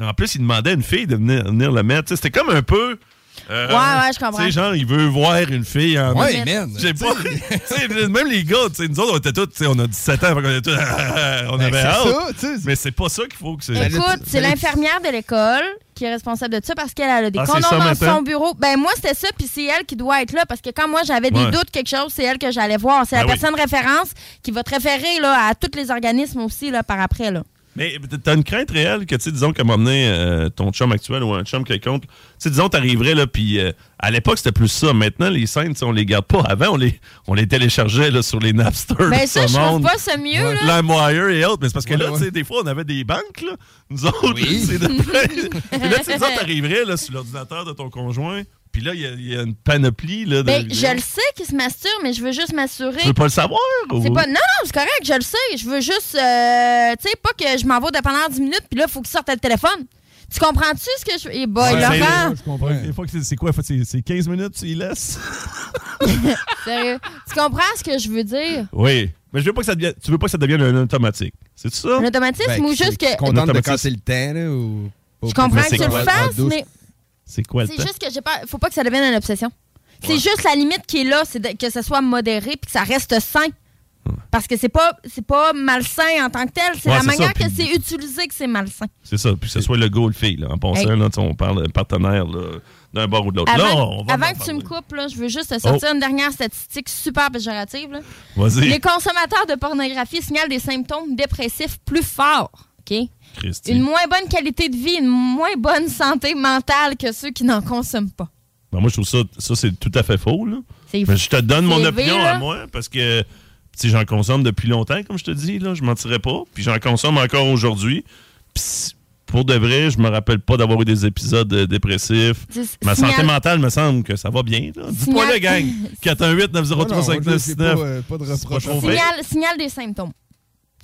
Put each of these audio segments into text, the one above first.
En plus, il demandait à une fille de venir, venir le mettre. C'était comme un peu. euh, Ouais, ouais, je comprends. Tu sais, genre, il veut voir une fille en. Ouais, man. Je sais pas. même les gars, tu sais, nous autres, on était tous, tu sais, on a 17 ans, qu'on était tous, on Ben, avait c'est hâte. ça. Mais c'est pas ça qu'il faut que c'est. Écoute, c'est l'infirmière de l'école qui est responsable de ça parce qu'elle a des Ah, c'est condoms ça, dans son bureau. Ben moi, c'était ça, puis c'est elle qui doit être là parce que quand moi, j'avais des Ouais. doutes, quelque chose, c'est elle que j'allais voir. C'est la Ben oui. personne référence qui va te référer là, à tous les organismes aussi là, par après. Là. Mais t'as une crainte réelle que, tu sais, disons, qu'à un moment donné, euh, ton chum actuel ou un chum quelconque, tu sais, disons, t'arriverais, là, puis euh, à l'époque, c'était plus ça. Maintenant, les scènes, on les garde pas. Avant, on les, on les téléchargeait, là, sur les Napster. Ben de ça, je trouve pas ça mieux. là. LimeWire et autres, mais c'est parce que Ouais, là, ouais. tu sais, des fois, on avait des banques, là. Nous autres, Oui. c'est de Puis là, tu sais, disons, t'arriverais, là, sur l'ordinateur de ton conjoint, puis là, il y a- il y, a une panoplie, là, de. Ben, je le sais qu'il se masturbe, mais je veux juste m'assurer. Tu veux pas le savoir? C'est ou- pas... Non, non, c'est correct, je le sais. Je veux juste, euh, tu sais, pas que je m'en vais de pendant 10 minutes, puis là, il faut qu'il sorte le téléphone. Tu comprends-tu ce que je... Eh boy, Ouais, c'est- Laurent, Je comprends. Des fois, que c'est- c'est quoi? Faut- C'est c'est 15 minutes, tu y laisses? sérieux? Tu comprends ce que je veux dire? Oui. Mais je veux pas que ça devienne, tu veux pas que ça devienne un automatique. C'est ça? Un automatisme Ben, ou c'est- juste que... tu contente de casser le temps, là, ou... Je comprends que c'est tu le fasses, mais C'est quoi le c'est temps? juste que j'ai pas... Faut pas que ça devienne une obsession. C'est Ouais. juste la limite qui est là, c'est de- que ça soit modéré puis que ça reste sain. Parce que c'est pas c'est pas malsain en tant que tel, c'est Ouais, la c'est manière que puis- c'est utilisé que c'est malsain. C'est ça. Puis que ce soit le gars ou le fille. Là. En passant, Hey. là, tu sais, on parle de partenaire là, d'un bord ou de l'autre. Là, Avant, on va avant en que tu me coupes, là, je veux juste te sortir Oh. une dernière statistique super péjorative. là. Vas-y. Les consommateurs de pornographie signalent des symptômes dépressifs plus forts. OK? Christy. Une moins bonne qualité de vie, une moins bonne santé mentale que ceux qui n'en consomment pas. Ben, moi, je trouve ça, ça c'est tout à fait faux. Là. Je te donne mon opinion à moi parce que si j'en consomme depuis longtemps, comme je te dis, là, je mentirais pas. Puis j'en consomme encore aujourd'hui. Puis pour de vrai, je me rappelle pas d'avoir eu des épisodes euh, dépressifs. Ma signal- santé mentale me semble que ça va bien. Dis-moi Signal- le gang. 418 903 Non, non, moi, j'ai pas, 5969 euh, pas de C'est pas reproche. trop vrai. Signale, signale des symptômes.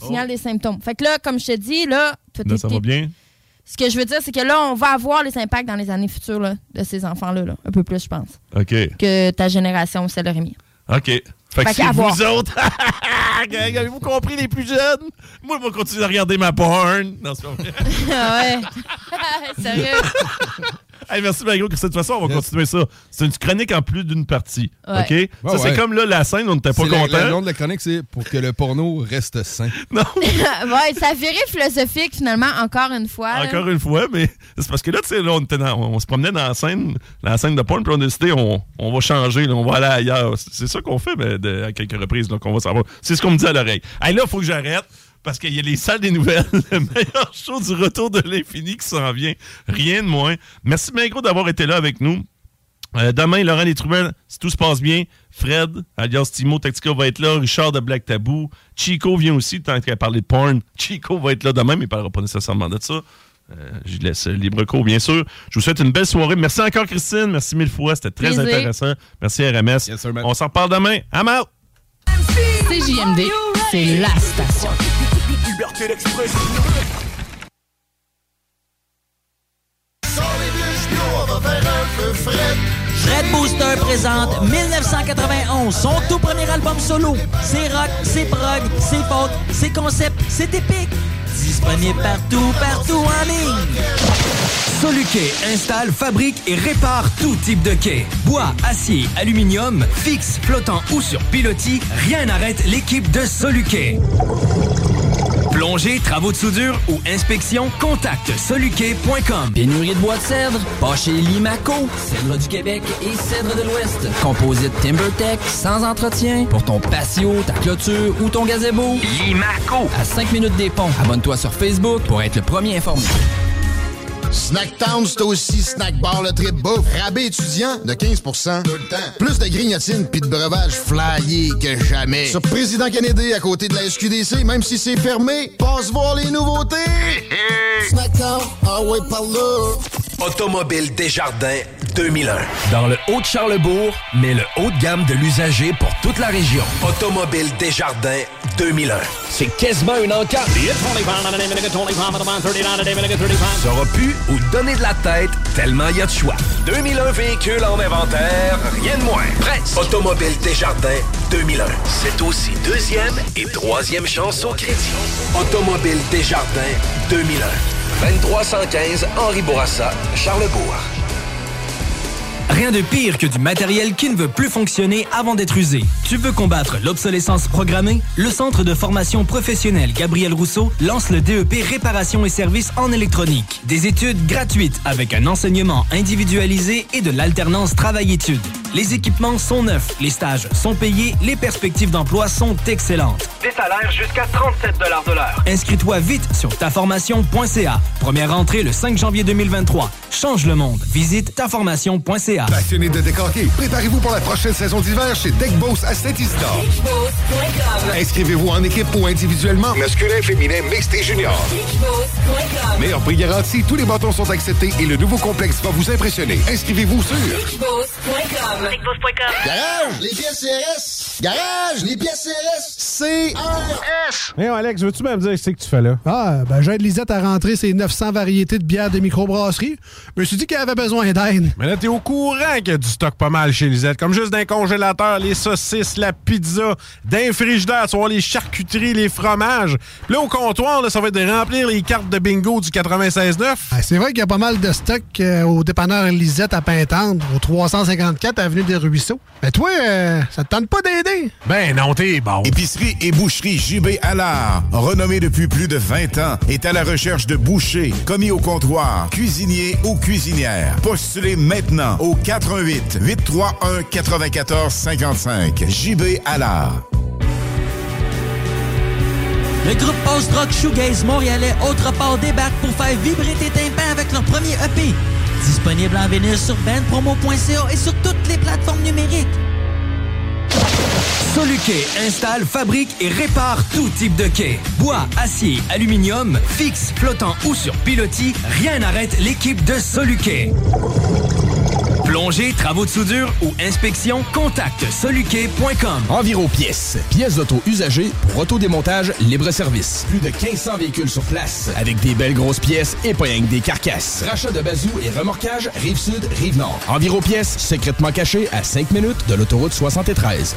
Signale des symptômes. Fait que là, comme je te dis, là, toi, Là, ça va bien? ce que je veux dire, c'est que là, on va avoir les impacts dans les années futures là, de ces enfants-là. là. Un peu plus, je pense, OK. que ta génération, celle de Rémi. OK. Fait que c'est vous autres. Avez-vous compris, les plus jeunes? Moi, je vais continuer à regarder ma porn. Non, c'est pas vrai. ah ouais. Sérieux? Hey, merci, Mario. De toute façon, on va Yes. continuer ça. C'est une chronique en plus d'une partie. Ouais. OK? ça, Ouais, c'est comme là, la scène, on n'était pas content. Le nom de la chronique, c'est pour que le porno reste sain. Non, ouais, ça a viré philosophique, finalement, encore une fois. là. encore une fois, mais c'est parce que là, tu sais, là, on, était dans- on se promenait dans la scène, la scène de porn, puis on a décidé, on, on va changer, là, on va aller ailleurs. C'est ça qu'on fait mais de- à quelques reprises, là, qu'on va savoir. C'est ce qu'on me dit à l'oreille. Hey, là, il faut que j'arrête. Parce qu'il y a les salles des nouvelles, le meilleur show du retour de l'infini qui s'en vient. Rien de moins. Merci bien gros d'avoir été là avec nous. Euh, demain, Laurent Létruel, si tout se passe bien, Fred, alias Timo Tactica va être là, Richard de Black Tabou, Chico vient aussi, tant qu'à parler de porn. Chico va être là demain, mais il ne parlera pas nécessairement de ça. Euh, je laisse libre cours, bien sûr. Je vous souhaite une belle soirée. Merci encore, Christine. Merci mille fois. C'était très Plaisir. intéressant. Merci, RMS. Yes, sir, man. On s'en reparle demain. I'm out! CJMD, c'est la station. Liberté d'expression. Red Booster présente 1991, son tout premier album solo. C'est rock, c'est prog, c'est folk, c'est concept, c'est épique. Disponible partout, partout en ligne. Soluquet installe, fabrique et répare tout type de quai. Bois, acier, aluminium, fixe, flottant ou sur pilotis, rien n'arrête l'équipe de Soluquet. Plongée, travaux de soudure ou inspection, contacte soluquet.com. Pénurie de bois de cèdre, pas chez Limaco. Cèdre du Québec et cèdre de l'Ouest. Composite TimberTech, sans entretien. Pour ton patio, ta clôture ou ton gazebo. Limaco. À 5 minutes des ponts. Abonne-toi sur Facebook pour être le premier informé. Snacktown, c'est aussi Snack Bar le trip bouffe. Rabais étudiant de 15% Tout le temps. Plus de grignotines puis de breuvages flyés que jamais. Sur Président Kennedy, à côté de la SQDC, même si c'est fermé, passe voir les nouveautés. Snacktown, ah ouais, par là. Automobile Desjardins 2001. Dans le Haut-de-Charlebourg, mais le haut de gamme de l'usager pour toute la région. Automobile Desjardins 2001. C'est quasiment un encart. Sauras plus où donner de la tête tellement il y a de choix. 2001 véhicules en inventaire, rien de moins. Presse. Automobile Desjardins 2001. C'est aussi deuxième et troisième chance au crédit. Automobile Desjardins 2001. 2315 Henri Bourassa, Charlebourg. Rien de pire que du matériel qui ne veut plus fonctionner avant d'être usé. Tu veux combattre l'obsolescence programmée? Le Centre de formation professionnelle Gabriel Rousseau lance le DEP Réparation et services en électronique. Des études gratuites avec un enseignement individualisé et de l'alternance travail-études. Les équipements sont neufs, les stages sont payés, les perspectives d'emploi sont excellentes. Des salaires jusqu'à 37 de l'heure. Inscris-toi vite sur taformation.ca. Première rentrée le 5 janvier 2023. Change le monde. Visite taformation.ca. Passionné de décorquer, préparez-vous pour la prochaine saison d'hiver chez Deck Boss à Saint-Isidore. Inscrivez-vous en équipe ou individuellement, masculin, féminin, mixte et junior. Meilleur prix garanti, tous les bâtons sont acceptés et le nouveau complexe va vous impressionner. Inscrivez-vous sur Garage, les pièces CRS. Garage, les pièces CRS. CRS. Hey, Alex, veux-tu même dire ce que tu fais là? Ah, ben j'aide Lisette à rentrer ses 900 variétés de bières de microbrasserie. Je me suis dit qu'elle avait besoin d'aide. Mais là, t'es au courant qu'il y a du stock pas mal chez Lisette. Comme juste d'un congélateur, les saucisses, la pizza, d'un frigidaire, tu vois, les charcuteries, les fromages. Puis là, au comptoir, là, ça va être de remplir les cartes de bingo du 96.9. Ah, c'est vrai qu'il y a pas mal de stock euh, au dépanneur Lisette à Pintendre, au 354 Avenue des Ruisseaux. Mais toi, euh, ça te tente pas d'aider? Ben non, t'es bon. Épicerie et boucherie JB Allard, renommée depuis plus de 20 ans, est à la recherche de bouchers, commis au comptoir, cuisiniers ou cuisinières. Postulez maintenant au 88 831 94 55. JB Allard. Le groupe post-rock shoegaze montréalais Autre part débarque pour faire vibrer tes tympans avec leur premier EP. Disponible en vinyle sur bandpromo.ca et sur toutes les plateformes numériques. Soluquet installe, fabrique et répare tout type de quai. Bois, acier, aluminium, fixe, flottant ou sur pilotis, rien n'arrête l'équipe de Soluquet. Plongée, travaux de soudure ou inspection, contacte soluquet.com. Enviro Pièces. Pièces d'auto usagées pour autodémontage libre-service. Plus de 1500 véhicules sur place. Avec des belles grosses pièces et pas rien des carcasses. Rachat de bazou et remorquage Rive-Sud, Rive-Nord. Enviro Pièces, secrètement caché à 5 minutes de l'autoroute 73.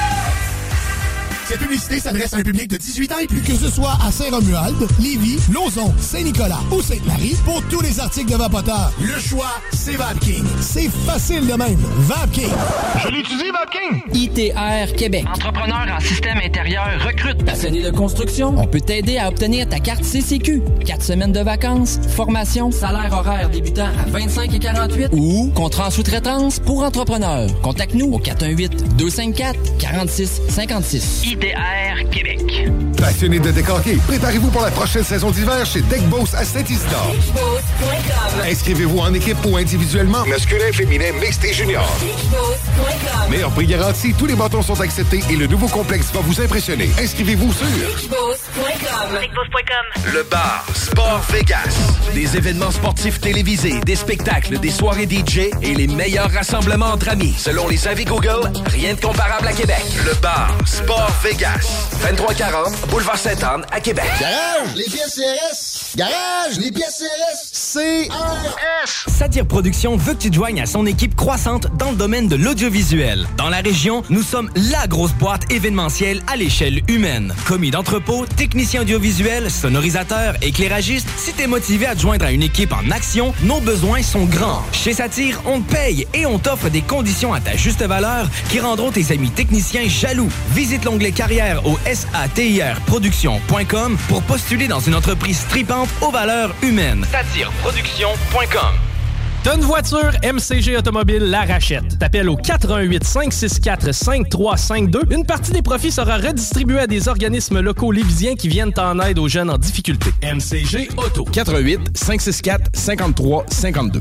Cette publicité s'adresse à un public de 18 ans et plus. Que ce soit à Saint-Romuald, Lévis, Lauson, Saint-Nicolas ou Sainte-Marie, pour tous les articles de Vapoteur, le choix, c'est VapKing. C'est facile de même. VapKing. Je l'utilise, VapKing. ITR Québec. Entrepreneur en système intérieur recrute. Passionné de construction, on peut t'aider à obtenir ta carte CCQ. Quatre semaines de vacances, formation, salaire horaire débutant à 25 et 48 ou contrat en sous-traitance pour entrepreneurs. Contacte-nous au 418 254 46 56. ITR Québec. Passionné de décorquer, préparez-vous pour la prochaine saison d'hiver chez Deck Boss à Saint-Isidore. Inscrivez-vous en équipe ou individuellement, masculin, féminin, mixte et junior. Meilleur prix garanti, tous les bâtons sont acceptés et le nouveau complexe va vous impressionner. Inscrivez-vous sur Le bar Sport Vegas. Des événements sportifs télévisés, des spectacles, des soirées DJ et les meilleurs rassemblements entre amis. Selon les avis Google, rien de comparable à Québec. Le bar Sport Vegas. 2340 Boulevard Sainte-Anne à Québec. Garage, les pièces CRS. Garage, les pièces CRS. CRS. Satire Productions veut que tu te joignes à son équipe croissante dans le domaine de l'audiovisuel. Dans la région, nous sommes la grosse boîte événementielle à l'échelle humaine. Commis d'entrepôt, technicien audiovisuel, sonorisateur, éclairagiste, si t'es motivé à te joindre à une équipe en action, nos besoins sont grands. Chez Satire, on te paye et on t'offre des conditions à ta juste valeur qui rendront tes amis techniciens jaloux. Visite l'onglet carrière au satirproduction.com pour postuler dans une entreprise tripante aux valeurs humaines. Satireproduction.com T'as une voiture, MCG Automobile la rachète. T'appelles au 418 564 5352. Une partie des profits sera redistribuée à des organismes locaux lévisiens qui viennent en aide aux jeunes en difficulté. MCG Auto. 88 564 53 52.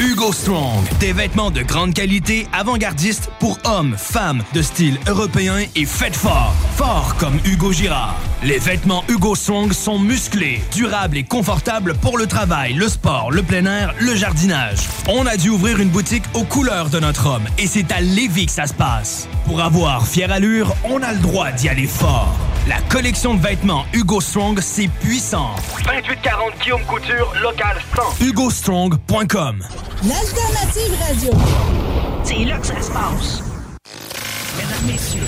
Hugo Strong. Des vêtements de grande qualité, avant-gardistes pour hommes, femmes, de style européen et faites fort. Fort comme Hugo Girard. Les vêtements Hugo Strong sont musclés, durables et confortables pour le travail, le sport, le plein air, le jardinage. On a dû ouvrir une boutique aux couleurs de notre homme et c'est à Lévis que ça se passe. Pour avoir fière allure, on a le droit d'y aller fort. La collection de vêtements Hugo Strong, c'est puissant. 2840 Guillaume Couture, local 100. HugoStrong.com L'alternative radio. C'est là que ça se passe. Mesdames, messieurs,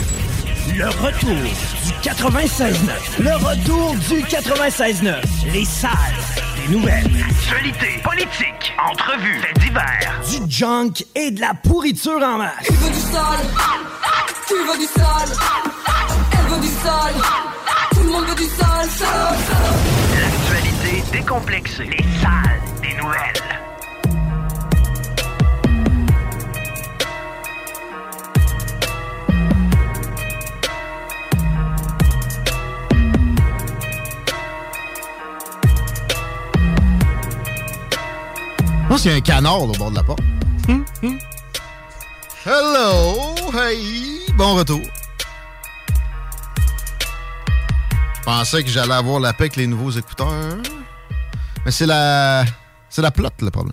le retour du 96.9. Le retour du 96.9. Les salles des nouvelles. Actualité, politique, entrevues, faits divers. Du junk et de la pourriture en masse. Tu veux du sale Tu veux du sale Elle veut du sale Tout le monde veut du sale, sale, sale. L'actualité décomplexée. Les salles des nouvelles. Je pense qu'il y a un canard au bord de la porte. Hello! Hey! Bon retour. Je pensais que j'allais avoir la paix avec les nouveaux écouteurs. Mais c'est la. C'est la plotte, le problème.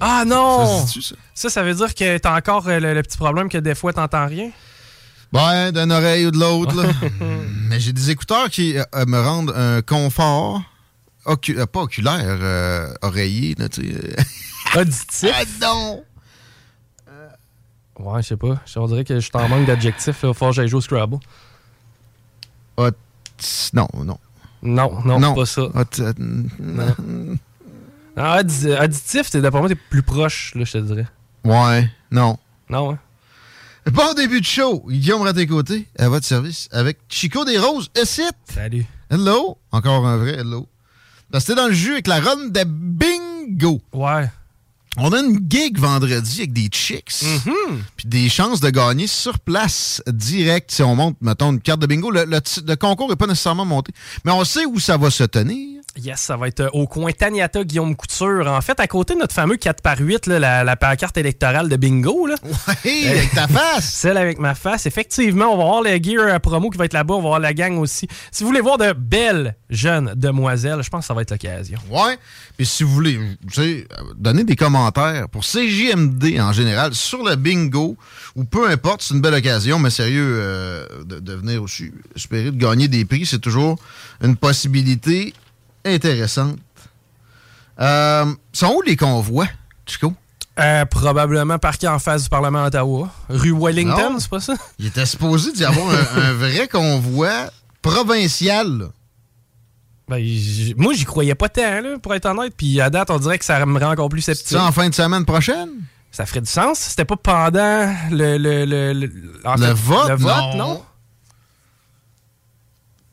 Ah non! Ça ça? Ça, ça veut dire que t'as encore euh, le, le petit problème que des fois t'entends rien? Ouais, d'une oreille ou de l'autre, là. Mais j'ai des écouteurs qui euh, euh, me rendent un confort. ocu- euh, pas oculaire, euh, oreiller, là, tu sais. Auditif? Ah non! Ouais, je sais pas. Je dirais que je suis en manque d'adjectifs. Il va falloir que j'aille jouer au Scrabble. Non, non. Non, non, Non. pas ça. Euh, Non. Non, addi- additif, d'après moi, t'es plus proche, là, je te dirais. Ouais, non. Non, hein? Bon début de show. Guillaume Raté-Côté, à votre service, avec Chico des Roses, Essit. Salut. Hello. Encore un vrai hello. C'était dans le jus avec la run de bingo. Ouais. On a une gig vendredi avec des chicks. Mm-hmm. Puis des chances de gagner sur place, direct, si on monte, mettons, une carte de bingo. Le, le le concours n'est pas nécessairement monté. Mais on sait où ça va se tenir. Yes, ça va être euh, au coin Taniata Guillaume Couture. En fait, à côté de notre fameux 4 par 8 là, la, la pancarte électorale de bingo. Là. Ouais, avec ta face. Celle avec ma face. Effectivement, on va voir le gear euh, promo qui va être là-bas. On va voir la gang aussi. Si vous voulez voir de belles jeunes demoiselles, je pense que ça va être l'occasion. Ouais. Puis si vous voulez, donner des commentaires pour CJMD en général sur le bingo ou peu importe, c'est une belle occasion, mais sérieux, euh, de, de venir aussi espérer de gagner des prix, c'est toujours une possibilité intéressante. Euh, sont où les convois, Chico? Euh, probablement parqué en face du Parlement d'Ottawa. Rue Wellington, c'est pas ça? Il était supposé d'y avoir un, un vrai convoi provincial. Ben, moi, j'y croyais pas tant, là, pour être honnête. Puis à date, on dirait que ça me rend encore plus sceptique. Ça en fin de semaine prochaine? Ça ferait du sens. C'était pas pendant le. Le, le, le- en Le vote? Le vote, Non. non?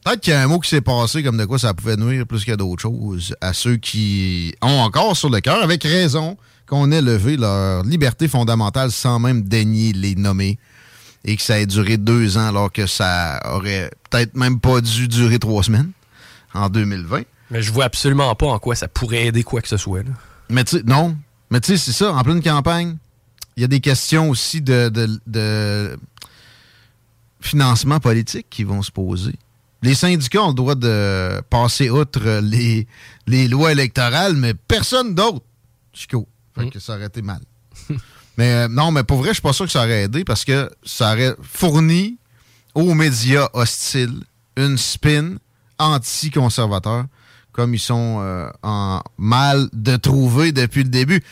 Peut-être qu'il y a un mot qui s'est passé comme de quoi ça pouvait nuire plus que d'autres choses à ceux qui ont encore sur le cœur, avec raison, qu'on ait levé leur liberté fondamentale sans même daigner les nommer et que ça ait duré deux ans alors que ça aurait peut-être même pas dû durer trois semaines en 2020. Mais je vois absolument pas en quoi ça pourrait aider quoi que ce soit. Là. Mais tu sais, non. Mais tu sais, c'est ça, en pleine campagne, il y a des questions aussi de, de- de financement politique qui vont se poser. Les syndicats ont le droit de passer outre les, les lois électorales, mais personne d'autre, Chico. Fait que ça aurait été mal. mais euh, non, mais pour vrai, je suis pas sûr que ça aurait aidé parce que ça aurait fourni aux médias hostiles une spin anti-conservateur comme ils sont euh, en mal de trouver depuis le début.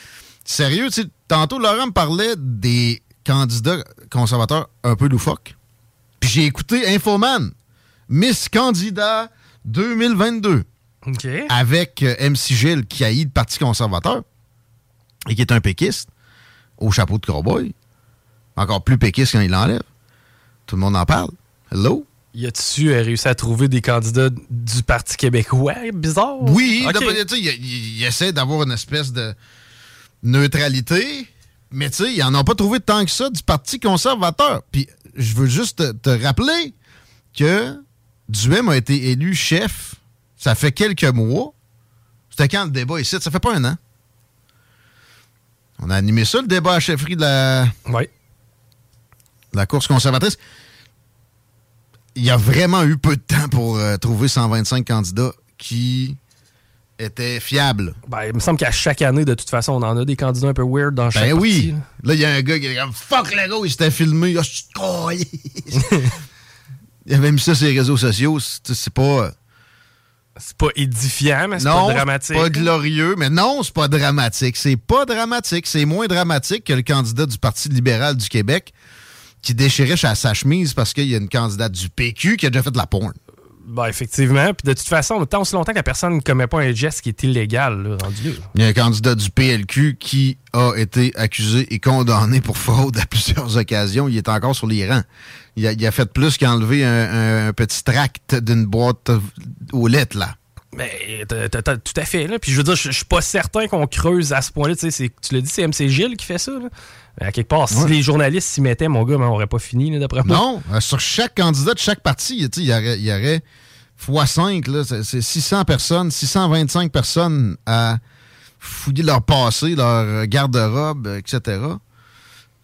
Sérieux, tu sais, tantôt Laurent me parlait des candidats conservateurs un peu loufoques. Puis j'ai écouté Infoman, Miss Candidat 2022, OK. avec euh, MC Gilles qui haït le Parti conservateur et qui est un péquiste au chapeau de cowboy. Encore plus péquiste quand il l'enlève. Tout le monde en parle. Hello? Y a-tu euh, réussi à trouver des candidats du Parti québécois? Bizarre. Oui, OK. d'après- tu sais, il, il- il essaie d'avoir une espèce de neutralité, mais tu sais, il n'en a pas trouvé tant que ça du Parti conservateur. Puis je veux juste te, te rappeler que Duhem a été élu chef, ça fait quelques mois. C'était quand le débat ici? Ça fait pas un an. On a animé ça, le débat à chefferie de la, Ouais. de la course conservatrice. Il y a vraiment eu peu de temps pour euh, trouver 125 candidats qui étaient fiables. Ben, il me semble qu'à chaque année, de toute façon, on en a des candidats un peu weird dans chaque Ben oui. là. Il y a un gars qui est comme Fuck le gars, il s'était filmé. Ah, mis ça sur les réseaux sociaux. C'est pas. C'est pas édifiant, mais c'est pas dramatique. pas glorieux, mais non, c'est pas dramatique. C'est pas dramatique. C'est moins dramatique que le candidat du Parti libéral du Québec qui déchirait sa, sa chemise parce qu'il y a une candidate du PQ qui a déjà fait de la porn. Ben, effectivement. Puis de toute façon, tant aussi longtemps que la personne ne commet pas un geste qui est illégal, là, rendu là. Il y a un candidat du PLQ qui a été accusé et condamné pour fraude à plusieurs occasions. Il est encore sur les rangs. Il a, il a fait plus qu'enlever un, un petit tract d'une boîte aux lettres, là. Mais t'as- tout à fait. Là. Puis je veux dire, je je suis pas certain qu'on creuse à ce point-là. Tu sais, c'est- tu l'as dit, c'est MC Gilles qui fait ça. Là. Mais à quelque part, si Ouais. les journalistes s'y mettaient, mon gars, ben, on aurait pas fini, d'après moi. Non, euh, sur chaque candidat de chaque parti, il y aurait, il y aurait x5, là, c'est c'est 600 personnes, 625 personnes à fouiller leur passé, leur garde-robe, etc.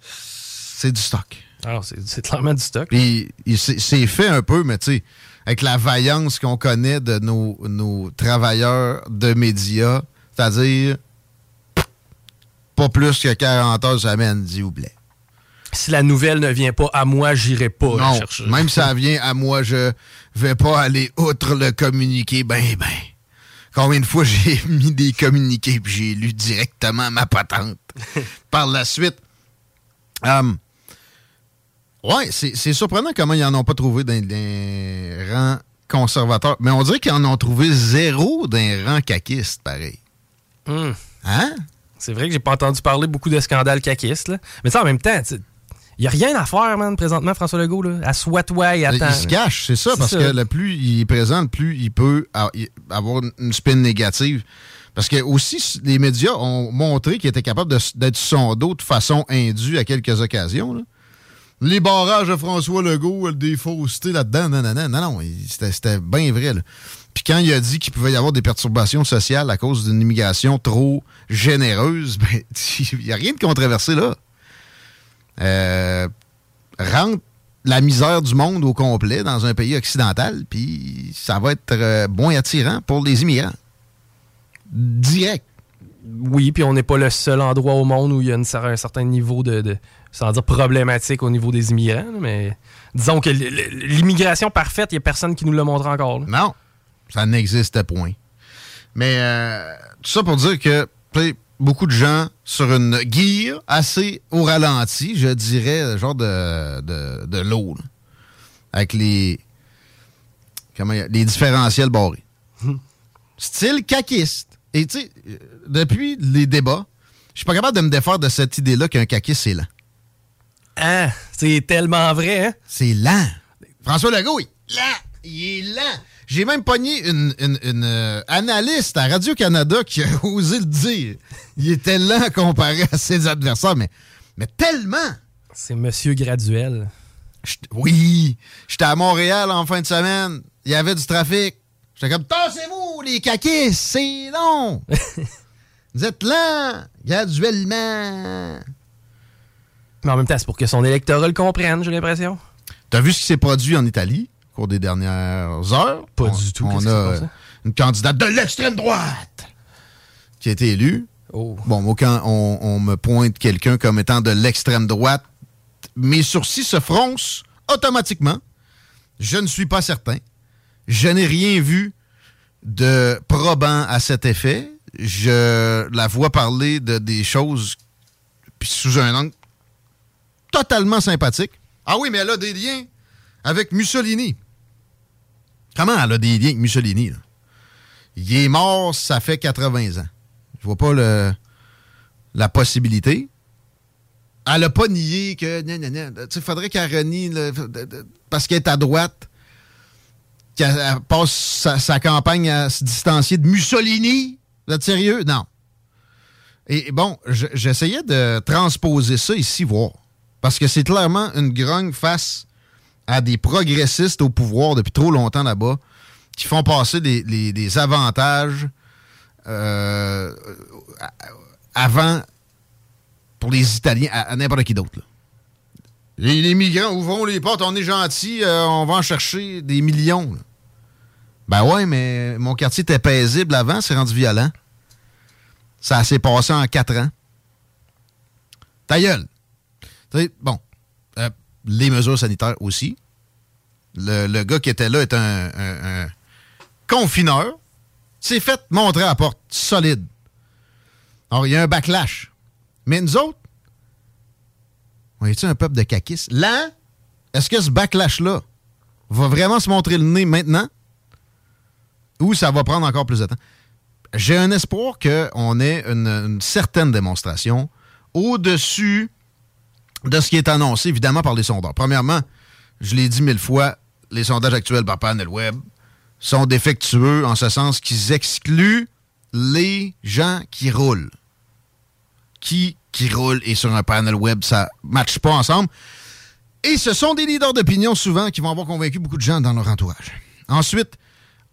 C'est du stock. Alors, c'est c'est clairement du stock. Puis c'est fait un peu, mais tu sais, avec la vaillance qu'on connaît de nos, nos travailleurs de médias, c'est-à-dire pas plus que 40 heures semaine, s'il vous plaît. Si la nouvelle ne vient pas à moi, j'irai pas Non, chercher. même si ça vient à moi, je vais pas aller outre le communiqué. Ben, ben. Combien de fois j'ai mis des communiqués puis j'ai lu directement ma patente. Par la suite, euh, ouais, c'est surprenant comment ils en ont pas trouvé dans les rangs conservateurs. Mais on dirait qu'ils en ont trouvé zéro dans les rangs caquistes, pareil. Hum. Hein? C'est vrai que j'ai pas entendu parler beaucoup de scandales caquistes. Là. Mais ça, en même temps, il y a rien à faire, man, présentement, François Legault. Là. Assois-toi et attends. Il se cache, c'est ça, parce que le plus il est présent, le plus il peut avoir une spin négative. Parce que aussi, les médias ont montré capables de s- d'être son dos de façon indue à quelques occasions. là. Les barrages de François Legault, des faussetés là-dedans, non, non, non, non, non, c'était bien vrai. Puis quand il a dit qu'il pouvait y avoir des perturbations sociales à cause d'une immigration trop généreuse, ben, il n'y a rien de controversé là. Euh, rentre la misère du monde au complet dans un pays occidental, puis ça va être euh, moins attirant pour les immigrants. Direct. Oui, puis on n'est pas le seul endroit au monde où il y a une un certain niveau de, de- sans dire problématique au niveau des immigrants, mais disons que l'immigration parfaite, il n'y a personne qui nous le montre encore. là. Non, ça n'existe point. Mais euh, tout ça pour dire que beaucoup de gens sur une guire assez au ralenti, je dirais, genre de, de, de l'eau, avec les, comment, les différentiels barrés. Style caquiste. Et tu sais, depuis les débats, je suis pas capable de me défaire de cette idée-là qu'un caquiste, c'est lent. Ah, c'est tellement vrai, hein? C'est lent. François Legault, il est lent. Il est lent. J'ai même pogné une, une- une, euh, analyste à Radio-Canada qui a osé le dire. Il était lent comparé à ses adversaires, mais, mais tellement. C'est Monsieur Graduel. Oui, j'étais à Montréal en fin de semaine. Il y avait du trafic. J'étais comme, tassez-vous, les caquistes, c'est long. Vous êtes lents, graduellement. Mais en même temps, c'est pour que son électorat le comprenne, j'ai l'impression. T'as vu ce qui s'est produit en Italie au cours des dernières heures? Pas On- du tout. On a une candidate de l'extrême droite qui a été élue. Oh. Bon, moi, quand on, on me pointe quelqu'un comme étant de l'extrême droite, mes sourcils se froncent automatiquement. Je ne suis pas certain. Je n'ai rien vu de probant à cet effet. Je la vois parler de des choses puis sous un angle totalement sympathique. Ah oui, mais elle a des liens avec Mussolini. Comment elle a des liens avec Mussolini? Il est mort, ça fait 80 ans. Je vois pas le, la possibilité. Elle a pas nié que. Il faudrait qu'elle renie le- parce qu'elle est à droite, qu'elle elle passe sa, sa campagne à se distancier de Mussolini. Vous êtes sérieux? Non. Et bon, je- j'essayais de transposer ça ici, voir. Parce que c'est clairement une grogne face à des progressistes au pouvoir depuis trop longtemps là-bas qui font passer des, avantages euh, avant pour les Italiens à, n'importe qui d'autre. Les, migrants ouvrons les portes, on est gentils, euh, on va en chercher des millions. Ben ouais, mais mon quartier était paisible avant, c'est rendu violent. Ça s'est passé en quatre ans. Ta gueule. Bon, euh, les mesures sanitaires aussi. le, gars qui était là est un, un- un confineur, s'est fait montrer à la porte solide. Alors, il y a un backlash. Mais nous autres, on est-tu un peuple de caquistes? Là, est-ce que ce backlash-là va vraiment se montrer le nez maintenant? Ou ça va prendre encore plus de temps? J'ai un espoir qu'on ait une, certaine démonstration au-dessus de ce qui est annoncé, évidemment, par les sondeurs. Premièrement, je l'ai dit mille fois, les sondages actuels par Panel Web sont défectueux en ce sens qu'ils excluent les gens qui roulent. Qui, qui roulent et sur un panel web, ça ne matche pas ensemble. Et ce sont des leaders d'opinion souvent qui vont avoir convaincu beaucoup de gens dans leur entourage. Ensuite,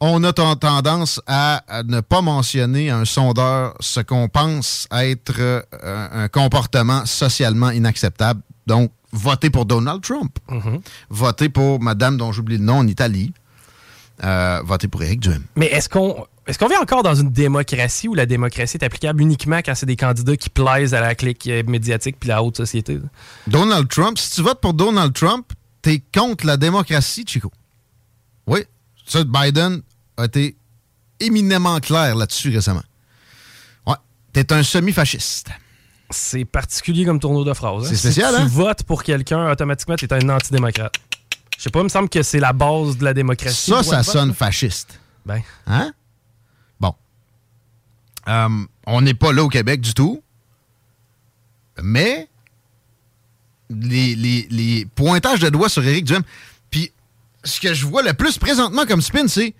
on a ten- tendance à, à ne pas mentionner à un sondeur ce qu'on pense être euh, un, comportement socialement inacceptable. Donc, voter pour Donald Trump. Voter pour Madame dont j'oublie le nom en Italie. Euh, voter pour Éric Duhem. Mais est-ce qu'on est-ce qu'on vit encore dans une démocratie où la démocratie est applicable uniquement quand c'est des candidats qui plaisent à la clique euh, médiatique puis la haute société? Donald Trump, si tu votes pour Donald Trump, t'es contre la démocratie, Chico. Oui. Ça, Biden a été éminemment clair là-dessus récemment. Ouais. T'es un semi-fasciste. C'est particulier comme tournoi de phrase. hein? C'est spécial, si hein? tu votes pour quelqu'un, automatiquement, t'es un antidémocrate. Je sais pas, il me semble que c'est la base de la démocratie. Ça, ça vote, sonne là. fasciste. Ben. Hein? Bon. Euh, on n'est pas là au Québec du tout. Mais les, les- les pointages de doigts sur Éric Duhem. Puis ce que je vois le plus présentement comme spin, c'est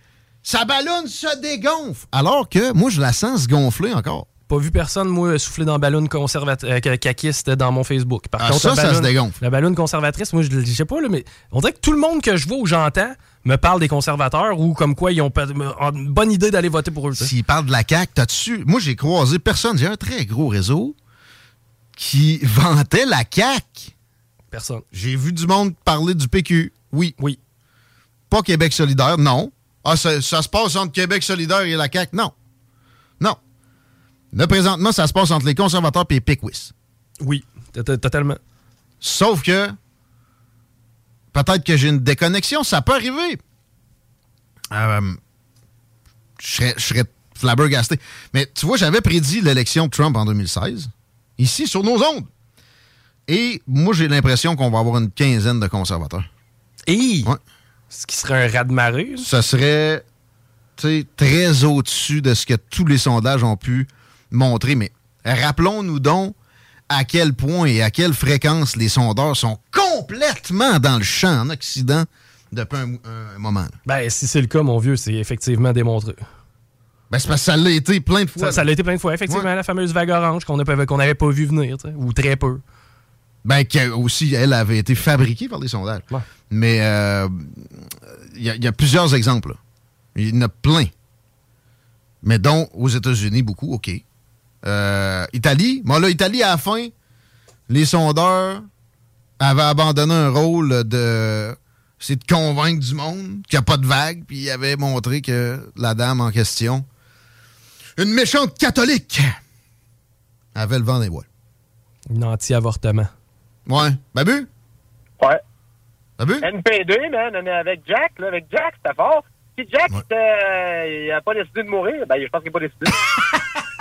sa ballonne se dégonfle. Alors que moi, je la sens se gonfler encore. Pas vu personne, moi, souffler dans la ballonne conservatrice, caquiste dans mon Facebook. Par Ah, contre, ça, la ça se dégonfle. La ballonne conservatrice, moi, je je sais pas, là, mais on dirait que tout le monde que je vois ou j'entends me parle des conservateurs ou comme quoi ils ont pas- une bonne idée d'aller voter pour eux. tu sais. S'il parle de la CAQ, t'as-tu. Moi, j'ai croisé personne. J'ai un très gros réseau qui vantait la CAQ. Personne. J'ai vu du monde parler du PQ. Oui. Oui. Pas Québec solidaire, non. Ah, ça, ça se passe entre Québec solidaire et la CAQ, non. Non. Là, présentement, ça se passe entre les conservateurs et les Pickwis. Oui, totalement. Sauf que peut-être que j'ai une déconnexion, ça peut arriver. Euh, je serais, je serais flabbergasté. Mais tu vois, j'avais prédit l'élection de Trump en 2016, ici, sur nos ondes. Et moi, j'ai l'impression qu'on va avoir une quinzaine de conservateurs. Et? Ouais. Ce qui serait un raz de marée. Ce serait tu sais, très au-dessus de ce que tous les sondages ont pu montrer. Mais rappelons-nous donc à quel point et à quelle fréquence les sondeurs sont complètement dans le champ en Occident depuis un, un moment. là. Ben, si c'est le cas, mon vieux, c'est effectivement démontré. Ben, c'est parce que ça l'a été plein de fois. Ça, l'a été plein de fois. Effectivement, la fameuse vague orange qu'on n'avait pas vu venir, ou très peu. Ben, qui a aussi, elle avait été fabriquée par des sondages. Mais euh, il y, a- il y a plusieurs exemples. Il y en a plein. Mais dont aux États-Unis, beaucoup, OK. Euh, Italie, bon là, Italie, à la fin, les sondeurs avaient abandonné un rôle de... C'est de convaincre du monde qu'il n'y a pas de vague, puis ils avaient montré que la dame en question, une méchante catholique, avait le vent des voiles. Une anti-avortement. Ouais. Babu? Ouais. Babu? NP2, man, on est avec Jack, là, avec Jack, c'était fort. Si Jack, était, euh, il n'a pas décidé de mourir, ben, je pense qu'il n'a pas décidé.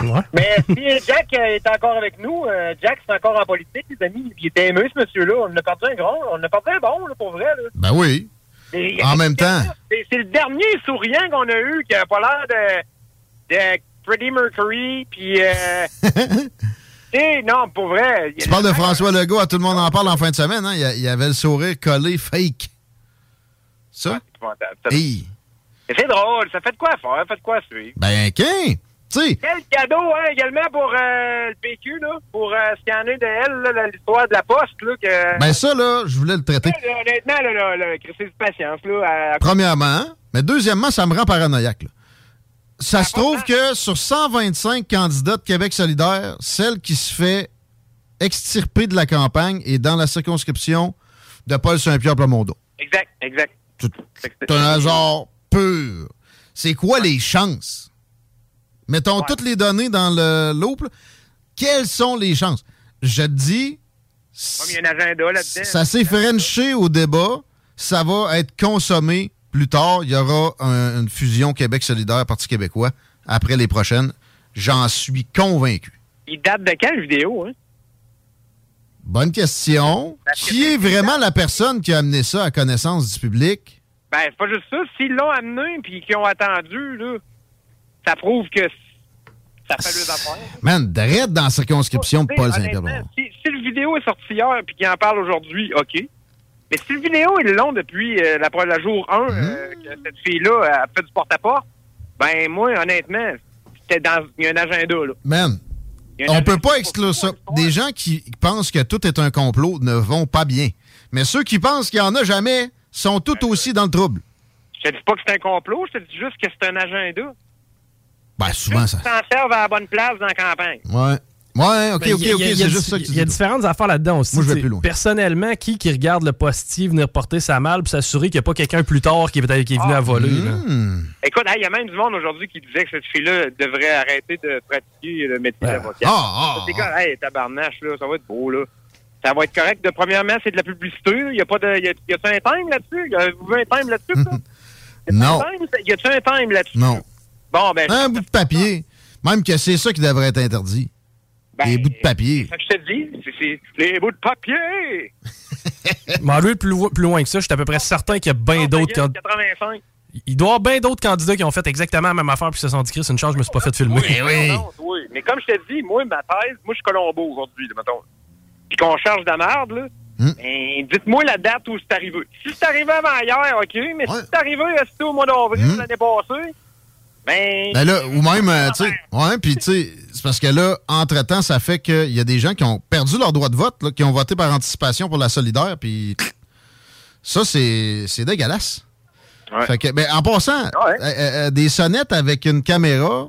Mais si Jack euh, est encore avec nous, euh, Jack, c'est encore en politique, les amis, puis il était aimé, ce monsieur-là. On a perdu un grand, on a perdu un bon, là, pour vrai, là. Ben oui. Et- En même temps. C'est le dernier souriant qu'on a eu qui a pas l'air de, de Freddie Mercury, puis... Euh, sais, non, pour vrai. Tu parles de François Legault, à tout le monde en parle en fin de semaine, hein? Il y avait le sourire collé fake. Ça? Mais C'est drôle, ça fait de quoi faire, fait de quoi suivre. Ben, qu'un? Tu sais, Quel cadeau, hein, également pour euh, le PQ, là, pour euh, scanner de elle, l'histoire de la poste, là, que... ben ça, là, je voulais le traiter. Là, honnêtement, là, là, là, patience, là. à- Premièrement, hein? mais deuxièmement, ça me rend paranoïaque. là. Ça se trouve que sur 125 candidats de Québec solidaire, celle qui se fait extirper de la campagne est dans la circonscription de Paul Saint-Pierre Plamondon. Exact, exact. C'est un hasard pur. C'est quoi les chances? Mettons toutes les données dans le loop. là. Quelles sont les chances? Je te dis, Comme il y a un agenda là-dedans. ça s'est frenché au débat. ça va être consommé plus tard. Il y aura un- une fusion Québec solidaire, Parti québécois, après les prochaines. J'en suis convaincu. Il date de quelle vidéo, hein? Bonne question. Qui est vraiment la personne qui a amené ça à connaissance du public? Ben, c'est pas juste ça. S'ils l'ont amené puis qu'ils ont attendu, là, ça prouve que ça fait deux affaires. Man, d'arrête dans la circonscription de Paul Saint-Pierre. Si, si le vidéo est sorti hier puis qu'ils en parlent aujourd'hui, OK. Mais si le vidéo est long depuis euh, la, la jour 1, euh, que cette fille-là a fait du porte-à-porte, ben moi, honnêtement, c'était dans. Il y a un agenda, là. Man, on peut pas exclure ça. Des gens qui pensent que tout est un complot ne vont pas bien. Mais ceux qui pensent qu'il y en a jamais sont tout aussi dans le trouble. Je te dis pas que c'est un complot, je te dis juste que c'est un agenda. Ben, souvent, ça. Ils s'en servent à la bonne place dans la campagne. Ouais. Ouais, ok, Ben, ok, il y a- ok, il y a- c'est juste ça que tu Il y a différentes affaires là-dedans aussi. Moi, je vais plus loin. Personnellement, qui qui regarde le postier venir porter sa malle pour s'assurer qu'il n'y a pas quelqu'un plus tard qui est, peut-être- qui est venu Ah, à voler? là? Hmm. Écoute, hey, il y a même du monde aujourd'hui qui disait que cette fille-là devrait arrêter de pratiquer le métier d'avocat. Ah, ah, C'est comme, hey, tabarnache, là, ça va être beau, là. Ça va être correct. De premièrement, c'est de la publicité. Il y a pas de. Y a, y a-tu un time là-dessus? Y a vous un time là-dessus, ça? Non. Un time? Y a-tu un time là-dessus? Non. Bon, ben. Un bout de papier. Même que c'est ça qui devrait être interdit. Les bouts de papier. ça que je te dis, c'est- c'est les bouts de papier! Mais en aller plus, plus loin que ça, je suis à peu près certain qu'il y a bien d'autres Regarde, candidats. 85. Il doit y avoir bien d'autres candidats qui ont fait exactement la même affaire puis se sont dit, Chris, une chance, je me suis pas fait filmer. Non, non, oui. Mais comme je te dis, moi, ma thèse, moi, je suis Colombo aujourd'hui, mettons. Puis qu'on charge de la merde, là. Hmm. ben, dites-moi la date où c'est arrivé. Si c'est arrivé avant hier, OK, mais si c'est arrivé c'était au mois d'avril Hmm. l'année passée, ben. Ben là, ou même, euh, tu sais, ouais, puis tu sais, c'est parce que là, entre-temps, ça fait qu'il y a des gens qui ont perdu leur droit de vote, là, qui ont voté par anticipation pour la solidaire, puis ça, c'est dégueulasse. Fait que, ben, en passant, euh, euh, des sonnettes avec une caméra,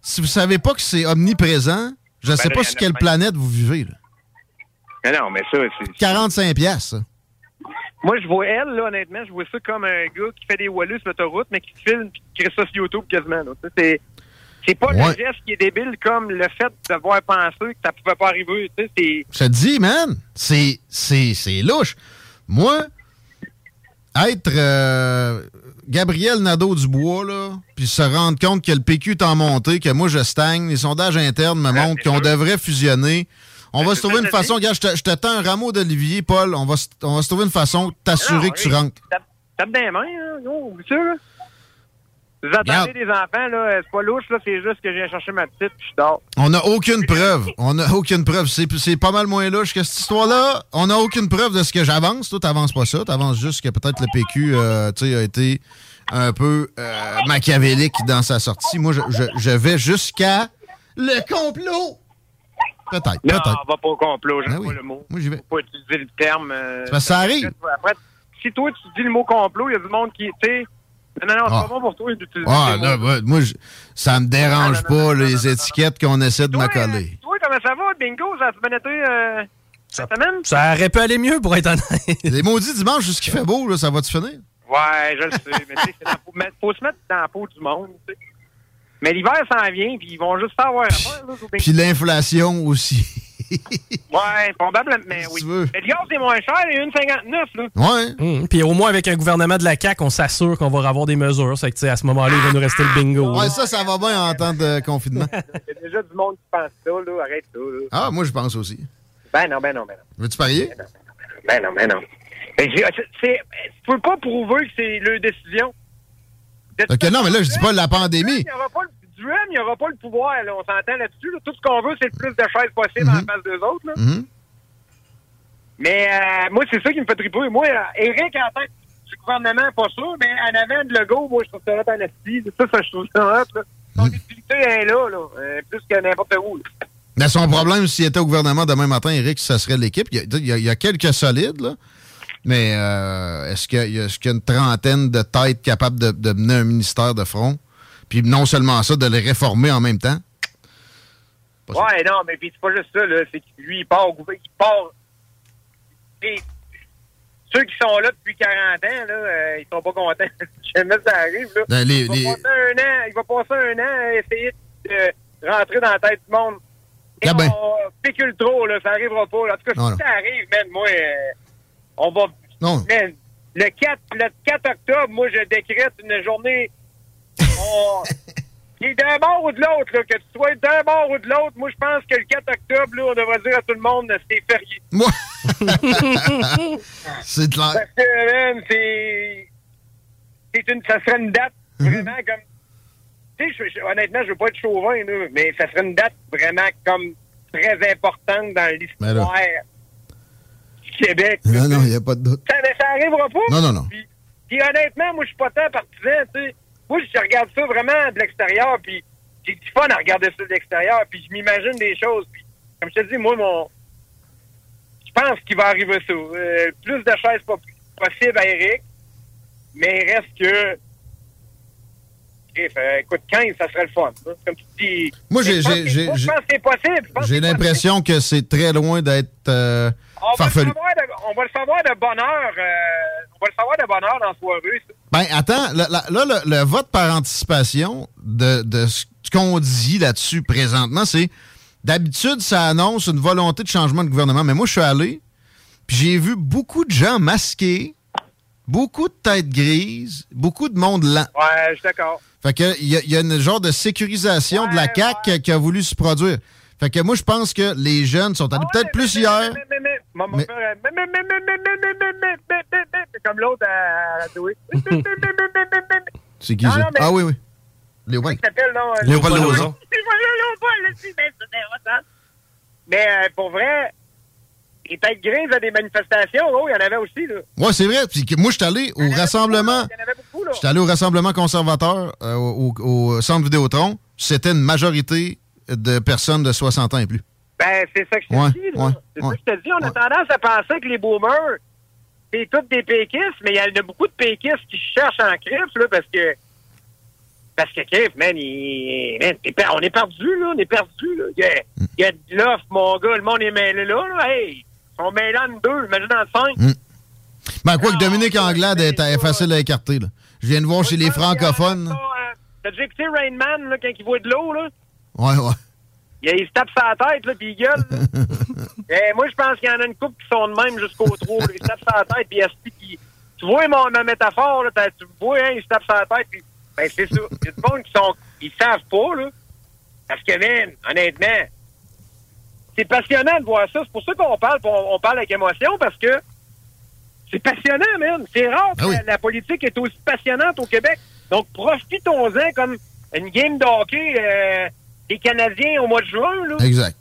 si vous savez pas que c'est omniprésent, je Ben sais pas sur quelle planète vous vivez. Là. Mais non, mais ça, c'est. 45 pièces. ça. Moi, je vois elle, là, honnêtement, je vois ça comme un gars qui fait des wallus sur l'autoroute, mais qui filme puis qui crée ça sur YouTube quasiment. là. C'est. C'est pas Ouais. le geste qui est débile comme le fait d'avoir pensé que ça pouvait pas arriver. Tu sais, c'est. Je te dis, man, c'est, c'est, c'est louche. Moi, être euh, Gabriel Nadeau-Dubois, là, puis se rendre compte que le PQ est en montée, que moi, je stagne, les sondages internes me montrent qu'on devrait fusionner. On va se trouver une façon, regarde, je te, tends un rameau d'olivier, Paul, on va, se- on va se trouver une façon de t'assurer que tu rentres. Tape, les mains, hein, ça, là. Vous entendez des enfants, là, c'est pas louche, là, c'est juste que je viens chercher ma petite puis je dors. On n'a aucune preuve. On n'a aucune preuve. C'est, c'est pas mal moins louche que cette histoire-là. On n'a aucune preuve de ce que j'avance. Toi, t'avances pas ça. T'avances juste que peut-être le PQ euh, tu sais, a été un peu euh, machiavélique dans sa sortie. Moi, je, je- je vais jusqu'à le complot. Peut-être, Non, peut-être. on va pas au complot, j'aime Ah oui. pas le mot. Moi, j'y vais. Faut pas utiliser le terme. euh, C'est parce que ça arrive. Après, si toi, tu dis le mot complot, il y a du monde qui, tu sais, non, non, non, c'est Ah. pas bon pour toi d'utiliser Ah, le là, ouais, moi, je- ça me dérange pas, les étiquettes qu'on essaie de m'accoler. Toi, comment ça va, bingo? Ça a bien été euh, cette semaine? Ça aurait pu aller mieux pour être honnête. Les maudits dimanches, jusqu'il fait beau, là, ça va-tu finir? Ouais, je le sais, mais tu sais, faut, faut se mettre dans la peau du monde, tu sais. Mais l'hiver s'en vient, puis ils vont juste avoir là. Puis l'inflation aussi. Ouais, probablement, mais oui. Mais le gaz, c'est moins cher, il est 1,59, là. Ouais. Hum, Puis au moins, avec un gouvernement de la CAQ, on s'assure qu'on va avoir des mesures. C'est que, à ce moment-là, il va nous rester le bingo. Ouais, là. ça, ça va bien en temps de confinement. Il y a déjà du monde qui pense ça, là. Arrête ça, là. Ah, moi, je pense aussi. Ben non, ben non, ben non. Veux-tu parier? Ben non, ben non. Ben, c'est- c'est- tu peux pas prouver que c'est leur décision. Ok, non, mais là, je dis pas la pandémie. Il n'y aura pas le duel, il n'y aura pas le pouvoir, là. On s'entend là-dessus. là. Tout ce qu'on veut, c'est le plus de chaises possible en face d'eux autres, là. Mhm. Mais euh, moi, c'est ça qui me fait triper. Moi, euh, Eric, en tant que du gouvernement, pas sûr, mais en avant de Legault, moi, je trouve ça hot en esti. Ça, ça, je trouve ça hot, là. Son utilité est là, là. euh, plus que n'importe où, là. Mais son problème, s'il était au gouvernement demain matin, Eric, ça serait l'équipe. Il il y a quelques solides, là. Mais euh, est-ce qu'il y, a- y une trentaine de têtes capables de, de mener un ministère de front? Puis non seulement ça, de les réformer en même temps? Ouais, non, mais puis c'est pas juste ça, là. C'est que lui, il part au gouvernement. Il part. Et ceux qui sont là depuis 40 ans, là, euh, ils sont pas contents. Jamais ça arrive, là. Ben, les- il, va les- passer un an, il va passer un an à essayer de rentrer dans la tête du monde. Et Ah ben. on spécule trop, là. Ça arrivera pas. là. En tout cas, Non, si non. ça arrive, man, moi, euh, on va. Non. Le 4, le 4 octobre, moi, je décrète une journée on- qui est d'un bord ou de l'autre, que tu sois d'un bord ou de l'autre. Moi, je pense que le 4 octobre, là, on devrait dire à tout le monde, c'est férié. Moi. c'est clair. Parce que, man, c'est. c'est une, ça serait une date vraiment comme. Tu sais, honnêtement, je veux pas être chauvin, là, mais ça serait une date vraiment comme très importante dans là. l'histoire Québec. Non, non, il n'y a pas de doute. Ça, ça arrivera pas. Non, non, non. Puis, puis honnêtement, moi, je suis pas tant partisan, tu sais. Moi, je regarde ça vraiment de l'extérieur, puis j'ai du fun à regarder ça de l'extérieur, puis je m'imagine des choses. Puis, comme je te dis, moi, mon... Je pense qu'il va arriver ça. Euh, plus de chaises possible à Eric, mais il reste que... Euh, écoute, 15, ça serait le fun. hein. Comme tu dis... Moi, j'ai- je pense que- c'est possible. J'ai l'impression que c'est très loin d'être euh, On va, le savoir de, on va le savoir de bonne heure. euh, on va le savoir de bonne heure dans la soirée. ça. Ben, attends, là, le, le vote par anticipation de, de ce qu'on dit là-dessus présentement, c'est d'habitude, ça annonce une volonté de changement de gouvernement. Mais moi, je suis allé, puis j'ai vu beaucoup de gens masqués, beaucoup de têtes grises, beaucoup de monde lent. Ouais, je suis d'accord. Fait que il y, y a une genre de sécurisation de la CAQ qui a voulu se produire. Fait que moi, je pense que les jeunes sont allés peut-être plus hier. Comme l'autre à Douai. C'est qui ça? Ah oui, oui. Léopold. Léopold Lozon. Mais pour vrai, les têtes grises à des manifestations, il y en avait aussi. Là. Ouais, c'est vrai. Puis moi, je suis allé au rassemblement. Je suis allé au rassemblement conservateur au, centre Vidéotron. C'était une majorité de personnes de 60 ans et plus. Ben, c'est ça que je te Ouais, dis, là. ouais, c'est ça que je te dis. On a tendance à penser que les boomers, c'est tous des péquistes, mais il y en a beaucoup de péquistes qui cherchent en crif, là, parce que. Parce que crif, man, il, man, on est perdu, là. On est perdu, là. Il y a, il y a de l'offre, mon gars. Le monde est mêlé là, là. Hey, ils sont mêlés en deux, imagine en cinq. Ben, quoi que Dominique Anglade est, est facile à écarter. Là. Je viens de voir chez les francophones. là. T'as déjà écouté Rain Man, là, quand il voit de l'eau, là? Ouais, ouais. Il, il se tape sa tête, là, puis il gueule. là. Eh, moi, je pense qu'il y en a une couple qui sont de même jusqu'au trou. là. Il se tape sa tête, puis il. Tu vois mon, ma métaphore, là, tu vois, hein, il se tape sa tête, puis... Ben, c'est ça. Il y a du monde qui sont... Ils savent pas, là. Parce que, man, honnêtement, c'est passionnant de voir ça. C'est pour ça qu'on parle, on, on parle avec émotion, parce que c'est passionnant, man. C'est rare que la, la politique est aussi passionnante au Québec. Donc, profitons-en comme une game de hockey euh, des Canadiens au mois de juin, là. Exact.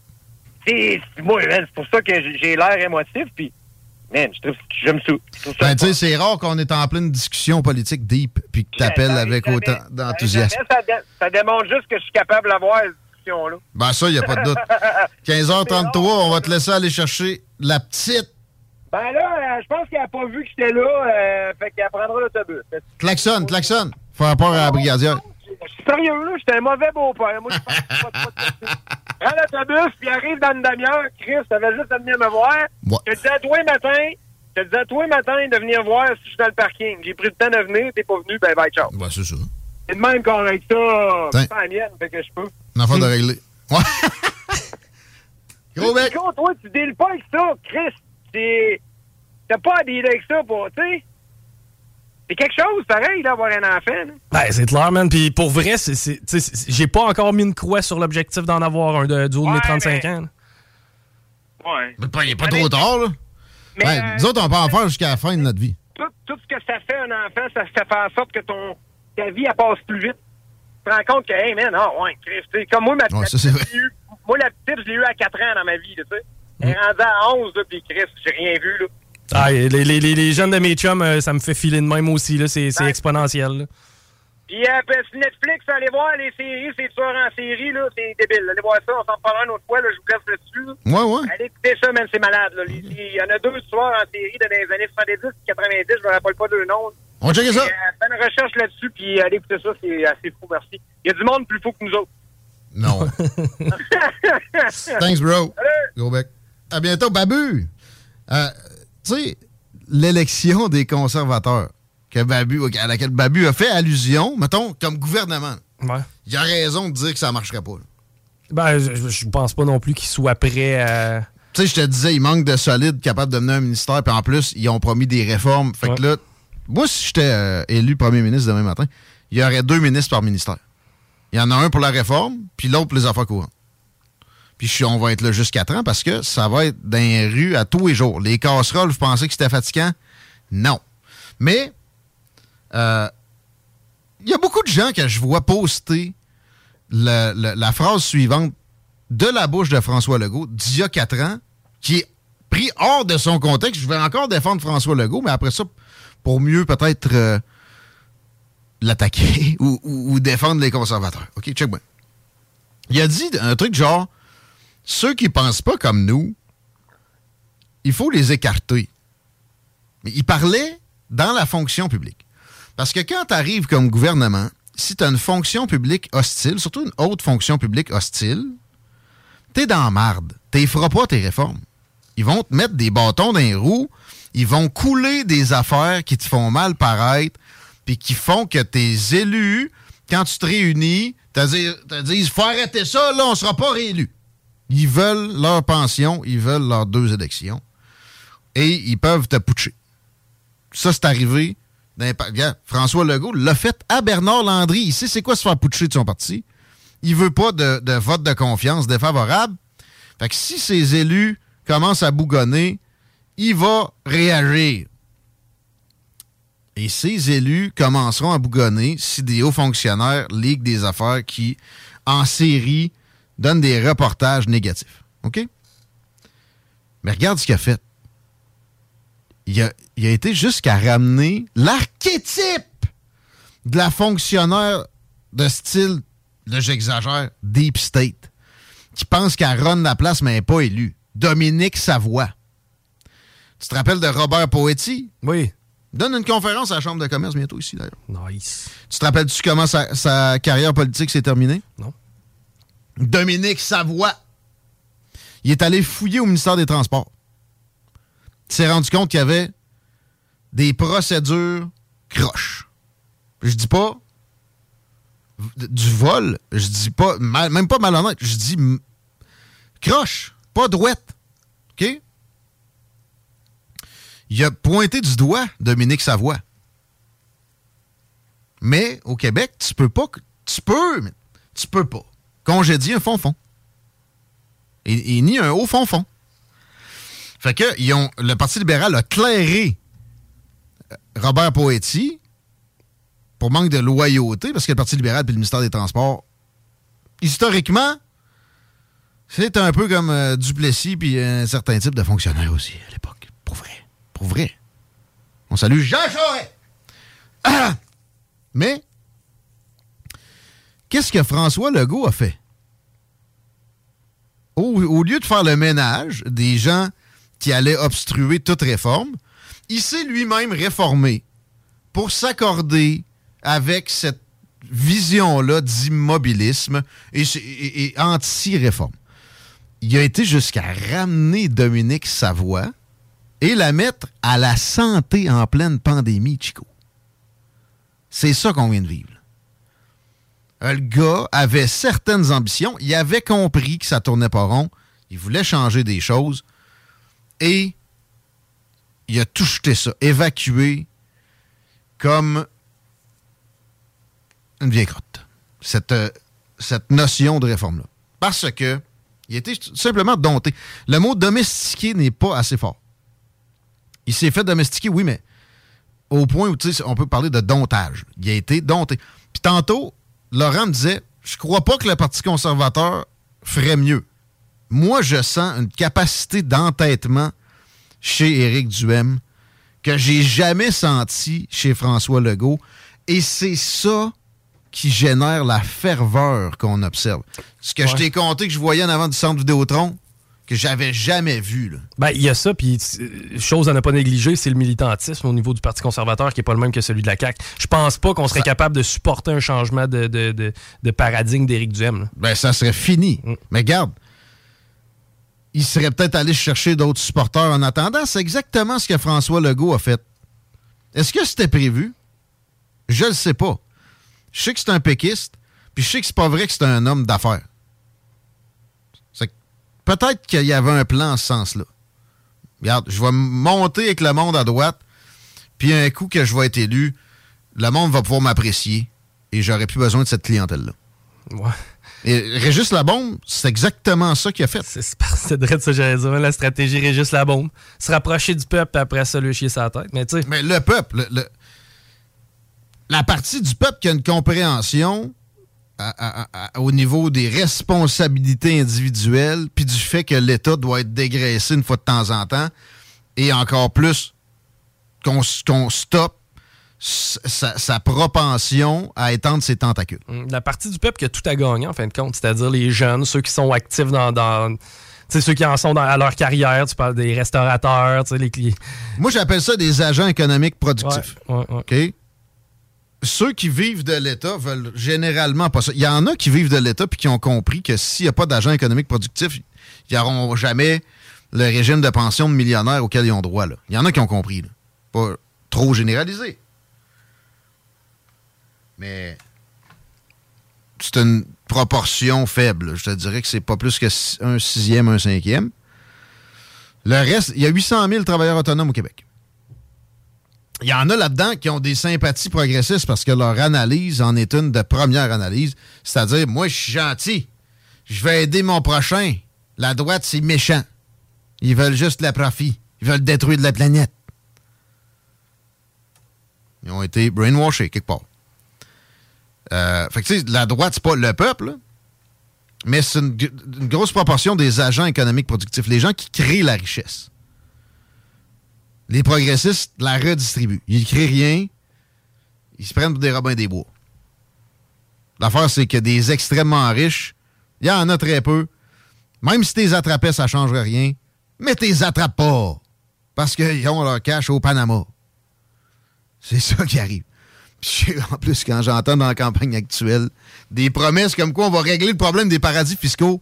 C'est, moi, c'est pour ça que j'ai l'air émotif, puis, man, je trouve que j'aime ça. Ben, tu sais, c'est rare qu'on est en pleine discussion politique deep puis que t'appelles avec autant d'enthousiasme. Jamais, ça, dé- ça démontre juste que je suis capable d'avoir cette discussion-là. Ben, ça, il a pas de doute. 15h33, on va te laisser aller chercher la petite Ben là, euh, je pense qu'elle a pas vu que j'étais là, euh, fait qu'elle prendra l'autobus. klaxon, klaxon. Faire peur à la brigadière. Je suis sérieux, là, j'étais un mauvais beau-père. Moi, je pense pas de- l'autobus, puis arrive dans une demi-heure. Chris, t'avais juste à venir me voir. Ouais. Je te disais à toi le matin, je te disais à toi matin de venir voir si je suis dans le parking. J'ai pris le temps de venir, t'es pas venu, ben bye, ciao. Ben, c'est ça. C'est de même qu'on règle ça, c'est pas la mienne, fait que je peux. Une affaire de régler. Ouais. Gros. Gros, toi, tu deals pas avec ça, Chris. T'as pas à dealer avec ça, pour, tu sais. C'est quelque chose, pareil, d'avoir un enfant. là. Ben, c'est clair, man. Puis pour vrai, c'est- c'est- tu sais, c'est- j'ai pas encore mis une croix sur l'objectif d'en avoir un de, du haut de mes 35 ans. là. Ouais. Mais pas- il est pas trop tard, là. Mais, Ben, euh, nous autres, on peut en faire jusqu'à la fin de notre vie. tout, tout ce que ça fait un enfant, ça, ça fait en sorte que ton ta vie elle passe plus vite. Tu te rends compte que, hey man, ah ouais, Chris, tu sais, comme moi, ma Ouais, la ça, c'est petite, eu- moi, la petite, je l'ai eu à 4 ans dans ma vie, tu sais. Elle est rendue à 11, là, puis Chris, j'ai rien vu, là. Ah, les, les, les, les jeunes de mes chums, euh, ça me fait filer de même aussi. là. C'est exponentiel. là. Puis euh, ben, sur Netflix, allez voir les séries, c'est tueurs en série, là, c'est débile. Allez voir ça, on s'en parlera une autre fois, là, je vous laisse là-dessus. là. Ouais, ouais. Allez écouter ça, même, c'est malade, là. Il y en a deux tueurs en série de dans les années 70 90, je me rappelle pas deux noms. On va checker ça. Euh, fais une recherche là-dessus, puis allez écouter ça, c'est assez fou, merci. Il y a du monde plus fou que nous autres. Non. Thanks, bro. Gros bec. À bientôt, Babu. Euh, tu sais, l'élection des conservateurs que Babu, à laquelle Babu a fait allusion, mettons, comme gouvernement. Ouais. Il a raison de dire que ça marcherait pas. là. Ben, je, je pense pas non plus qu'ils soient prêts à. Tu sais, je te disais, il manque de solides capables de mener un ministère, puis en plus, ils ont promis des réformes. Fait que là, moi, si j'étais euh, élu premier ministre demain matin, il y aurait deux ministres par ministère. Il y en a un pour la réforme, puis l'autre pour les affaires courantes. Puis on va être là jusqu'à 30 parce que ça va être dans les rues à tous les jours. Les casseroles, vous pensez que c'était fatigant? Non. Mais, euh, il y a beaucoup de gens que je vois poster la phrase suivante de la bouche de François Legault d'il y a quatre ans, qui est pris hors de son contexte. Je vais encore défendre François Legault, mais après ça, pour mieux peut-être euh, l'attaquer ou, ou- défendre les conservateurs. OK, check bien. Il a dit un truc genre ceux qui pensent pas comme nous, il faut les écarter. Mais il parlait dans la fonction publique. Parce que quand tu arrives comme gouvernement, si tu as une fonction publique hostile, surtout une haute fonction publique hostile, t'es dans la marde. T'es feras pas tes réformes. Ils vont te mettre des bâtons dans les roues, ils vont couler des affaires qui te font mal paraître, puis qui font que tes élus, quand tu te réunis, te disent, faut arrêter ça, là, on sera pas réélus. Ils veulent leur pension, ils veulent leurs deux élections, et ils peuvent te putcher. Ça, c'est arrivé. François Legault l'a fait à Bernard Landry. Il sait c'est quoi se faire putcher de son parti. Il veut pas de, de vote de confiance défavorable. Fait que si ses élus commencent à bougonner, il va réagir. Et ces élus commenceront à bougonner si des hauts fonctionnaires liguent des affaires qui, en série, donnent des reportages négatifs. OK? Mais regarde ce qu'il a fait. Il a, il a été jusqu'à ramener l'archétype de la fonctionnaire de style, là j'exagère, Deep State, qui pense qu'elle run la place mais n'est pas élue. Dominique Savoie. Tu te rappelles de Robert Poetti? Oui. Donne une conférence à la Chambre de commerce bientôt ici, d'ailleurs. Nice. Tu te rappelles-tu comment sa, sa carrière politique s'est terminée? Non. Dominique Savoie. Il est allé fouiller au ministère des Transports. Il s'est rendu compte qu'il y avait des procédures croches. Je dis pas du vol, je dis pas, même pas malhonnête, je dis croche, pas douette. OK? Il a pointé du doigt Dominique Savoie. Mais au Québec, tu peux pas. Tu peux, mais tu peux pas. Congédier un fond-fond. Et, et ni un haut fond-fond. Fait que ils ont, le Parti libéral a clairé euh, Robert Poetti pour manque de loyauté, parce que le Parti libéral et le ministère des Transports, historiquement, c'est un peu comme euh, Duplessis puis un certain type de fonctionnaire aussi à l'époque. Pour vrai. Pour vrai. On salue Jean Charest! Mais, qu'est-ce que François Legault a fait? Au, lieu de faire le ménage des gens qui allaient obstruer toute réforme, il s'est lui-même réformé pour s'accorder avec cette vision-là d'immobilisme et anti-réforme. Il a été jusqu'à ramener Dominique Savoie et la mettre à la santé en pleine pandémie, Chico. C'est ça qu'on vient de vivre. Euh, Le gars avait certaines ambitions. Il avait compris que ça tournait pas rond. Il voulait changer des choses. Et il a tout jeté ça, évacué comme une vieille crotte. Cette, euh, cette notion de réforme-là. Parce que il était simplement dompté. Le mot domestiqué n'est pas assez fort. Il s'est fait domestiquer, oui, mais au point où on peut parler de domptage. Il a été dompté. Puis tantôt, Laurent me disait Je crois pas que le Parti conservateur ferait mieux. Moi, je sens une capacité d'entêtement chez Éric Duhem que j'ai jamais senti chez François Legault. Et c'est ça qui génère la ferveur qu'on observe. Ce que je t'ai conté que je voyais en avant du centre Vidéotron, que j'avais jamais vu. Là. Ben, il y a ça, puis euh, chose à ne pas négliger, c'est le militantisme au niveau du Parti conservateur qui n'est pas le même que celui de la CAQ. Je pense pas qu'on serait capable de supporter un changement de, de, de- de paradigme d'Éric Duhem. là. Ben, ça serait fini. Mais garde, il serait peut-être allé chercher d'autres supporters en attendant. C'est exactement ce que François Legault a fait. Est-ce que c'était prévu? Je le sais pas. Je sais que c'est un péquiste, puis je sais que c'est pas vrai que c'est un homme d'affaires. Peut-être qu'il y avait un plan en ce sens-là. Regarde, je vais monter avec le monde à droite, Puis un coup que je vais être élu, le monde va pouvoir m'apprécier et j'aurai plus besoin de cette clientèle-là. Ouais. Et Régis Labombe, c'est exactement ça qu'il a fait. C'est vrai de ça, j'allais dire. La stratégie Régis Labombe. Se rapprocher du peuple, après ça, lui chier sa tête. Mais tu sais. Mais le peuple, le- le- la partie du peuple qui a une compréhension à- à- à- au niveau des responsabilités individuelles, puis du fait que l'État doit être dégraissé une fois de temps en temps, et encore plus qu'on qu'on stoppe sa, sa propension à étendre ses tentacules. Hum, La partie du peuple qui a tout à gagner, en fin de compte, c'est-à-dire les jeunes, ceux qui sont actifs dans. dans tu sais, ceux qui en sont dans, à leur carrière, tu parles des restaurateurs, tu sais, les clients. Moi, j'appelle ça des agents économiques productifs. Ouais, ouais, OK? Ceux qui vivent de l'État veulent généralement pas ça. Il y en a qui vivent de l'État puis qui ont compris que s'il n'y a pas d'agent économique productif, ils n'auront jamais le régime de pension de millionnaires auquel ils ont droit. là. Il y en a qui ont compris. là. Pas trop généralisé. Mais c'est une proportion faible. Je te dirais que c'est pas plus que un sixième, un cinquième. Le reste, il y a 800 000 travailleurs autonomes au Québec. Il y en a là-dedans qui ont des sympathies progressistes parce que leur analyse en est une de première analyse. C'est-à-dire, moi, je suis gentil. Je vais aider mon prochain. La droite, c'est méchant. Ils veulent juste le profit. Ils veulent détruire la planète. Ils ont été brainwashés quelque part. Euh, fait que, tu sais, la droite, c'est pas le peuple, mais c'est une grosse proportion des agents économiques productifs, les gens qui créent la richesse. Les progressistes la redistribuent. Ils créent rien, ils se prennent pour des robins des bois. L'affaire, c'est que des extrêmement riches, il y en a très peu. Même si tu les attrapais, ça ne changerait rien. Mais tu les attrapes pas. Parce qu'ils ont leur cash au Panama. C'est ça qui arrive. En plus, quand j'entends dans la campagne actuelle des promesses comme quoi on va régler le problème des paradis fiscaux,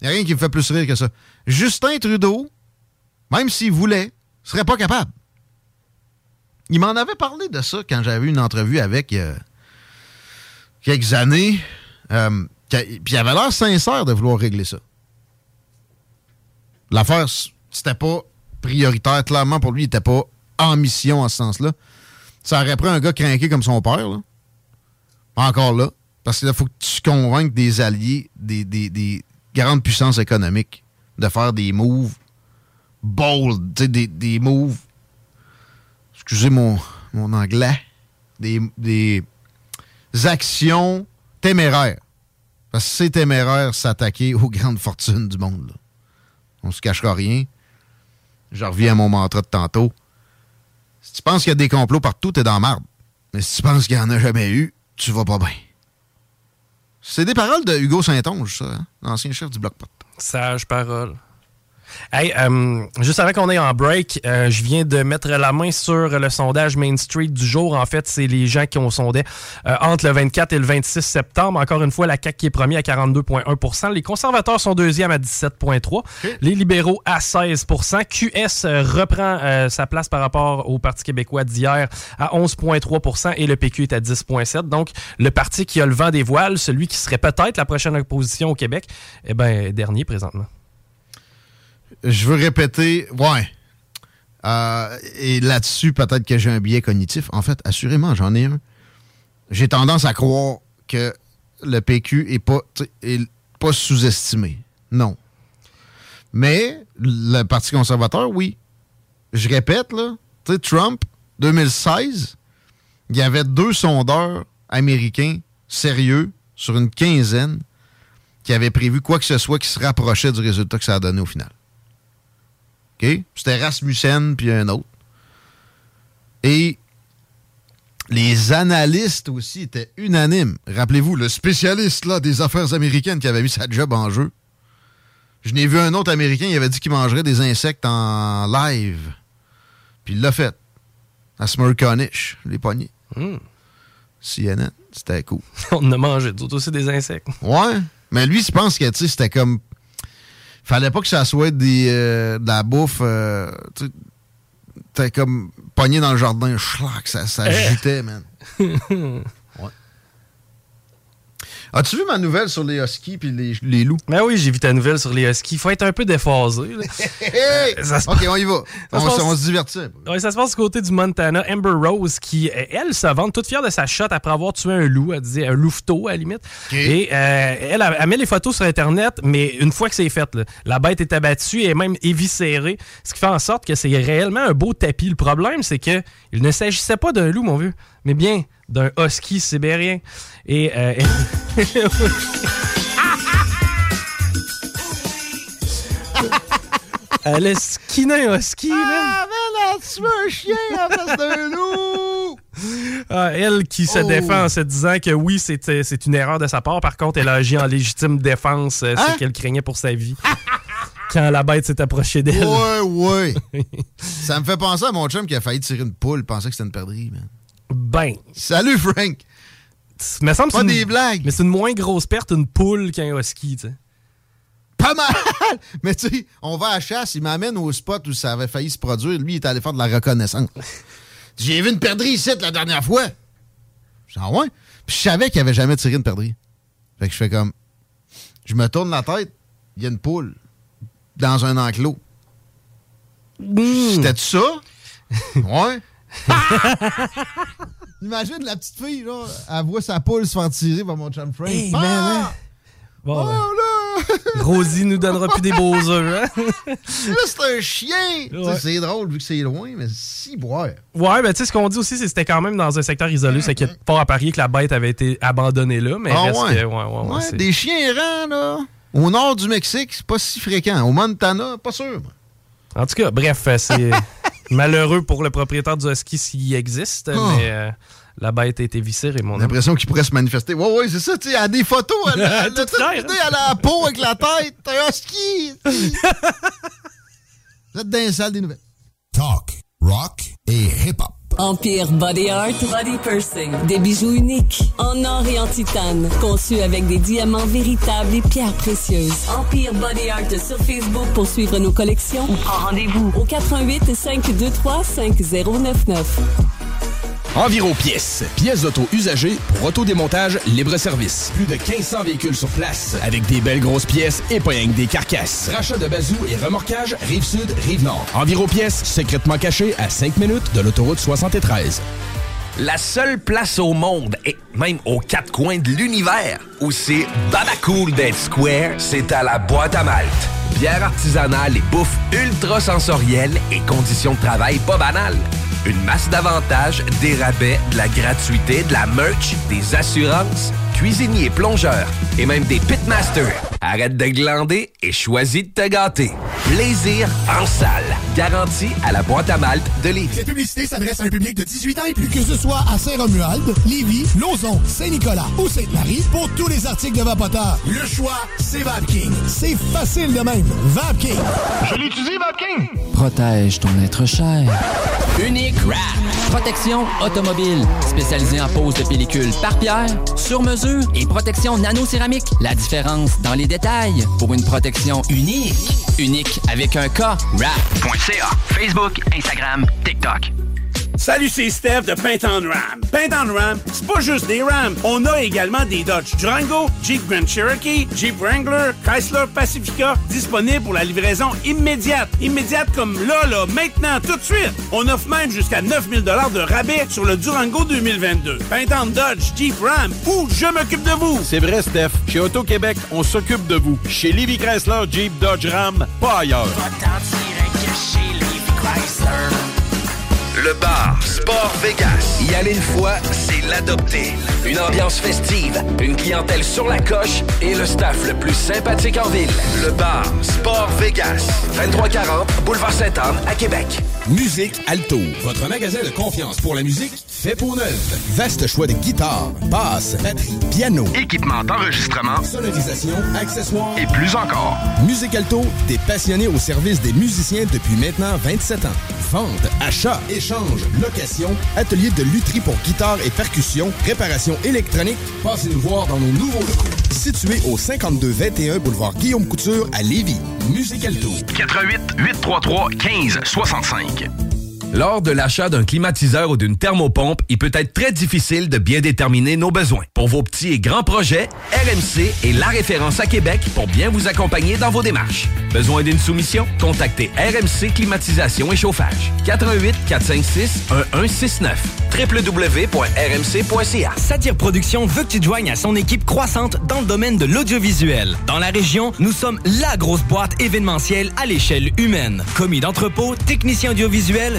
il n'y a rien qui me fait plus rire que ça. Justin Trudeau, même s'il voulait, serait pas capable. Il m'en avait parlé de ça quand j'avais une entrevue avec a quelques années. Euh, puis il avait l'air sincère de vouloir régler ça. L'affaire, c'était pas prioritaire. Clairement, pour lui, il était pas en mission en ce sens-là. Ça aurait pris un gars craqué comme son père, là. Encore là. Parce qu'il faut que tu convainques des alliés, des, des- des grandes puissances économiques, de faire des moves bold, des, des moves. Excusez mon, mon anglais. Des, des actions téméraires. Parce que c'est téméraire s'attaquer aux grandes fortunes du monde. là. On se cachera rien. Je reviens à mon mantra de tantôt. Si tu penses qu'il y a des complots partout, t'es dans la marde. Mais si tu penses qu'il n'y en a jamais eu, tu vas pas bien. C'est des paroles de Hugo Saint-Onge, ça, hein? l'ancien chef du Bloc Pot. Sage parole. Hey, euh, juste avant qu'on aille en break, euh, je viens de mettre la main sur le sondage Main Street du jour. En fait, c'est les gens qui ont sondé euh, entre le 24 et le 26 septembre. Encore une fois, la CAQ qui est premier à 42,1% Les conservateurs sont deuxième à 17,3 Les libéraux à 16% QS euh, reprend euh, sa place par rapport au Parti québécois d'hier à 11,3% et le PQ est à 10,7 Donc, le parti qui a le vent des voiles, celui qui serait peut-être la prochaine opposition au Québec, eh ben dernier présentement. Je veux répéter, ouais. Euh, et là-dessus, peut-être que j'ai un biais cognitif. En fait, assurément, j'en ai un. J'ai tendance à croire que le PQ est pas, sous-estimé. Non. Mais le Parti conservateur, oui. Je répète, là, Trump, 2016, il y avait deux sondeurs américains sérieux sur une quinzaine qui avaient prévu quoi que ce soit qui se rapprochait du résultat que ça a donné au final. C'était Rasmussen puis un autre. Et les analystes aussi étaient unanimes. Rappelez-vous, le spécialiste là, des affaires américaines qui avait mis sa job en jeu. Je n'ai vu un autre Américain, il avait dit qu'il mangerait des insectes en live. Puis il l'a fait. À Smurconish, les poignets. CNN, c'était cool. On a mangé d'autres aussi des insectes. Ouais. Mais lui, je pense que c'était comme. Fallait pas que ça soit des, euh, de la bouffe. euh, T'es comme pogné dans le jardin. Schlac, ça, ça Eh. man. As-tu vu ma nouvelle sur les huskies puis les, les loups? Ben oui, j'ai vu ta nouvelle sur les huskies. Il faut être un peu déphasé. se OK, on y va. On, se se- passe- on se divertit. Ouais, ça se passe du côté du Montana. Amber Rose, qui, euh, elle, se vante toute fière de sa shot après avoir tué un loup, elle disait un louveteau à la limite. Et euh, elle, elle, elle met les photos sur Internet, mais une fois que c'est fait, là, la bête est abattue et même éviscérée, ce qui fait en sorte que c'est réellement un beau tapis. Le problème, c'est que il ne s'agissait pas d'un loup, mon vieux, mais bien d'un husky sibérien. Et euh, elle a skiné un husky. Ah, man, tu veux un chien place d'un loup! Ah, elle qui se Oh. défend en se disant que oui, c'est euh, c'est une erreur de sa part. Par contre, elle a agi en légitime défense, euh, Hein? c'est qu'elle craignait pour sa vie. Quand la bête s'est approchée d'elle. Ouais, ouais. Ça me fait penser à mon chum qui a failli tirer une poule, pensait que c'était une perdrix, man. Ben. Salut, Frank. Me semble que Pas des une- blagues. Mais c'est une moins grosse perte, une poule qu'un husky, tu sais. Pas mal! Mais tu sais, on va à la chasse, il m'amène au spot où ça avait failli se produire. Lui, il est allé faire de la reconnaissance. J'ai vu une perdrix ici la dernière fois. Je dis, ah ouais? Puis je savais qu'il avait jamais tiré une perdrix. Fait que je fais comme. Je me tourne la tête, il y a une poule dans un enclos. C'était ça? ouais. Imagine la petite fille, là, elle voit sa poule se faire tirer par mon chum Frank. Hey, Ah! man, hein? Bon, Oh ben, là! Rosie nous donnera plus des beaux œufs, hein? Là, c'est un chien! Ouais. C'est drôle vu que c'est loin, mais si boire. Ouais, ben tu sais, ce qu'on dit aussi, c'est que c'était quand même dans un secteur isolé, c'est qu'il y a fort à parier que la bête avait été abandonnée là, mais Ah reste ouais. que- ouais, ouais, ouais, Ouais, c'est- des chiens errants, là. Au nord du Mexique, c'est pas si fréquent. Au Montana, pas sûr. moi. En tout cas, bref, euh, c'est malheureux pour le propriétaire du husky s'il existe, Oh. mais euh, la bête a été viscérée, mon l'impression qu'il pourrait se manifester. Ouais, ouais, c'est ça, tu sais. Elle a des photos. Elle, elle, a tout elle a la peau avec la tête. Un husky. Vous êtes dans les salles des nouvelles. Talk, rock et hip-hop. Empire Body Art, Body Pursing. Des bijoux uniques, en or et en titane. Conçus avec des diamants véritables et pierres précieuses. Empire Body Art sur Facebook pour suivre nos collections ou rendez-vous au 88 523 5099. Environ pièces. Pièces d'auto usagées pour autodémontage libre-service. Plus de 1500 véhicules sur place. Avec des belles grosses pièces et pas rien que des carcasses. Rachat de bazou et remorquage Rive-Sud, Rive-Nord. Environ pièces secrètement cachées à 5 minutes de l'autoroute 73. La seule place au monde, et même aux quatre coins de l'univers, où c'est babacool d'être square, c'est à la boîte à malte. Bière artisanale et bouffe ultra sensorielle et conditions de travail pas banales. Une masse d'avantages, des rabais, de la gratuité, de la merch, des assurances, cuisiniers, plongeurs et même des pitmasters. Arrête de glander et choisis de te gâter. Plaisir en salle. Garantie à la boîte à malte de Lévis. Cette publicité s'adresse à un public de 18 ans et plus. Que ce soit à Saint-Romuald, Lévis, Lauson, Saint-Nicolas ou Sainte-Marie, pour tous les articles de Vapoteur, le choix, c'est VapKing. C'est facile de même. VapKing. Je l'utilise, VapKing. Protège ton être cher. Unique Wrap. Protection automobile. Spécialisée en pose de pellicule par pierre, sur mesure et protection nano-céramique. La différence dans les détails pour une protection unique. Unique avec un K. .ca. Facebook, Instagram, TikTok. Salut, c'est Steph de Paint on Ram. Paint on Ram, c'est pas juste des Rams. On a également des Dodge Durango, Jeep Grand Cherokee, Jeep Wrangler, Chrysler Pacifica, disponibles pour la livraison immédiate. Immédiate comme là, là, maintenant, tout de suite. On offre même jusqu'à 9000 de rabais sur le Durango 2022. Paint on Dodge, Jeep Ram, ou je m'occupe de vous. C'est vrai, Steph. Chez Auto-Québec, on s'occupe de vous. Chez Livy Chrysler, Jeep, Dodge, Ram, pas ailleurs. She she leave Chrysler. Le bar Sport Vegas. Y aller une fois, c'est l'adopter. Une ambiance festive, une clientèle sur la coche et le staff le plus sympathique en ville. Le bar Sport Vegas. 2340 Boulevard Sainte-Anne à Québec. Musique Alto, votre magasin de confiance pour la musique fait pour neuf. Vaste choix de guitares, basses, batteries, piano, Équipement d'enregistrement, sonorisation, accessoires et plus encore. Musique Alto, des passionnés au service des musiciens depuis maintenant 27 ans. Vente, achat, échange, location, atelier de lutherie pour guitare et percussion, réparation électronique. Passez nous voir dans nos nouveaux locaux. Situé au 5221 boulevard Guillaume Couture à Lévis. Musique Alto. 88 833 15 65. Lors de l'achat d'un climatiseur ou d'une thermopompe, il peut être très difficile de bien déterminer nos besoins. Pour vos petits et grands projets, RMC est la référence à Québec pour bien vous accompagner dans vos démarches. Besoin d'une soumission? Contactez RMC Climatisation et Chauffage. 88 456 1169 www.rmc.ca Satire Productions veut que tu joignes à son équipe croissante dans le domaine de l'audiovisuel. Dans la région, nous sommes la grosse boîte événementielle à l'échelle humaine. Commis d'entrepôt, technicien audiovisuel,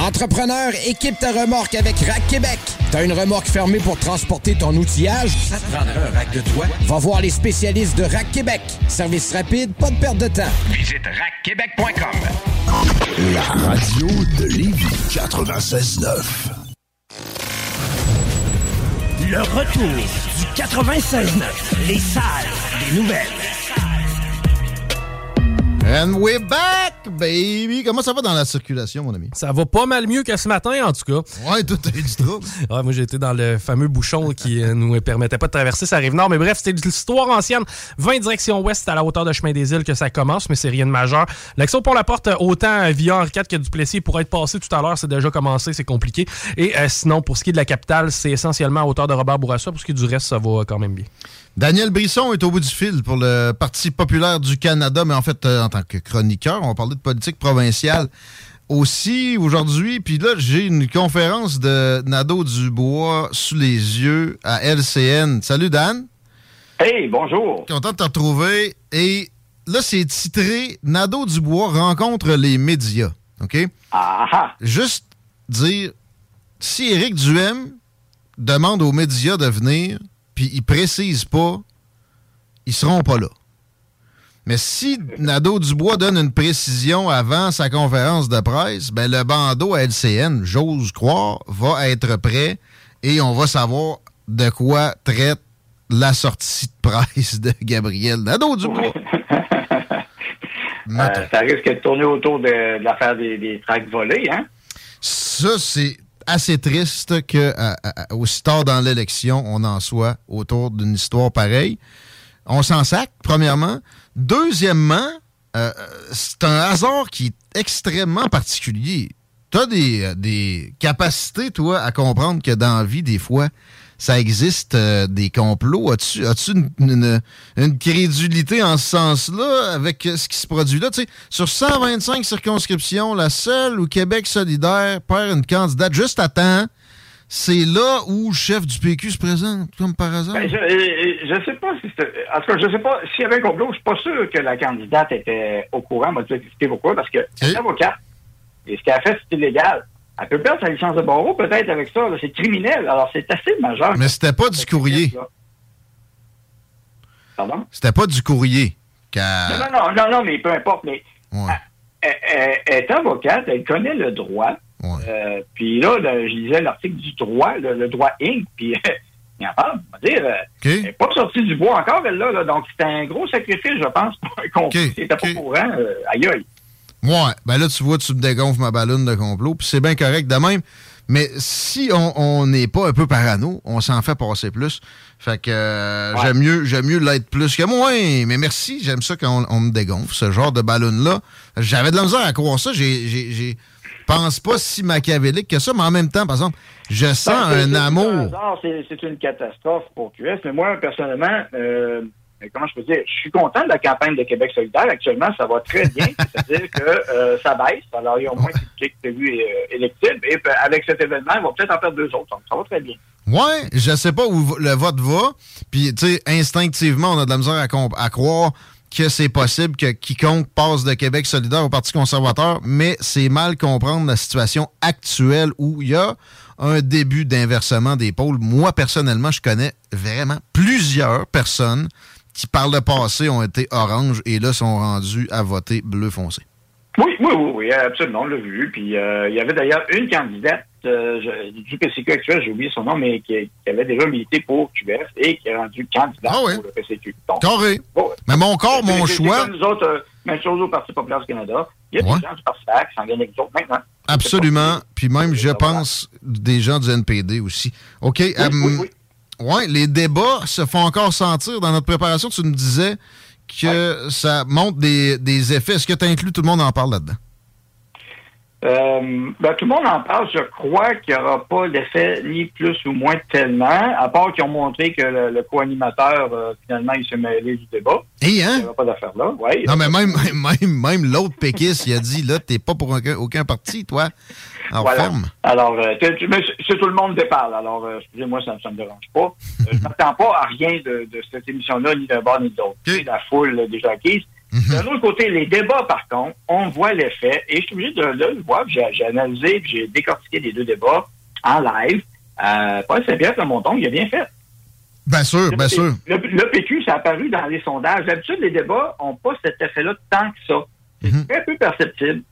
Entrepreneur, équipe ta remorque avec Rack Québec. T'as une remorque fermée pour transporter ton outillage? Ça te prendra un rack de toi? Va voir les spécialistes de Rack Québec. Service rapide, pas de perte de temps. Visite rackquebec.com. La radio de Lévis 96.9. Le retour du 96.9. Les salles des nouvelles. And we're back, baby! Comment ça va dans la circulation, mon ami? Ça va pas mal mieux que ce matin, en tout cas. Ouais, tout est du trouble. Ouais, moi, j'ai été dans le fameux bouchon qui euh, nous permettait pas de traverser sa rive nord. Mais bref, c'était l'histoire ancienne. 20 direction ouest, à la hauteur de Chemin des Îles que ça commence, mais c'est rien de majeur. L'action pour la porte, autant via Henri IV que Duplessis, pour être passé tout à l'heure, c'est déjà commencé, c'est compliqué. Et euh, sinon, pour ce qui est de la capitale, c'est essentiellement à hauteur de Robert Bourassa. Pour ce qui est du reste, ça va quand même bien. Daniel Brisson est au bout du fil pour le Parti populaire du Canada, mais en fait, euh, en tant que chroniqueur, on va parler de politique provinciale aussi aujourd'hui. Puis là, j'ai une conférence de Nadeau Dubois sous les yeux à LCN. Salut Dan. Hey, bonjour. Content de te retrouver. Et là, c'est titré Nadeau Dubois rencontre les médias. OK? Ah ah. Juste dire, si Éric Duhem demande aux médias de venir, puis il précise pas, ils seront pas là. Mais si Nadeau Dubois donne une précision avant sa conférence de presse, ben le bandeau à LCN, j'ose croire, va être prêt et on va savoir de quoi traite la sortie de presse de Gabriel Nadeau Dubois. Euh, ça risque de tourner autour de, de l'affaire des, des tracts volés, hein? Ça, c'est assez triste que aussi tard dans l'élection, on en soit autour d'une histoire pareille. On s'en sac, premièrement. Deuxièmement, euh, euh, c'est un hasard qui est extrêmement particulier. Tu as euh, des capacités, toi, à comprendre que dans la vie, des fois, ça existe euh, des complots. As-tu as-tu une, une- une crédulité en ce sens-là avec euh, ce qui se produit là? Tu sais, sur 125 circonscriptions, la seule où Québec solidaire perd une candidate juste à temps, c'est là où le chef du PQ se présente, comme par hasard. Ben, je, euh, je sais pas si. En tout cas, je sais pas s'il y avait un complot. Je suis pas sûr que la candidate était au courant. M'a dit expliquer pourquoi. Parce que c'est avocate. Et ce qu'elle a fait, c'est illégal. Elle peut perdre sa licence de barreau, peut-être, avec ça. C'est criminel. Alors, c'est assez majeur. Mais c'était pas du courrier. Pardon? C'était pas du courrier. Non, non, non, non, mais peu importe. Mais elle, est avocate, elle connaît le droit. Euh, puis là, je lisais l'article du droit, le, droit Inc. Puis il en parle, on va dire, euh, elle n'est pas sortie du bois encore, elle là. là. donc, c'est un gros sacrifice, je pense. Si t'étais pas courant, euh, aïe aïe. Ouais, ben là, tu vois, tu me dégonfles ma ballonne de complot, puis c'est bien correct de même. Mais si on n'est pas un peu parano, on s'en fait passer plus. Fait que euh, j'aime mieux j'aime mieux l'être plus que moi. Mais merci, j'aime ça quand on, on me dégonfle, ce genre de ballon-là. J'avais de la misère à croire ça. J'ai, pense pas si machiavélique que ça, mais en même temps, par exemple, je sens un amour. c'est une catastrophe pour QS. Mais moi, personnellement, euh, comment je peux dire, je suis content de la campagne de Québec solidaire. Actuellement, ça va très bien. C'est-à-dire que euh, ça baisse. Alors, il y a au moins des clics prévus euh, électifs. Et puis, avec cet événement, on va peut-être en perdre deux autres. Donc, ça va très bien. Ouais, je sais pas où le vote va. Puis, tu sais, instinctivement, on a de la misère à croire que c'est possible que quiconque passe de Québec solidaire au Parti conservateur, mais c'est mal comprendre la situation actuelle où il y a un début d'inversement des pôles. Moi, personnellement, je connais vraiment plusieurs personnes qui, par le passé, ont été orange et là sont rendus à voter bleu foncé. Oui, oui, oui, oui, absolument, on l'a vu. Puis euh, il y avait d'ailleurs une candidate euh, je- du PCQ actuel, j'ai oublié son nom, mais qui, qui avait déjà milité pour QS et qui est rendu candidate pour le PCQ. Donc, bon, Mais mon corps, mon choix. comme nous autres, euh, Même chose au Parti populaire du Canada. Il y a des gens du Parti qui s'en viennent avec nous autres maintenant. Absolument. Puis même, je pense, des gens du NPD aussi. OK. Oui, oui, oui. Les débats se font encore sentir. Dans notre préparation, tu nous disais que ça montre des, des effets. Est-ce que tu inclus tout le monde en parle là-dedans? Euh, ben, tout le monde en parle. Je crois qu'il n'y aura pas d'effet ni plus ou moins tellement, à part qu'ils ont montré que le, le co-animateur, euh, finalement, il s'est mêlé du débat. Et hein? Il n'y aura pas d'affaire là. Ouais, Non, mais même, même, même l'autre péquiste, il a dit, là, t'es pas pour aucun, aucun parti, toi. Voilà. ferme. Alors, euh, c'est tout le monde déparle. Alors, euh, excusez-moi, ça ne me dérange pas. Euh, je m'attends pas à rien de, de cette émission-là, ni d'un bord ni de l'autre. La foule déjà acquise. D'un autre côté, les débats, par contre, on voit l'effet. Et je suis obligé de, le voir. J'ai analysé, j'ai décortiqué les deux débats en live. Euh, Paul Saint-Pierre Monton, il a bien fait. Bien sûr, bien sûr. Le, le PQ, ça a apparu dans les sondages. D'habitude, les débats n'ont pas cet effet-là tant que ça. C'est Mhm. très peu perceptible.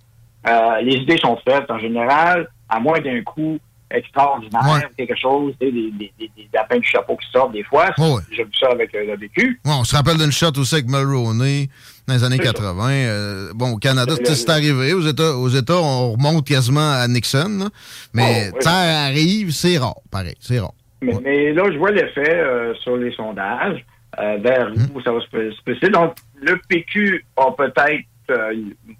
Euh, les idées sont faites en général, à moins d'un coup extraordinaire, Ouais. quelque chose, des, des, des, des lapins du chapeau qui sortent des fois. Ouais. J'ai vu ça avec euh, le PQ. Ouais, on se rappelle d'une shot aussi avec Mulroney dans les années C'est ça. 80. Euh, bon, au Canada, c'est arrivé. Aux États, aux États, on remonte quasiment à Nixon. là. Mais Oh, oui. ça arrive, c'est rare. Pareil, c'est rare. Mais, mais là, je vois l'effet euh, sur les sondages, euh, vers où ça va se se passer. Donc, le PQ a peut-être,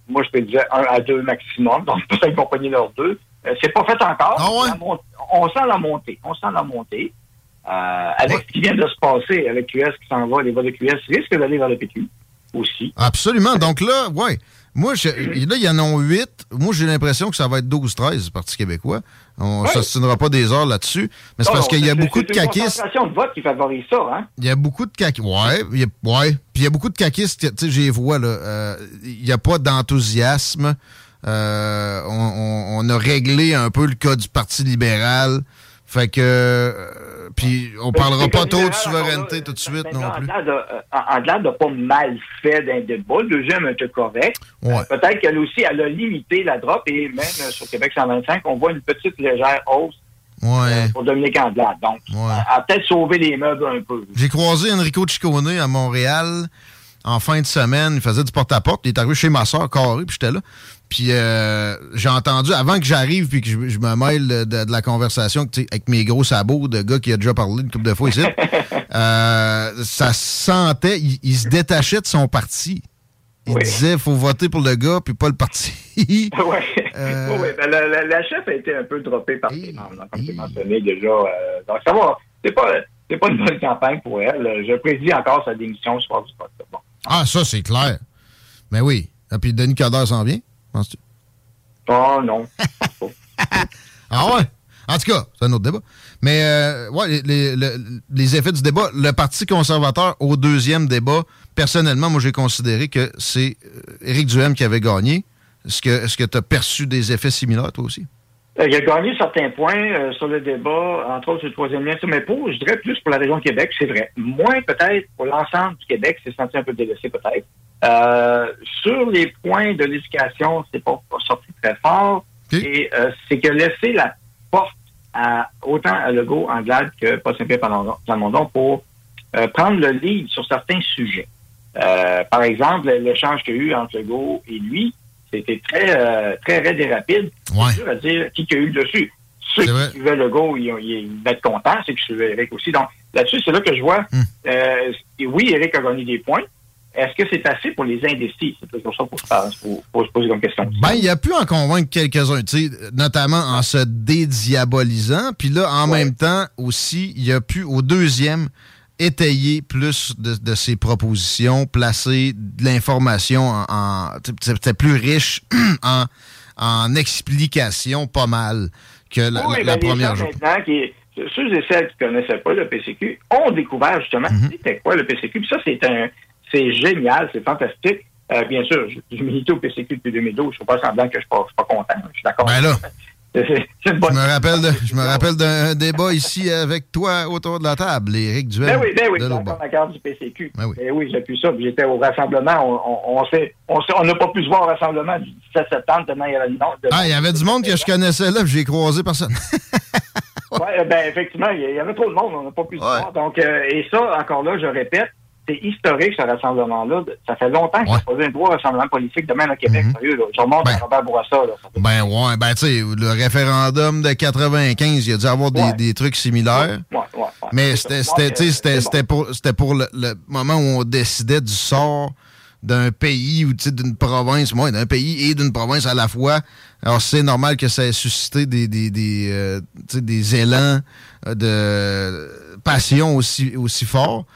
moi je peux dire un à deux maximum, donc peut-être pogner leurs deux. C'est pas fait encore. Mont- on sent la montée. On sent la montée. Avec ce qui vient de se passer, avec QS qui s'en va, les voix de QS risquent d'aller vers le PQ aussi. Absolument. Donc là, ouais. Moi, je- là, il y en a huit. Moi, j'ai l'impression que ça va être 12-13, Parti québécois. On ne Ouais. pas des heures là-dessus. Mais c'est parce qu'il y a beaucoup de caquistes. de vote qui favorise ça, hein? Il y a beaucoup de caquistes. Ouais, il y a, ouais. Puis il y a beaucoup de caquistes. Tu sais, j'ai vois, là. euh, Il n'y a pas d'enthousiasme. Euh, on, on- on a réglé un peu le cas du Parti libéral. Fait que. Euh, puis on parlera C'est pas trop de souveraineté tout de suite non En plus. euh, en- en delà de pas mal fait d'un débat, le deuxième était correct. Ouais. Euh, Peut-être qu'elle aussi, elle a limité la drop et même euh, sur Québec 125, on voit une petite légère hausse Ouais. pour Dominique Andelade. Donc, elle a peut-être sauvé les meubles un peu. J'ai croisé Enrico Ciccone à Montréal en fin de semaine. Il faisait du porte-à-porte. Il est arrivé chez ma soeur, carré, puis j'étais là. Puis euh, j'ai entendu, avant que j'arrive puis que je, je me mêle de, de- de la conversation avec mes gros sabots de gars qui a déjà parlé une couple de fois ici, euh, ça se sentait, il, il se détachait de son parti. Il disait, faut voter pour le gars puis pas le parti. oui, Euh, oui, ben, la, la- la chef a été un peu droppée par ses membres, là, comme tu mentionné déjà. euh, donc, ça va. C'est pas, c'est pas une bonne campagne pour elle. Je prédis encore sa démission du vote. Bon. ah, ça, c'est clair. Mais oui. Et puis Denis Coderre s'en vient, penses-tu? Oh non. Ah ouais? En tout cas, c'est un autre débat. Mais euh, ouais, les, les- le- les effets du débat, le Parti conservateur au deuxième débat, personnellement, moi j'ai considéré que c'est euh, Éric Duhem qui avait gagné. Est-ce que est-ce que tu as perçu des effets similaires, toi aussi? Euh, Il a gagné certains points euh, sur le débat, entre autres sur le troisième lien, mais pour, je dirais plus pour la région de Québec, c'est vrai. Moins peut-être pour l'ensemble du Québec, c'est senti un peu délaissé peut-être. Euh, sur les points de l'éducation, c'est pas, pas sorti très fort. Et euh, c'est que laisser la porte à autant à Legault, Anglade que Paul Saint-Pierre Plamondon pour euh, prendre le lead sur certains sujets. Euh, par exemple, l'échange qu'il y a eu entre Legault et lui, c'était très, euh, très raide et rapide. C'est dur à dire qui a eu le dessus. Ceux qui suivaient Legault, ils, ils devaient être contents. Ceux qui suivaient Eric aussi. Donc, là-dessus, c'est là que je vois, et oui, Eric a gagné des points. Est-ce que c'est assez pour les indécis? C'est toujours ça pour, se poser comme question. Ben, il a pu en convaincre quelques-uns, notamment en se dédiabolisant. Puis là, en même temps, aussi, il a pu, au deuxième, étayer plus de, de ses propositions, placer de l'information en. C'était plus riche en, en explications, pas mal, que la, Oui, la ben, première journée. ceux et celles qui connaissaient pas le PCQ ont découvert justement Mhm. c'était quoi le PCQ. Puis ça, c'est un, c'est génial, c'est fantastique. Euh, bien sûr, je, je milite au PCQ depuis 2012. Je ne suis pas semblant que je ne suis, pas- content. Je suis d'accord. Ben là. Une Je me rappelle de- je me rappelle d'un débat ici avec toi autour de la table, Éric Duel. Ben oui, ben oui, bord. la carte du PCQ. Ben oui. Ben oui, j'ai pu ça. J'étais au rassemblement. On, on, on on n'a pas pu se voir au rassemblement du 17 septembre tellement il y avait le nom. de- Ah, il y avait du monde que je connaissais là, puis j'ai croisé personne. Ouais, ben effectivement, il y avait trop de monde, on n'a pas pu se voir. Donc, euh, et ça, encore là, je répète, c'est historique, ce rassemblement-là. Ça fait longtemps n'y a pas eu un gros rassemblement politique de même au Québec, sérieux. Là. Je remonte à Robert Bourassa. Là. Ben ouais, ben tu sais, le référendum de 95, il y a dû avoir des, des trucs similaires. Ouais, ouais, ouais. Mais c'était pour pour le, le moment où on décidait du sort d'un pays ou d'une province, moi, d'un pays et d'une province à la fois. Alors c'est normal que ça ait suscité des des des, euh, des élans de passion aussi aussi forts.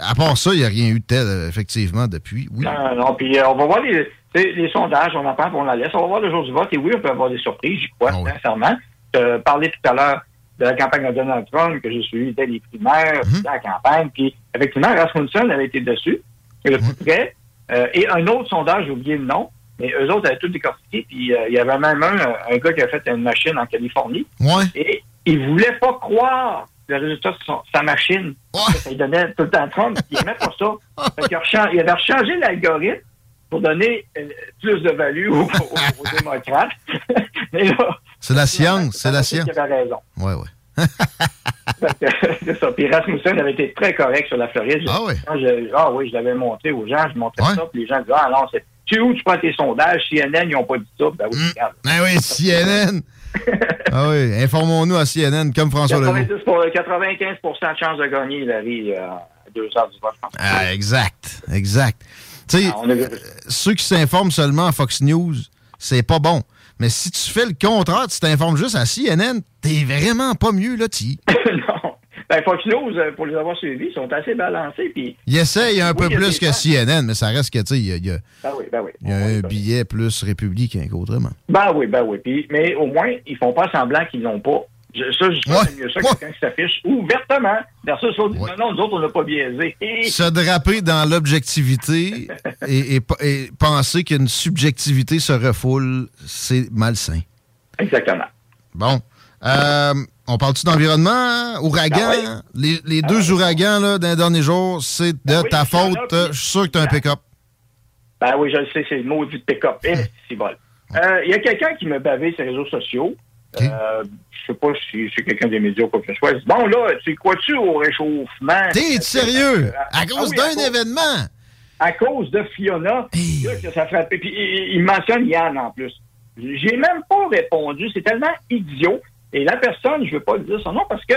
À part ça, il n'y a rien eu de tel, euh, effectivement, depuis. Oui. Non, non, puis euh, on va voir les, sondages, on en parle, on la laisse. On va voir le jour du vote, et oui, on peut avoir des surprises, j'y crois, sincèrement. Je parlais tout à l'heure de la campagne de Donald Trump, que j'ai suivi dès les primaires, puis la campagne, puis effectivement, Rasmussen avait été dessus, le plus près. Euh, et un autre sondage, j'ai oublié le nom, mais eux autres avaient tout décortiqué, puis il y avait même un, un gars qui a fait une machine en Californie. Ouais. Et il voulait pas croire le résultat son- sa machine. Ça lui donnait tout le temps Trump. Il aimait pas ça. Fait rechan- il avait changé l'algorithme pour donner euh, plus de value aux, démocrates. C'est la science, c'est la science. il avait raison. Ouais, ouais. Fait que, c'est ça. Puis Rasmussen avait été très correct sur la Floride. Ah oui? Quand je- ah oui, je l'avais montré aux gens, je montrais ça, puis les gens disaient, ah non, c'est, tu sais où tu prends tes sondages? CNN, ils n'ont pas dit ça. Ben oui, regarde. Ah oui, CNN. Ah oui, informons-nous à CNN, comme François Legault. 90 pour- 95% de chance de gagner, Larry, euh, à deux heures du vote, je pense. Ah, exact, exact. Tu sais, Ah, a euh, ceux qui s'informent seulement à Fox News, c'est pas bon. Mais si tu fais le contraire, tu t'informes juste à CNN, t'es vraiment pas mieux, là, tu non. Ben, Fox News, euh, pour les avoir suivis, ils sont assez balancés. Puis, Il essaye un Oui, peu il y a plus que. CNN, mais ça reste que, tu sais, il y a, il y a- Ben oui, ben oui. il y a un billet plus républicain qu'autrement. Ben oui, ben oui. Puis, mais au moins, ils font pas semblant qu'ils l'ont pas. Je, ça, je trouve que c'est mieux ça que quelqu'un qui s'affiche ouvertement. Versus l'autre, non, non, nous autres, on n'a pas biaisé. Se draper dans l'objectivité et, et- et penser qu'une subjectivité se refoule, c'est malsain. Exactement. Bon. Euh, on parle-tu d'environnement, hein? ouragan? Ah oui. Ah Les, les deux ouragans là, d'un dernier jour, c'est de oui, ta faute. Je suis sûr que tu as un pick-up. Ben oui, je le sais, c'est le mot du pick-up. Eh, bon. Euh, Il y a quelqu'un qui me bavait sur les réseaux sociaux. Euh, je sais pas si c'est quelqu'un des médias ou quoi que ce soit. Il dit, Bon, là, tu crois-tu au réchauffement? T'es sérieux? Ah, À cause d'un événement? À cause de Fiona, là, que ça frappait. Puis il, il mentionne Yann en plus. J'ai même pas répondu. C'est tellement idiot. Et la personne, je veux pas dire son nom parce que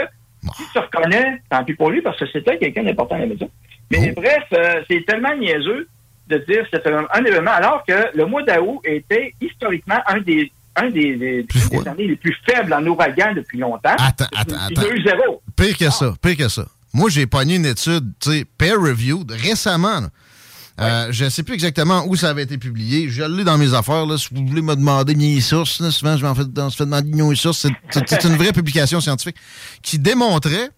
si tu reconnais, tant pis pour lui, parce que c'était quelqu'un d'important à la maison. Mais bref, euh, c'est tellement niaiseux de dire que c'était un, événement, alors que le mois d'août était historiquement un des un des, des, des années les plus faibles en ouragan depuis longtemps. Attends, attends, Il y a attends. eu zéro. Pire que ça, pire que ça. Moi, j'ai pogné une étude, tu sais, peer-reviewed, récemment. là. Euh, je ne sais plus exactement où ça avait été publié. Je l'ai dans mes affaires. Là. Si vous voulez me demander mes sources, là, souvent je m'en fais, se fait demander mes sources. C'est- une vraie publication scientifique qui démontrait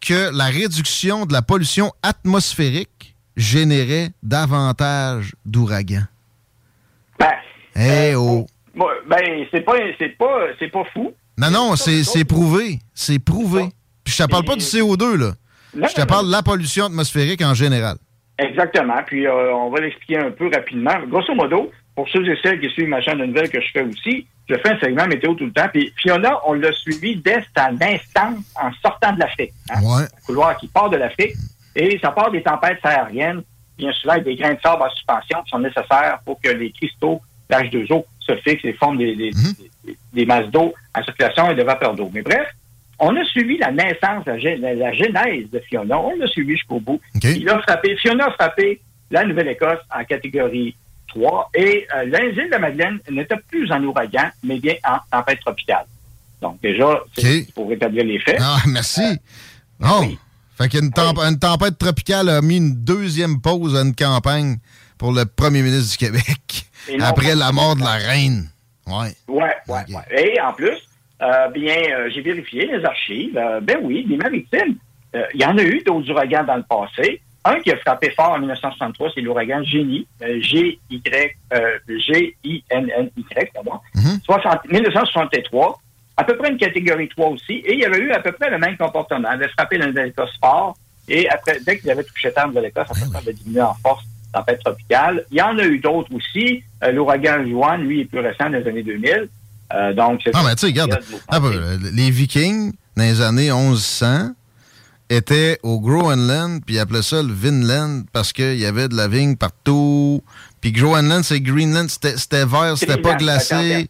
que la réduction de la pollution atmosphérique générait davantage d'ouragans. Ben, Eh oh! Bon, ben, c'est pas, pas, pas fou. Non, non, c'est prouvé. C'est prouvé. Puis je te parle pas du CO2, là. Je te parle de la pollution atmosphérique en général. Exactement. Puis euh, on va l'expliquer un peu rapidement. Grosso modo, pour ceux et celles qui suivent ma chaîne de nouvelles que je fais aussi, je fais un segment météo tout le temps. Puis Fiona, on l'a suivi dès sa naissance en sortant de l'Afrique. hein. Un couloir qui part de l'Afrique. Et ça part des tempêtes sahariennes, bien souvent avec des grains de sable en suspension qui sont nécessaires pour que les cristaux d'H2O se fixent et forment des, des, des- des masses d'eau en circulation et de vapeur d'eau. Mais bref, on a suivi la naissance, la, genèse de Fiona. On l'a suivi jusqu'au bout. Il a frappé, Fiona a frappé la Nouvelle-Écosse en catégorie 3 et euh, l'île de Madeleine n'était plus en ouragan, mais bien en tempête tropicale. Donc déjà, c'est pour rétablir les faits. Ah, merci. Oh! Fait qu'une temp- une tempête tropicale a mis une deuxième pause à une campagne pour le premier ministre du Québec non après la mort de la reine. Ouais. Ouais, ouais, ouais. Et en plus, euh, bien, euh, j'ai vérifié les archives. Euh, ben oui, les maritimes, euh, il y en a eu d'autres ouragans dans le passé. Un qui a frappé fort en 1963, c'est l'ouragan Génie, euh, G-Y, euh, G-I-N-N-Y, pardon. 60 1963, à peu près une catégorie 3 aussi, et il y avait eu à peu près le même comportement. Il avait frappé Nouvelle-Écosse fort, et après, dès qu'il avait touché terre de Nouvelle-Écosse, après ça avait diminué en force, tempête tropicale. Il y en a eu d'autres aussi. L'ouragan Juan, lui, est plus récent, dans les années 2000. Euh, donc, Ah, mais tu sais, regarde, les Vikings, dans les années 1100, était au Groenland, puis ils appelaient ça le Vinland parce qu'il y avait de la vigne partout. Puis Groenland, c'est Greenland, c'était vert, c'était pas glacé.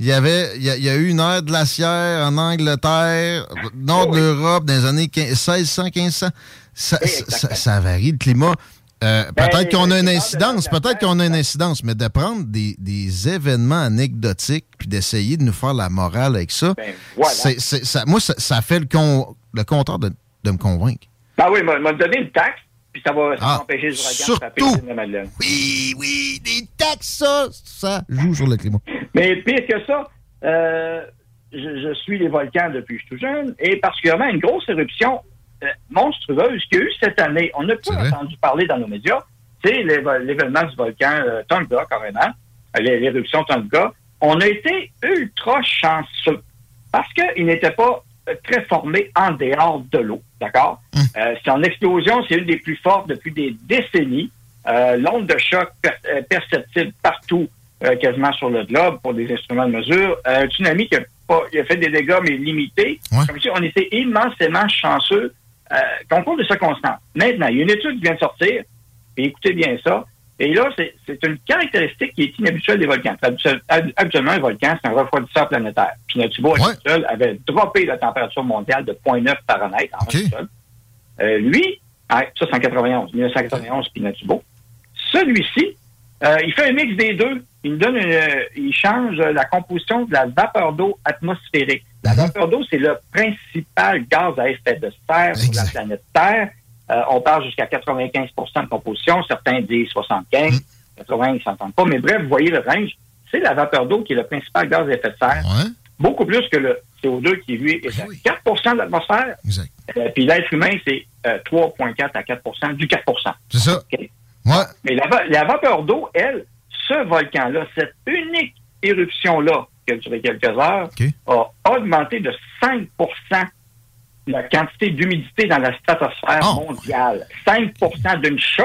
Il y avait, il y, a, il y a eu une ère glaciaire en Angleterre, nord de l'Europe, dans les années 15 1600, 1500. Ça, ça, ça varie le climat. Euh, Ben, peut-être qu'on a une incidence, peut-être qu'on a une incidence, mais de prendre des, des événements anecdotiques puis d'essayer de nous faire la morale avec ça, Ben, voilà. ça moi, ça, ça fait le, con, le contraire de, de me convaincre. Ben oui, m'a m'a donné une taxe, puis ça va Ah, empêcher de surtout. de. Oui, oui, des taxes, ça, ça joue sur le climat. Mais pire que ça, euh, je, je suis les volcans depuis que je suis tout jeune, et particulièrement une grosse éruption monstrueuse qu'il y a eu cette année. On n'a pas entendu parler dans nos médias. C'est l'éve- l'événement du volcan euh, Tonga, carrément, euh, l'é- l'éruption Tonga. On a été ultra chanceux parce qu'il n'était pas euh, très formé en dehors de l'eau, d'accord? Euh, son explosion, c'est une des plus fortes depuis des décennies. Euh, L'onde de choc per- euh, perceptible partout, euh, quasiment sur le globe, pour des instruments de mesure. Euh, un tsunami qui a, pas, il a fait des dégâts, mais limités. Comme si on était immensément chanceux, euh, concours de circonstances. Maintenant, il y a une étude qui vient de sortir, et écoutez bien ça. Et là, c'est une caractéristique qui est inhabituelle des volcans. Habitu- hab- Habituellement, un volcan, c'est un refroidisseur planétaire. Pinatubo, à lui seul, avait droppé la température mondiale de 0.9 Fahrenheit en seul. Euh, lui, ah, ça c'est en 91, 1991, Pinatubo. Celui-ci, euh, il fait un mix des deux. Il nous donne une, euh, il change la composition de la vapeur d'eau atmosphérique. La vapeur d'eau, c'est le principal gaz à effet de serre sur la planète Terre. Euh, on parle jusqu'à 95% de composition. Certains disent 75, 80, ils ne s'entendent pas. Mais bref, vous voyez le range. C'est la vapeur d'eau qui est le principal gaz à effet de serre. Beaucoup plus que le CO2 qui, lui, est à 4% de l'atmosphère. Euh, puis l'être humain, c'est euh, 3,4 à 4% du 4% C'est ça. Mais la, la vapeur d'eau, elle, ce volcan-là, cette unique éruption-là, qui a duré quelques heures, a augmenté de 5% la quantité d'humidité dans la stratosphère mondiale. 5% d'une shot.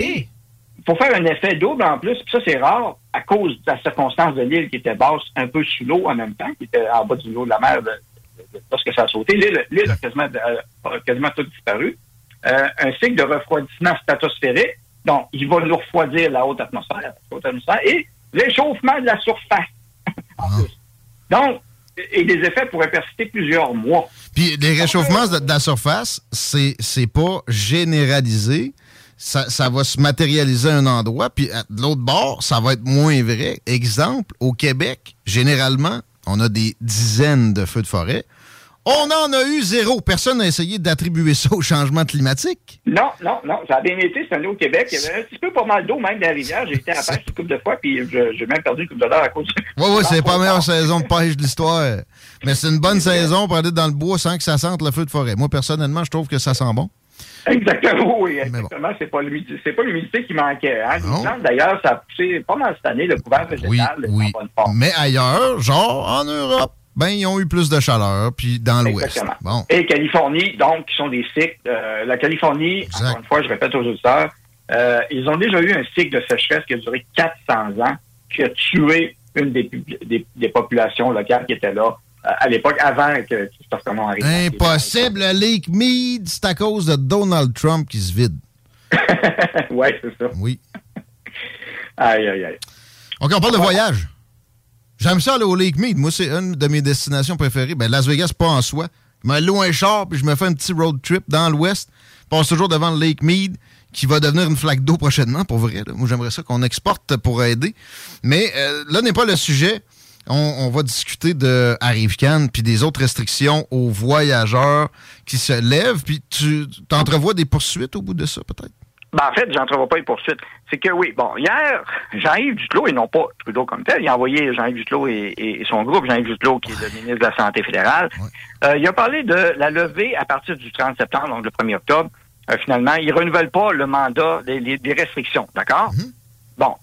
Et il faut faire un effet double en plus, puis ça c'est rare à cause de la circonstance de l'île qui était basse, un peu sous l'eau en même temps, qui était en bas du niveau de la mer de- de- lorsque ça a sauté. L'île a quasiment, a quasiment tout disparu. Euh, un cycle de refroidissement stratosphérique, donc il va nous refroidir la haute atmosphère, la haute atmosphère et l'échauffement de la surface. En plus. Donc, et des effets pourraient persister plusieurs mois. Puis les réchauffements de, la surface, c'est c'est pas généralisé. Ça, ça va se matérialiser à un endroit, puis à- l'autre bord, ça va être moins vrai. Exemple, au Québec, généralement, on a des dizaines de feux de forêt. On en a eu zéro. Personne n'a essayé d'attribuer ça au changement climatique. Non, non, non, ça a bien été cette année au Québec. Il y avait un petit peu pas mal d'eau même dans la rivière. J'ai été à la pêche une couple de fois, puis j'ai même perdu une couple de à cause de Oui, oui, c'est pas la meilleure saison de pêche de l'histoire. Mais c'est une bonne saison pour aller dans le bois sans que ça sente le feu de forêt. Moi, personnellement, je trouve que ça sent bon. Exactement, oui, exactement. C'est pas l'humidité, c'est pas l'humidité qui manquait. Hein. D'ailleurs, ça a poussé pas mal cette année, le couvert végétal est en bonne forme. Mais ailleurs, genre en Europe, ben, ils ont eu plus de chaleur, puis dans l'Ouest. Bon. Et Californie, donc, qui sont des cycles. euh, la Californie, encore une fois, je répète aux auditeurs, euh, ils ont déjà eu un cycle de sécheresse qui a duré 400 ans, qui a tué une des, des, des populations locales qui étaient là euh, à l'époque, avant que Christophe Colomb arrive. Impossible, le Lake Mead, c'est à cause de Donald Trump qui se vide. oui, c'est ça. Oui. Aïe, aïe, aïe. OK, on parle de voyage. J'aime ça aller au Lake Mead. Moi, c'est une de mes destinations préférées. Ben, Las Vegas, pas en soi. Je me loue un char, puis je me fais un petit road trip dans l'Ouest. Passe toujours devant le Lake Mead, qui va devenir une flaque d'eau prochainement, pour vrai. Moi, j'aimerais ça qu'on exporte pour aider. Mais euh, là n'est pas le sujet. On, on va discuter de Arrive-Can, puis des autres restrictions aux voyageurs qui se lèvent. Puis tu entrevois des poursuites au bout de ça, peut-être? Ben, en fait, j'entrevois pas les poursuites. C'est que oui, bon, hier, Jean-Yves Duclos, et non pas Trudeau comme tel, il a envoyé Jean-Yves Duclos et, son groupe, Jean-Yves Duclos, qui est le ministre de la Santé fédérale, euh, il a parlé de la levée à partir du 30 septembre, donc le 1er octobre. Euh, finalement, il renouvelle pas le mandat des, les- des restrictions, d'accord? Bon,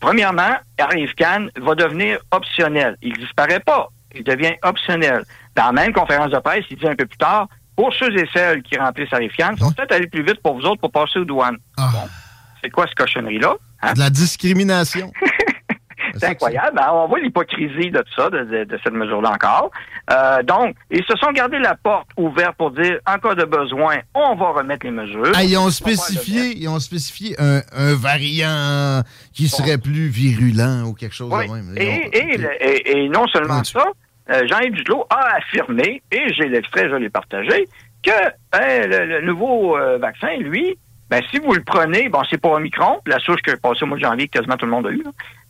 premièrement, Arrive Cannes va devenir optionnel. Il disparaît pas. Il devient optionnel. Dans la même conférence de presse, il dit un peu plus tard, pour ceux et celles qui remplissent Cannes, ça va peut-être aller plus vite pour vous autres pour passer aux douanes. Bon. C'est quoi cette cochonnerie-là? hein? De la discrimination. C'est incroyable. hein? On voit l'hypocrisie de tout ça, de, de- de cette mesure-là encore. Euh, donc, ils se sont gardés la porte ouverte pour dire, en cas de besoin, on va remettre les mesures. Ah, ils ont spécifié, ils ont spécifié un, un variant qui serait plus virulent ou quelque chose Oui. de même. Ils ont- Et, non seulement ça, Jean-Yves Duclos a affirmé, et j'ai l'extrait, je l'ai partagé, que ben, le, le nouveau euh, vaccin, lui, ben, si vous le prenez, bon, c'est pour Omicron, la souche qui est passée au mois de janvier, que quasiment tout le monde a eu.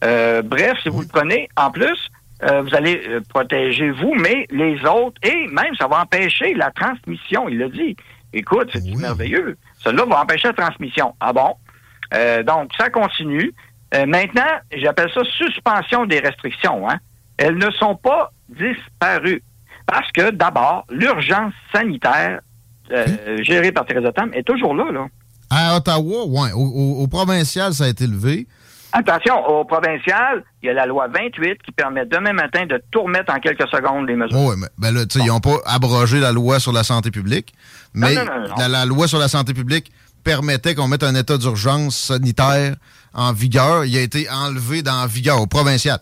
Euh, bref, si vous le prenez, en plus, euh, vous allez euh, protéger vous, mais les autres, et même ça va empêcher la transmission, il l'a dit. Écoute, c'est merveilleux. Cela va empêcher la transmission. Ah bon? Euh, donc, ça continue. Euh, maintenant, j'appelle ça suspension des restrictions. Hein. Elles ne sont pas disparues. Parce que, d'abord, l'urgence sanitaire euh, gérée par Theresa Tam est toujours là. là. À Ottawa, ouais. Au, au- au provincial, ça a été levé. Attention, au provincial, il y a la loi 28 qui permet demain matin de tout remettre en quelques secondes les mesures. Oui, mais ben là, tu sais, ils n'ont pas abrogé la loi sur la santé publique, mais Non, non, non, non. La, la loi sur la santé publique permettait qu'on mette un état d'urgence sanitaire en vigueur. Il a été enlevé dans la vigueur au provincial.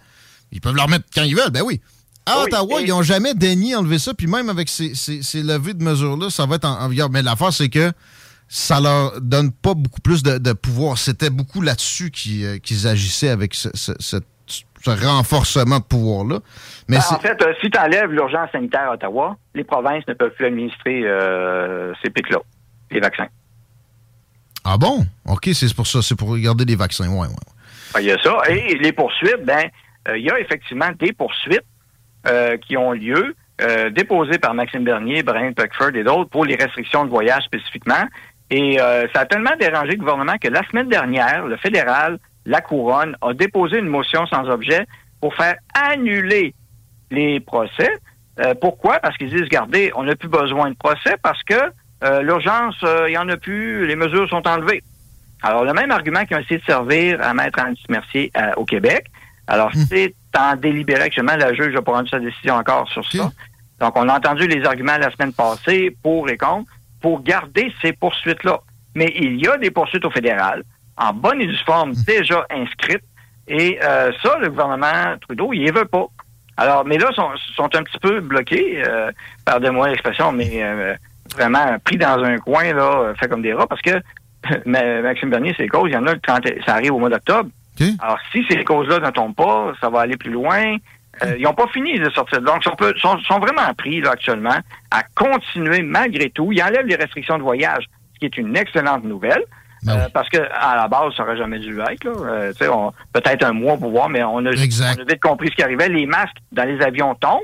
Ils peuvent le remettre quand ils veulent, ben oui. À Oui, Ottawa, et- ils n'ont jamais daigné enlever ça, puis même avec ces, ces- ces levées de mesures-là, ça va être en, en vigueur. Mais l'affaire, c'est que ça leur donne pas beaucoup plus de, de pouvoir. C'était beaucoup là-dessus qu'ils euh, qu'ils agissaient avec ce, ce- ce- ce renforcement de pouvoir-là. Mais Ben, en fait, euh, si tu enlèves l'urgence sanitaire à Ottawa, les provinces ne peuvent plus administrer euh, ces pics-là, les vaccins. Ah bon? OK, c'est pour ça. C'est pour regarder les vaccins. Ouais, ouais. Ben, Il y a ça. Et les poursuites, ben, il y a effectivement des poursuites euh, qui ont lieu, euh, déposées par Maxime Bernier, Brian Peckford et d'autres pour les restrictions de voyage spécifiquement. Et euh, ça a tellement dérangé le gouvernement que la semaine dernière, le fédéral, la couronne, a déposé une motion sans objet pour faire annuler les procès. Euh, pourquoi? Parce qu'ils disent, regardez, on n'a plus besoin de procès parce que euh, l'urgence, euh, il n'y en a plus, les mesures sont enlevées. Alors, le même argument qui a essayé de servir à Maître Anne Mercier euh, au Québec. Alors, c'est en délibéré actuellement, la juge n'a pas rendu sa décision encore sur ça. Donc, on a entendu les arguments la semaine passée pour et contre pour garder ces poursuites-là. Mais il y a des poursuites au fédéral, en bonne et due forme, déjà inscrites. Et euh, ça, le gouvernement Trudeau, il ne veut pas. Alors, mais là, ils sont, sont un petit peu bloqués, euh, pardonnez-moi l'expression, mais euh, vraiment pris dans un coin, là, euh, fait comme des rats, parce que Ma- Maxime Bernier, c'est causes, il y en a le 30, ça arrive au mois d'octobre. Alors, si ces causes-là ne tombent pas, ça va aller plus loin. Euh, ils n'ont pas fini de sortir de là. Donc, ils sont, vraiment pris, là, actuellement, à continuer malgré tout. Ils enlèvent les restrictions de voyage, ce qui est une excellente nouvelle. Euh, parce que à la base, ça aurait jamais dû être. Euh, tu Peut-être un mois pour voir, mais on a, on a vite compris ce qui arrivait. Les masques dans les avions tombent.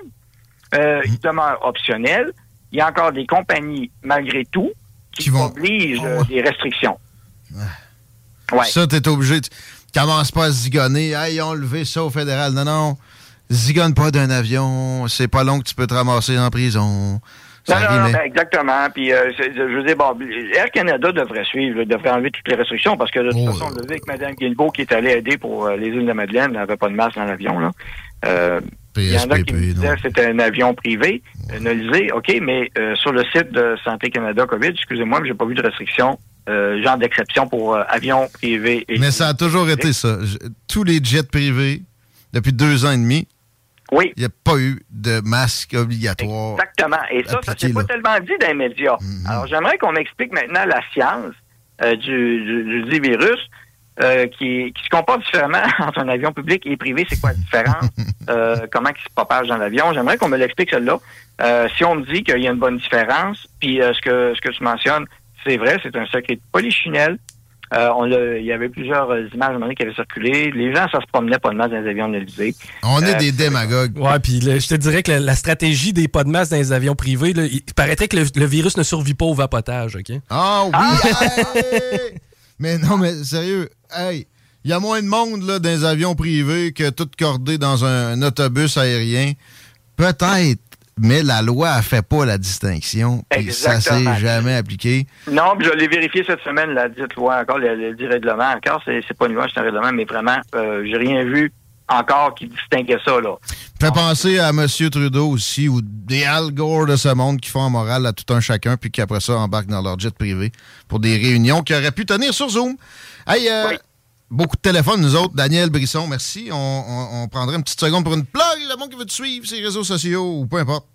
Ils demeurent optionnels. Il y a encore des compagnies, malgré tout, qui, obligent euh, des restrictions. Ouais. Ça, t'es obligé. Tu commences pas à zigonner. Hey, ils ont levé ça au fédéral. Non, non. Zigonne pas d'un avion. C'est pas long que tu peux te ramasser en prison. Non, non, non, mais- ben, exactement. Puis, euh, je veux dire, bon, Air Canada devrait suivre, devrait enlever toutes les restrictions parce que de toute façon, on l'a vu avec Mme Guilbeault qui est allée aider pour euh, les îles de Madeleine, elle n'avait pas de masque dans l'avion. là. Euh, Il y en a qui me disaient que c'était un avion privé. Euh, Nolisé, OK, mais euh, sur le site de Santé Canada COVID, excusez-moi, mais j'ai pas vu de restriction, euh, genre d'exception pour euh, avions privés. Et Mais ça a toujours été ça. Je- Tous les jets privés, depuis deux ans et demi, oui. il n'y a pas eu de masque obligatoire. Exactement. Et ça, ça s'est pas tellement dit dans les médias. Alors, j'aimerais qu'on m'explique maintenant la science euh, du, du, du dit virus euh, qui, qui se comporte différemment entre un avion public et privé. C'est quoi la différence? Comment il se propage dans l'avion? J'aimerais qu'on me l'explique, celle-là. Si on me dit qu'il y a une bonne différence, puis ce, que, ce que tu mentionnes, c'est vrai, c'est un secret de polichinelle. Euh, on l'a- il y avait plusieurs euh, images à un moment donné qui avaient circulé. Les gens, ça se promenait pas de masse dans les avions analysés. On est Euh, des démagogues. Ouais, puis le- je te dirais que la, la stratégie des pas de masse dans les avions privés, là, il paraîtrait que le, le virus ne survit pas au vapotage, OK? Ah oui! hey! Mais non, mais sérieux, hey, il y a moins de monde là, dans les avions privés que tout cordé dans un, un autobus aérien. Peut-être, mais la loi ne fait pas la distinction. Puis ça s'est Exactement. jamais appliqué. Non, puis je l'ai vérifié cette semaine, la dite loi encore, le, le dit règlement encore, c'est, c'est pas une loi, c'est un règlement, mais vraiment, euh, j'ai rien vu encore qui distinguait ça, là. Fait penser à M. Trudeau aussi, ou des Al Gore de ce monde qui font en morale à tout un chacun, puis qui après ça embarquent dans leur jet privé pour des réunions qui auraient pu tenir sur Zoom. Hey, euh, beaucoup de téléphones, nous autres. Daniel Brisson, merci. On, prendrait une petite seconde pour une plug. Le monde qui veut te suivre, ses réseaux sociaux ou peu importe.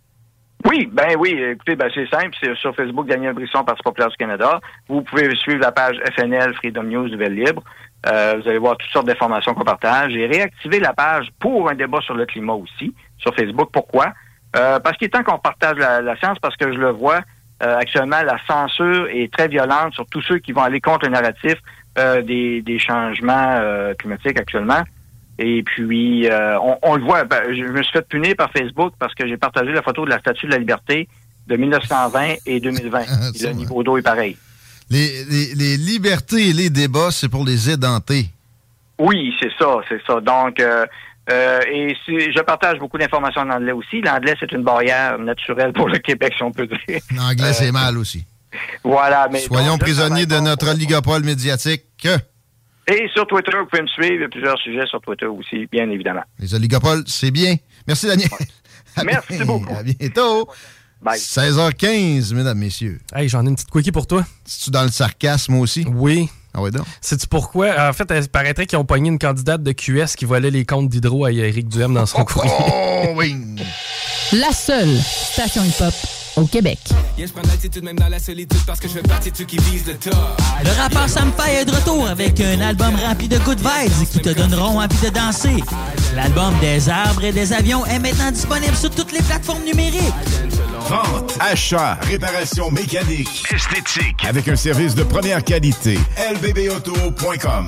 Oui, ben oui, écoutez, ben c'est simple, c'est sur Facebook Daniel Brisson, Parti populaire du Canada. Vous pouvez suivre la page FNL Freedom News Nouvelle Libre. Euh, vous allez voir toutes sortes d'informations qu'on partage. J'ai réactivé la page pour un débat sur le climat aussi, sur Facebook. Pourquoi? Euh, parce qu'il est temps qu'on partage la, science, parce que je le vois, euh, actuellement, la censure est très violente sur tous ceux qui vont aller contre le narratif des, des, changements climatiques actuellement. Et puis, on, on, le voit, ben, je me suis fait punir par Facebook parce que j'ai partagé la photo de la Statue de la Liberté de 1920 et 2020. le niveau d'eau est pareil. Les, libertés et les débats, c'est pour les édentés. Oui, c'est ça, c'est ça. Donc, euh, euh, et je partage beaucoup d'informations en anglais aussi. L'anglais, c'est une barrière naturelle pour le Québec, si on peut dire. L'anglais, c'est euh, mal aussi. Voilà. Mais Soyons prisonniers de notre ligopole médiatique. Et sur Twitter, vous pouvez me suivre. Il y a plusieurs sujets sur Twitter aussi, bien évidemment. Les oligopoles, c'est bien. Merci, Daniel. Merci beaucoup. À bientôt. 16h15, mesdames, messieurs. Hey, j'en ai une petite quickie pour toi. C'est-tu dans le sarcasme aussi? Oui. Ah ouais donc? Sais-tu pourquoi? En fait, il paraîtrait qu'ils ont pogné une candidate de QS qui volait les comptes d'hydro à Eric Duhem dans son courrier. Oh oui! La seule station hip-hop au Québec. Yeah, je prends l'attitude même dans la solitude parce que je fais partie de ceux qui visent le top. Le rappeur Sam Faye est de retour avec un album rempli de good vibes qui te donneront envie de danser. L'album des arbres et des avions est maintenant disponible sur toutes les plateformes numériques. Vente, achat, réparation mécanique, esthétique, avec un service de première qualité. lbbauto.com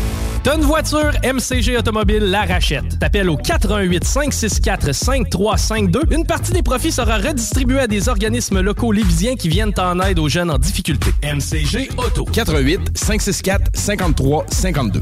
T'as voiture, MCG Automobile la rachète. T'appelles au 418 564 5352. Une partie des profits sera redistribuée à des organismes locaux lévisiens qui viennent en aide aux jeunes en difficulté. MCG Auto. 418 564 5352.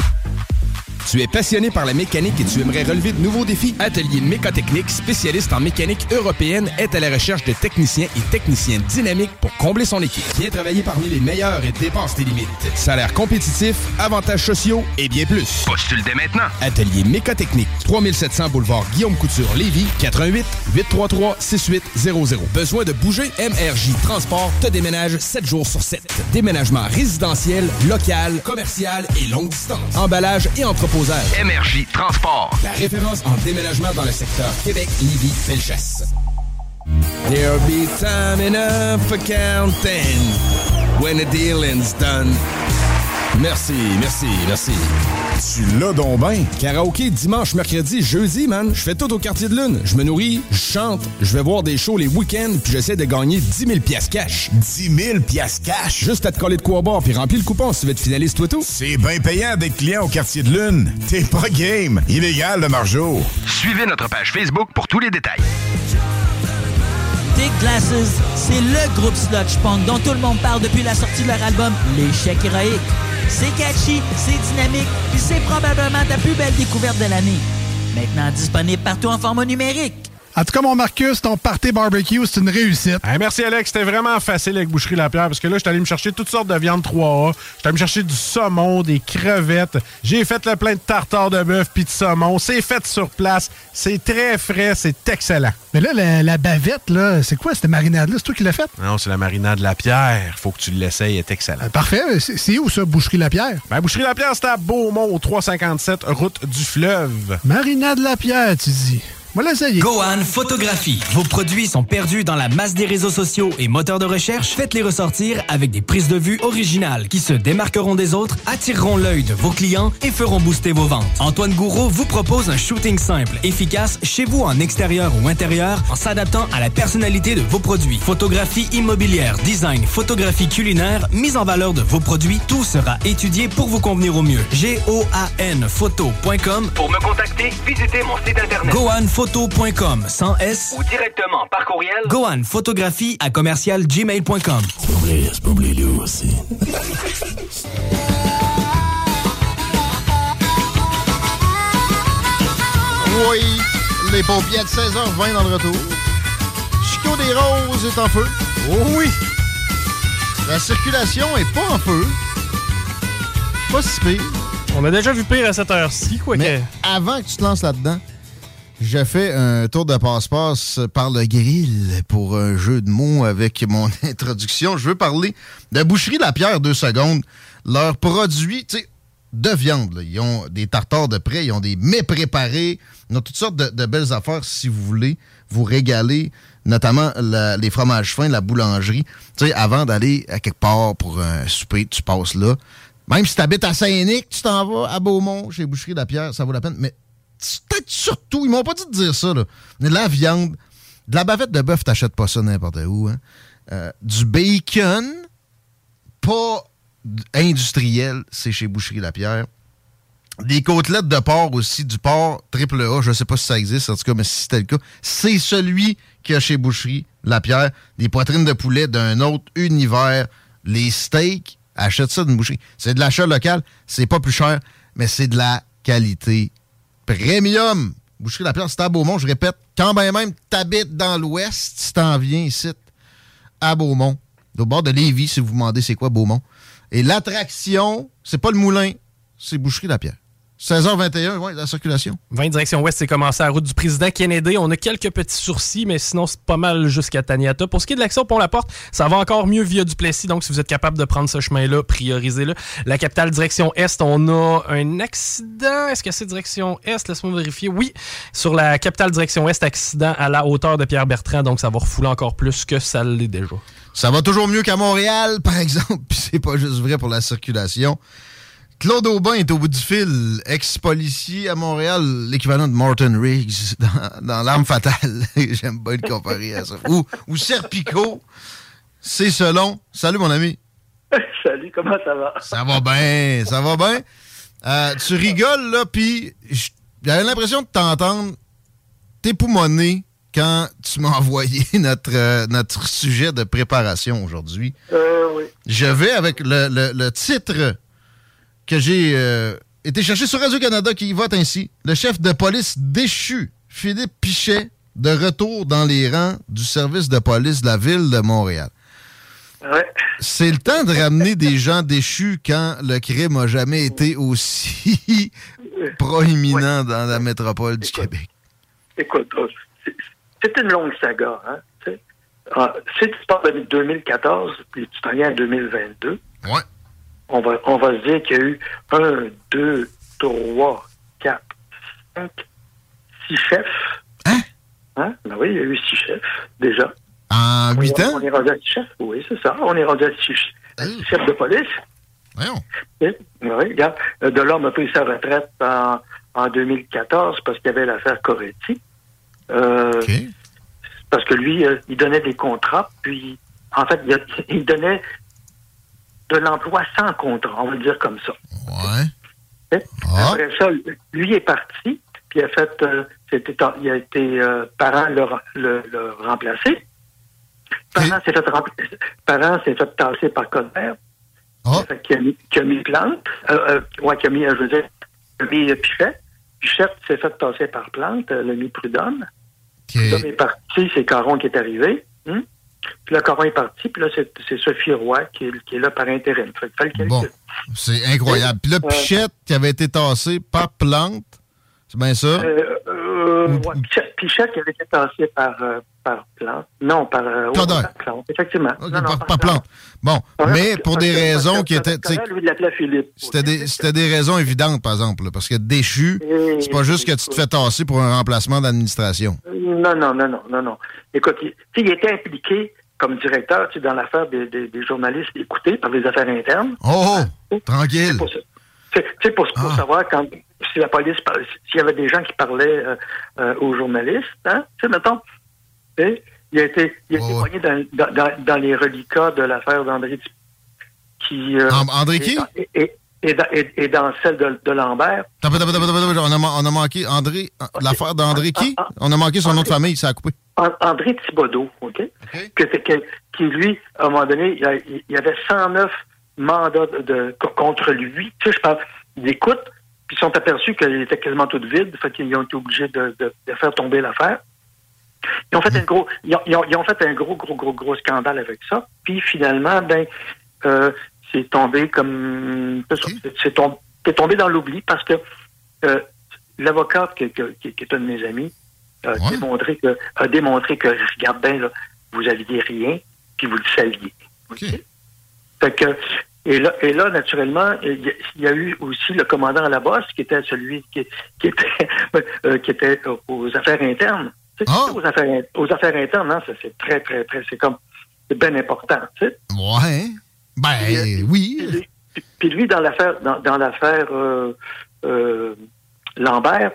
Tu es passionné par la mécanique et tu aimerais relever de nouveaux défis? Atelier Mécotechnique, spécialiste en mécanique européenne, est à la recherche de techniciens et techniciennes dynamiques pour combler son équipe. Viens travailler parmi les meilleurs et dépense tes limites. Salaire compétitif, avantages sociaux et bien plus. Postule dès maintenant. Atelier Mécotechnique, 3700 boulevard Guillaume Couture, Lévis, 88 833 6800. Besoin de bouger? MRJ Transport te déménage 7 jours sur 7. Déménagement résidentiel, local, commercial et longue distance. Emballage et entrepôt Énergie Transport. La référence en déménagement dans le secteur Québec-Lévis-Felchasse. There'll be time enough for counting when the dealing's done. Merci, merci, merci. Tu l'as donc bien. Karaoké dimanche, mercredi, jeudi, man. Je fais tout au quartier de lune. Je me nourris, je chante, je vais voir des shows les week-ends, puis j'essaie de gagner 10 000 piastres cash. 10 000 piastres cash? Juste à te coller de quoi boire, puis remplir le coupon si tu veux être finaliste, toi tout. C'est bien payant d'être client au quartier de lune. T'es pas game. Illégal, de margeau. Suivez notre page Facebook pour tous les détails. Dick Glasses, c'est le groupe sludge punk dont tout le monde parle depuis la sortie de leur album L'échec héroïque. C'est catchy, c'est dynamique, puis c'est probablement ta plus belle découverte de l'année. Maintenant disponible partout en format numérique. En tout cas, mon Marcus, ton party barbecue, c'est une réussite. merci, Alex. C'était vraiment facile avec Boucherie Lapierre parce que là, je suis allé me chercher toutes sortes de viandes 3A. Je allé me chercher du saumon, des crevettes. J'ai fait le plein de tartare de bœuf puis de saumon. C'est fait sur place. C'est très frais. C'est excellent. Mais là, la, bavette, là, c'est quoi cette marinade-là? C'est toi qui l'as faite? Non, c'est la marinade Lapierre. Faut que tu l'essayes. Elle est excellent. Euh, parfait. C'est où ça, Boucherie Lapierre? Ben, Boucherie Lapierre, c'est à Beaumont, au 357 route du fleuve. Marinade Lapierre, tu dis? Voilà, ça y est. Gohan Photographie. Vos produits sont perdus dans la masse des réseaux sociaux et moteurs de recherche. Faites-les ressortir avec des prises de vue originales qui se démarqueront des autres, attireront l'œil de vos clients et feront booster vos ventes. Antoine Gouraud vous propose un shooting simple, efficace chez vous en extérieur ou intérieur en s'adaptant à la personnalité de vos produits. Photographie immobilière, design, photographie culinaire, mise en valeur de vos produits, tout sera étudié pour vous convenir au mieux. G-O-A-N photo.com Pour me contacter, visitez mon site internet. gohanphoto.com sans S Ou directement par courriel. Gohan Photographie à commercial gmail.com. aussi. Oui, les paupières de 16h20 dans le retour. Chico des Roses est en feu. Oh oui! La circulation est pas en feu. Pas si pire. On a déjà vu pire à cette heure-ci, quoi Mais avant que tu te lances là-dedans, j'ai fait un tour de passe-passe par le grill pour un jeu de mots avec mon introduction. Je veux parler de Boucherie La Pierre deux secondes. Leurs produits, de viande. là. Ils ont des tartares de près, ils ont des mets préparés, ils ont toutes sortes de, belles affaires si vous voulez vous régaler, notamment les fromages fins, la boulangerie. Tu sais, avant d'aller à quelque part pour un souper, tu passes là. Même si tu habites à Saint-Nic, tu t'en vas à Beaumont, chez Boucherie La Pierre, ça vaut la peine. Mais peut-être surtout, ils m'ont pas dit de dire ça, là. Mais la viande, de la bavette de bœuf, t'achètes pas ça n'importe où. Hein. Euh, du bacon, pas industriel, c'est chez Boucherie La Pierre. Des côtelettes de porc aussi, du porc triple A, je sais pas si ça existe, en tout cas, mais si c'était le cas, c'est celui qu'il y a chez Boucherie La Pierre. Des poitrines de poulet d'un autre univers. Les steaks, achète ça d'une boucherie. C'est de l'achat local, c'est pas plus cher, mais c'est de la qualité premium. Boucherie La Pierre, c'est à Beaumont, je répète, quand ben même t'habites dans l'ouest, tu t'en viens ici, à Beaumont, au bord de Lévis, si vous vous demandez c'est quoi Beaumont. Et l'attraction, c'est pas le moulin, c'est Boucherie La Pierre. 16h21, ouais, la circulation. 20 direction ouest, c'est commencé à la route du président Kennedy. On a quelques petits sourcils, mais sinon, c'est pas mal jusqu'à Taniata. Pour ce qui est de l'action pont la porte, ça va encore mieux via Duplessis. Donc, si vous êtes capable de prendre ce chemin-là, priorisez-le. La capitale direction est, on a un accident. Est-ce que c'est direction est? Laisse-moi vérifier. Oui, sur la capitale direction est, accident à la hauteur de Pierre-Bertrand. Donc, ça va refouler encore plus que ça l'est déjà. Ça va toujours mieux qu'à Montréal, par exemple, puis c'est pas juste vrai pour la circulation. Claude Aubin est au bout du fil, ex-policier à Montréal, l'équivalent de Martin Riggs dans, dans L'Arme Fatale. J'aime bien le comparer à ça. Ou, ou Serpico, c'est selon. Salut mon ami. Salut, comment ça va? Ça va bien, ça va bien. Euh, tu rigoles, là, puis j'avais l'impression de t'entendre t'époumoner quand tu m'as envoyé notre, euh, notre sujet de préparation aujourd'hui. Euh, oui. Je vais avec le, le- le titre que j'ai euh, été chercher sur Radio-Canada qui vote ainsi. Le chef de police déchu, Philippe Pichet, de retour dans les rangs du service de police de la ville de Montréal. Ouais. C'est le temps de ramener des gens déchus quand le crime n'a jamais été aussi proéminent dans la métropole du Québec. Écoute, euh, c'est- une longue saga. Hein. Ah, si tu parles de 2014, puis tu t'en viens à 2022, Ouais. On, va, on va se dire qu'il y a eu un, deux, trois, quatre, cinq, six chefs. Hein? Hein? Ben oui, il y a eu six chefs, déjà. En huit ans? On est rendu à six chefs, oui, c'est ça. On est rendu à six, six chefs de police. Voyons. Oui, oui, regarde. Euh, Delorme a pris sa retraite en, en 2014 parce qu'il y avait l'affaire Coretti. Euh, Parce que lui, euh, il donnait des contrats, puis en fait, il donnait de l'emploi sans contrat, on va le dire comme ça. Ouais. Hein? Après ça, lui est parti, puis il a fait, euh, c'était- il a été euh, parent le, le, le remplacer. Parent s'est fait rempla- parent s'est fait tasser par Colbert. Fait qu'il a mis, qui a mis Plante, euh, euh, ouais, qui a mis, je veux dire, qui a mis euh, Pichet. Pichet s'est fait tasser par Plante, l'a mis Prudhomme. Prudhomme est parti, c'est Caron qui est arrivé. hein? Puis là, Caron est parti, puis là, c'est Sophie Roy qui est, qui est là par intérim. Fait que le. Bon, c'est incroyable. Puis là, Euh, Pichette, qui avait été tassé par Plante, c'est bien ça? Euh, euh, Euh, ouais, Pichette, Pichette qui avait été tassé par, euh, par Plante. Non, par, euh, ouais, Plante. par Plante, effectivement. Non, non, Pas, pas plante. Bon, mais pour des raisons qui étaient. C'était des, c'était des raisons évidentes, par exemple. là, parce que déchu, Et- c'est pas juste que tu te fais tasser pour un remplacement d'administration. Non, non, non, non, non, non. Écoute, il, il était impliqué comme directeur dans l'affaire des, des, des journalistes écoutés par les affaires internes. Oh, oh, tranquille. Pour, sais, tu sais, pour, pour savoir quand si la police s'il y avait des gens qui parlaient euh, euh, aux journalistes, hein, tu sais, mettons, il a été, il a été poigné dans, dans, dans, les reliquats de l'affaire d'André qui euh, André qui? Et, et, et dans, et- et dans celle de, de Lambert. On a, on a manqué André. L'affaire d'André qui? On a manqué son nom de famille, ça a coupé. An- André Thibodeau, OK? Que, que- qui, lui, à un moment donné, il y, avait 109 mandats de, de- co- contre lui. Tu sais, je parle d'écoute, puis ils sont aperçus qu'il était quasiment tout vide, fait qu'ils ont été obligés de, de- de faire tomber l'affaire. Ils ont fait un gros, ils ont, ils ont- ils ont fait un gros, gros, gros, gros scandale avec ça. Puis finalement, ben, euh, c'est tombé comme, c'est tombé, tombé dans l'oubli parce que euh, l'avocat qui, qui- qui- est un de mes amis a démontré que, a démontré que, regarde bien, là, vous aviez rien, puis vous le saviez. OK? Fait que, et là, et là, naturellement, il y, a, eu aussi le commandant à la bosse, qui était celui qui, qui était, euh, qui était aux affaires internes. Tu sais, aux, affaires, aux affaires internes, hein, ça, c'est très, très, très, c'est comme, c'est bien important, tu sais. Ouais. Ben, oui. Puis, puis lui, dans l'affaire, dans, dans l'affaire euh, euh, Lambert,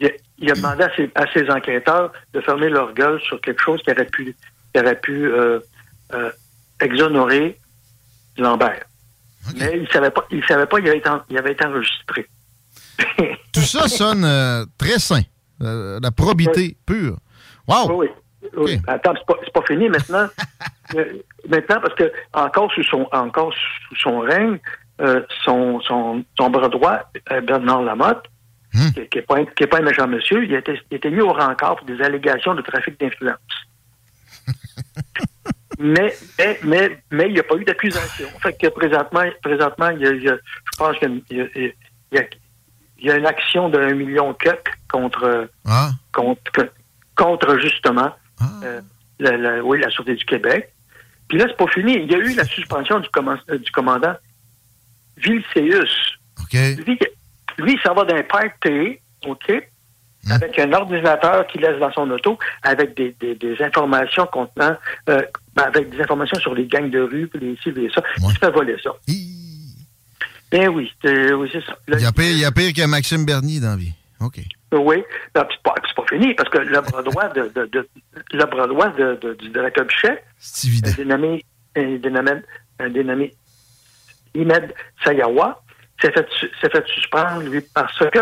il a, il a demandé à ses, à ses enquêteurs de fermer leur gueule sur quelque chose qui aurait pu, qui aurait pu euh, euh, exonérer Lambert. Mais il savait pas, il savait pas, il avait été, en- il avait été enregistré. Tout ça sonne euh, très sain. Euh, la probité pure. Wow! Oui, oui. Attends, c'est pas, pas fini maintenant. Euh, maintenant, parce que encore sous son, encore sous son règne, son, son, son bras droit, Bernard Lamotte, qui, qui est pas, un- qui est pas un méchant monsieur, il a été, il été mis au rencard pour des allégations de trafic d'influence. mais, mais, mais, mais il n'y a pas eu d'accusation. Fait que présentement, présentement, il y a, il y a- je pense qu'il y y a- il y a une action d'un million cuck contre, contre, contre justement euh, la, la- oui, la Sûreté du Québec. Puis là, c'est pas fini. Il y a eu la suspension du, euh, du commandant Vilseus. Lui, lui, il s'en va d'un party, OK, avec un ordinateur qu'il laisse dans son auto, avec des, des, des informations contenant, euh, ben, avec des informations sur les gangs de rue, puis les ci, les ça. Se fait voler ça? Ben oui, c'est oui, c'est ça. Là, Il y a pire, il y a pire que Maxime Bernier dans la vie. OK. Oui, puis c'est pas, pas fini, parce que le bras droit de, de, de- le bras droit de, de- du directeur Bichet, un dénommé, dénommé, dénommé Imed Sayawa, s'est fait, fait suspendre, lui, parce que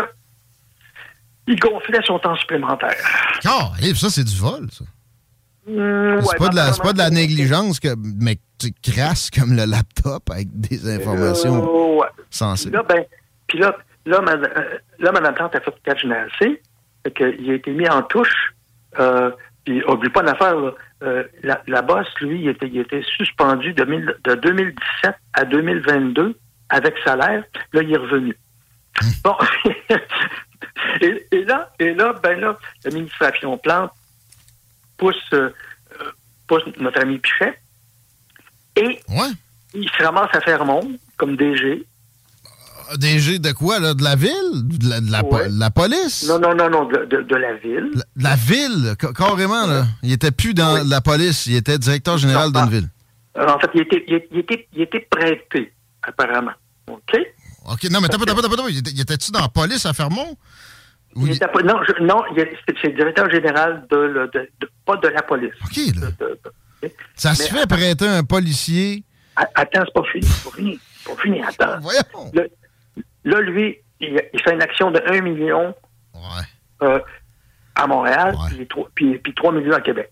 il gonflait son temps supplémentaire. Ah, ça, c'est du vol, ça. Hum, c'est ouais, pas, de la, pas de la négligence, que, mais tu crasses comme le laptop avec des informations Euh, ouais. sensibles. Là, ben, puis là, là, Mme, euh, là, Mme Plante a fait quatre généralité, fait que il a été mis en touche. Euh, puis, oublie pas l'affaire. Euh, la, la bosse, lui, il était, il était suspendu de, mille- de 2017 à 2022 avec salaire. Là, il est revenu. Bon. et, et là, et là, ben là, l'administration Plante pousse, euh, euh, pousse notre ami Pichet. Et il se ramasse à Fermont comme DG. Ah, DG de quoi, là? De la ville? De la, de la, Ouais. police? Non, non, non, non, de, de- de la ville. La, de la ville, ca- carrément, là. Il était plus dans la police, il était directeur général d'une ville. En fait, il était, il, il était, il était prêté, apparemment. OK? OK, non, mais t'as pas, t'as pas, t'as pas, il était-tu dans la police à Fermont? Il non, je- c'est c'est le directeur général de, le- de- de- pas de la police. OK, là. De- Ça se fait prêter un policier. Attends, c'est pas fini, c'est pas fini. C'est pas fini, attends. Là, là, lui, il, il fait une action de 1 million euh, à Montréal, puis, trois- puis, puis 3 millions à Québec.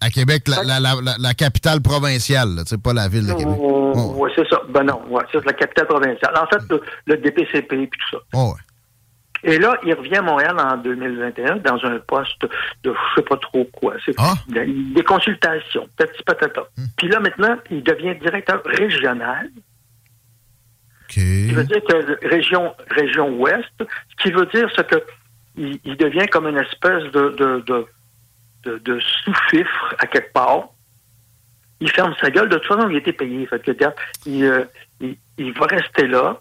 À Québec, la, la, la, la- la capitale provinciale, sais, pas la ville de Québec. Oh, ouais, c'est ça. Ben non, ouais, c'est la capitale provinciale. En fait, le, le DPCP et tout ça. Oh, ouais. Et là, il revient à Montréal en 2021 dans un poste de je sais pas trop quoi. C'est des, des consultations, petit patata. Puis là, maintenant, il devient directeur régional. Ce qui veut dire que région, région ouest, ce qui veut dire c'est que il, il devient comme une espèce de, de, de, de, de sous-fifre à quelque part. Il ferme sa gueule. De toute façon, il a été payé. Fait que, regarde, il, euh, il, il va rester là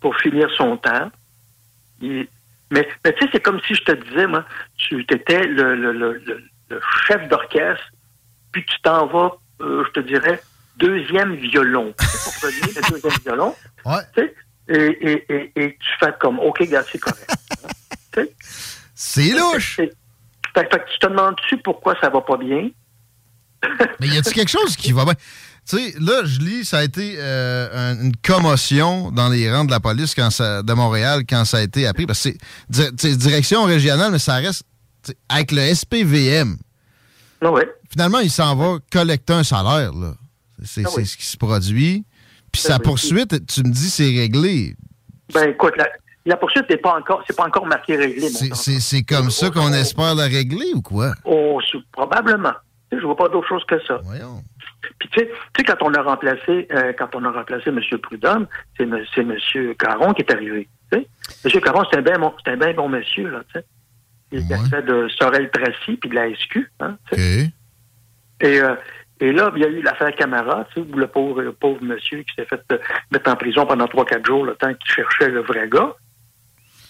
pour finir son temps. Il- mais mais tu sais, c'est comme si je te disais, moi, tu étais le, le, le, chef d'orchestre, puis tu t'en vas, euh, je te dirais, deuxième violon. Pour le deuxième violon. Tu sais, et, et, et, et tu fais comme, OK, gars, c'est correct. Tu sais? C'est louche. Fait, tu te demandes-tu pourquoi ça va pas bien? Mais y a-t-il quelque chose qui va bien? Tu sais, là, je lis, ça a été euh, un- une commotion dans les rangs de la police quand ça, de Montréal quand ça a été appris. Parce que c'est direction régionale, mais ça reste avec le SPVM. Ah ouais. Finalement, il s'en va collecter un salaire. là. C'est Ah oui. ce qui se produit. Puis Ah sa oui. poursuite, tu me dis, c'est réglé. Ben écoute, la, la poursuite n'est pas encore, c'est pas encore marqué réglé, C'est- comme ça qu'on espère la régler ou quoi? Oh, probablement. Je vois pas d'autre chose que ça. Puis tu sais, quand on a remplacé, euh, quand on a remplacé M. Prudhomme, c'est M. Caron qui est arrivé. M. Caron, c'est un bien bon, un bien bon monsieur là. Tu sais, il a fait de Sorel Tracy puis de la SQ. Hein. Et euh, et là, il y a eu l'affaire Camara, tu sais, où le pauvre, le pauvre monsieur qui s'est fait euh, mettre en prison pendant 3-4 jours, le temps qu'il cherchait le vrai gars.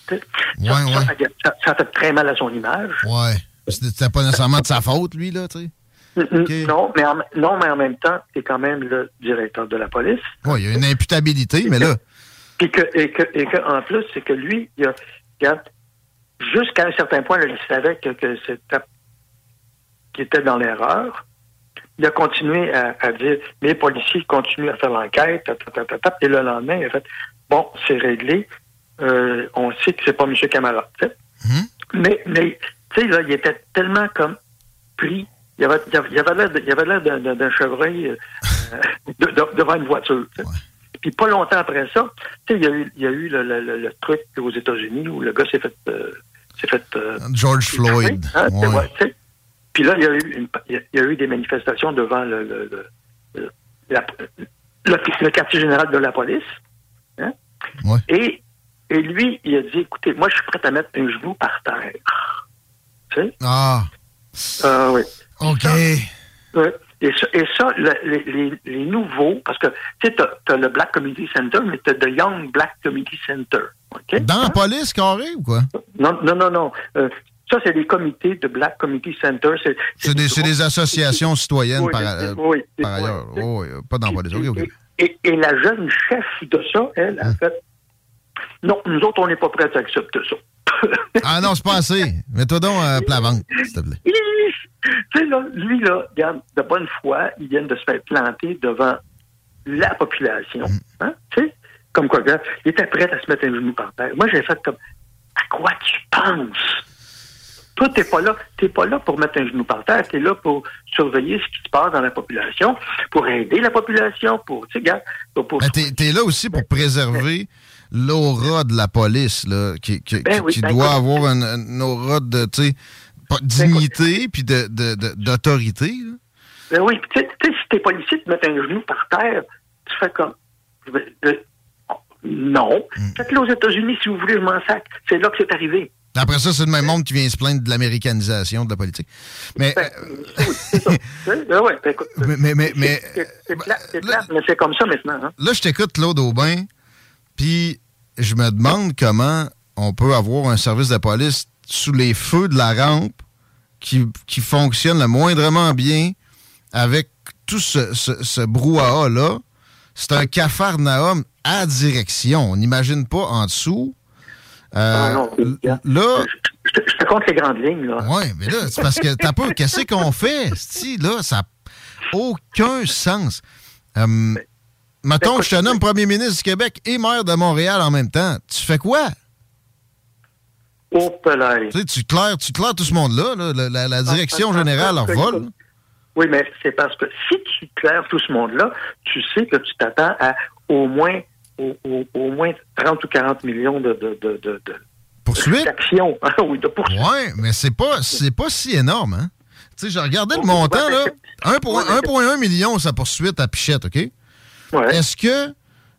Ça, Ouais, ça, ouais. ça- ça a fait très mal à son image. Ouais. C'était pas nécessairement de sa faute, lui, là, tu sais. Non, mais en, non, mais en même temps, c'est quand même le directeur de la police. Ouais, il y a une imputabilité, mais là. Puis que, et que, et que, en plus, c'est que lui, il a, jusqu'à un certain point, là, il savait que, que c'était, qu'il était dans l'erreur. Il a continué à, à dire, les policiers continuent à faire l'enquête, et le lendemain, il a fait, bon, c'est réglé, euh, on sait que c'est pas M. Camara. tu sais. Mais, mais tu sais, là, il était tellement comme pris. Il avait, il avait, il avait l'air avait d'un, chevreuil euh, de- de- devant une voiture. Puis pas longtemps après ça, il y a eu, y a eu le, le- le- le truc aux États-Unis où le gars s'est fait. euh, s'est fait euh, George Floyd. hein, Ouais. ouais. Puis là, il y, a eu une- y a- y eu des manifestations devant le, le, la- quartier général de la police. hein. Et, et lui, il a dit, écoutez, moi, je suis prêt à mettre un genou par terre. Tu sais? Ah. Ah oui. OK. Ouais. Et ça, et ça le- les, nouveaux, parce que tu sais, t'as as le Black Community Center, mais t'as le Young Black Community Center. Dans la police, carré, ou quoi? Non, non, non, non. Euh, ça, c'est des comités de Black Community Center. C'est des, associations citoyennes Oui, par, euh, oui, par ailleurs. Oh, pas dans la police. OK, OK. Et, et la jeune chef de ça, elle, Hein? a fait Non, nous autres, on n'est pas prêts à accepter ça. Ah non, c'est pas assez. Mets-toi donc à plat ventre, s'il te plaît. Tu sais, là, lui, là, regarde, de bonne foi, il vient de se faire planter devant la population. Mm. Hein? Tu sais, comme quoi, regarde, il était prêt à se mettre un genou par terre. Moi, j'ai fait comme, à quoi tu penses? Toi, t'es pas là, t'es pas là pour mettre un genou par terre, t'es là pour surveiller ce qui se passe dans la population, pour aider la population, pour, tu sais, regarde, pour, pour- Mais t'es, t'es là aussi pour préserver l'aura de la police, là, qui, qui- Ben qui- oui, qui ben doit avoir une, une aura de, tu sais, dignité puis de, de- de- d'autorité. là. Ben oui, tu sais, tu si t'es policier, te mettre un genou par terre, tu fais comme. euh, non. Hmm. Faites-le aux États-Unis si vous voulez, je m'en sac. C'est là que c'est arrivé. Après ça, c'est le même monde qui vient se plaindre de l'américanisation de la politique. Mais, Ben, oui. Ben ben mais, mais, mais, c'est- plate, mais c'est comme ça maintenant. Hein? là, je t'écoute, Claude Aubin, puis je me demande comment on peut avoir un service de police sous les feux de la rampe qui, qui fonctionne le moindrement bien avec tout ce, ce, ce brouhaha-là. C'est un cafarnaum à direction. On n'imagine pas en dessous. Euh, Ah non, là. Je te, je te compte les grandes lignes, là. Oui, mais là, c'est parce que t'as pas. Qu'est-ce qu'on fait? Si, là, ça n'a aucun sens. Euh, mettons, je te nomme premier ministre du Québec et maire de Montréal en même temps. Tu fais quoi? Tu claires, tu claires tout ce monde-là. là. La, la- la direction générale ah, vole. Oui, mais c'est parce que si tu claires tout ce monde-là, tu sais que tu t'attends à au moins au, au- au moins 30 ou 40 millions de, de, de, de, de- Poursuite? d'actions. Ah oui, de poursuites. Oui, mais c'est pas, c'est pas si énorme, hein? Tu sais, j'ai regardé le montant, là. 1,1 million sa poursuite à Pichette, OK? Est-ce que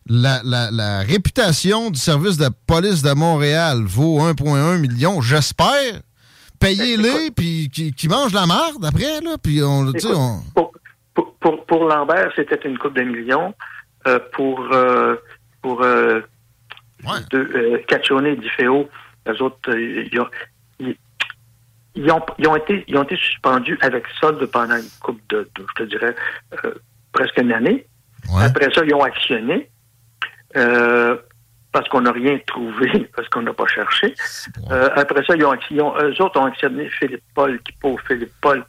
la, la- la réputation du service de police de Montréal vaut 1,1 million, j'espère. Payez-les, puis qui, qui mangent la marde après, là, puis on, Écoute, pour, pour, pour, pour Lambert, c'était une coupe de millions. Euh, pour euh, pour euh, euh, et Di Feo, les autres, ils, ont, ils, ont, ils ont été, ils ont été suspendus avec solde pendant une coupe de, de, je te dirais, euh, presque une année. Après ça, ils ont actionné. Euh, parce qu'on n'a rien trouvé, parce qu'on n'a pas cherché. Euh, après ça, ils ont, ils ont- eux autres ont actionné Philippe Paul, qui pauvre Philippe Paul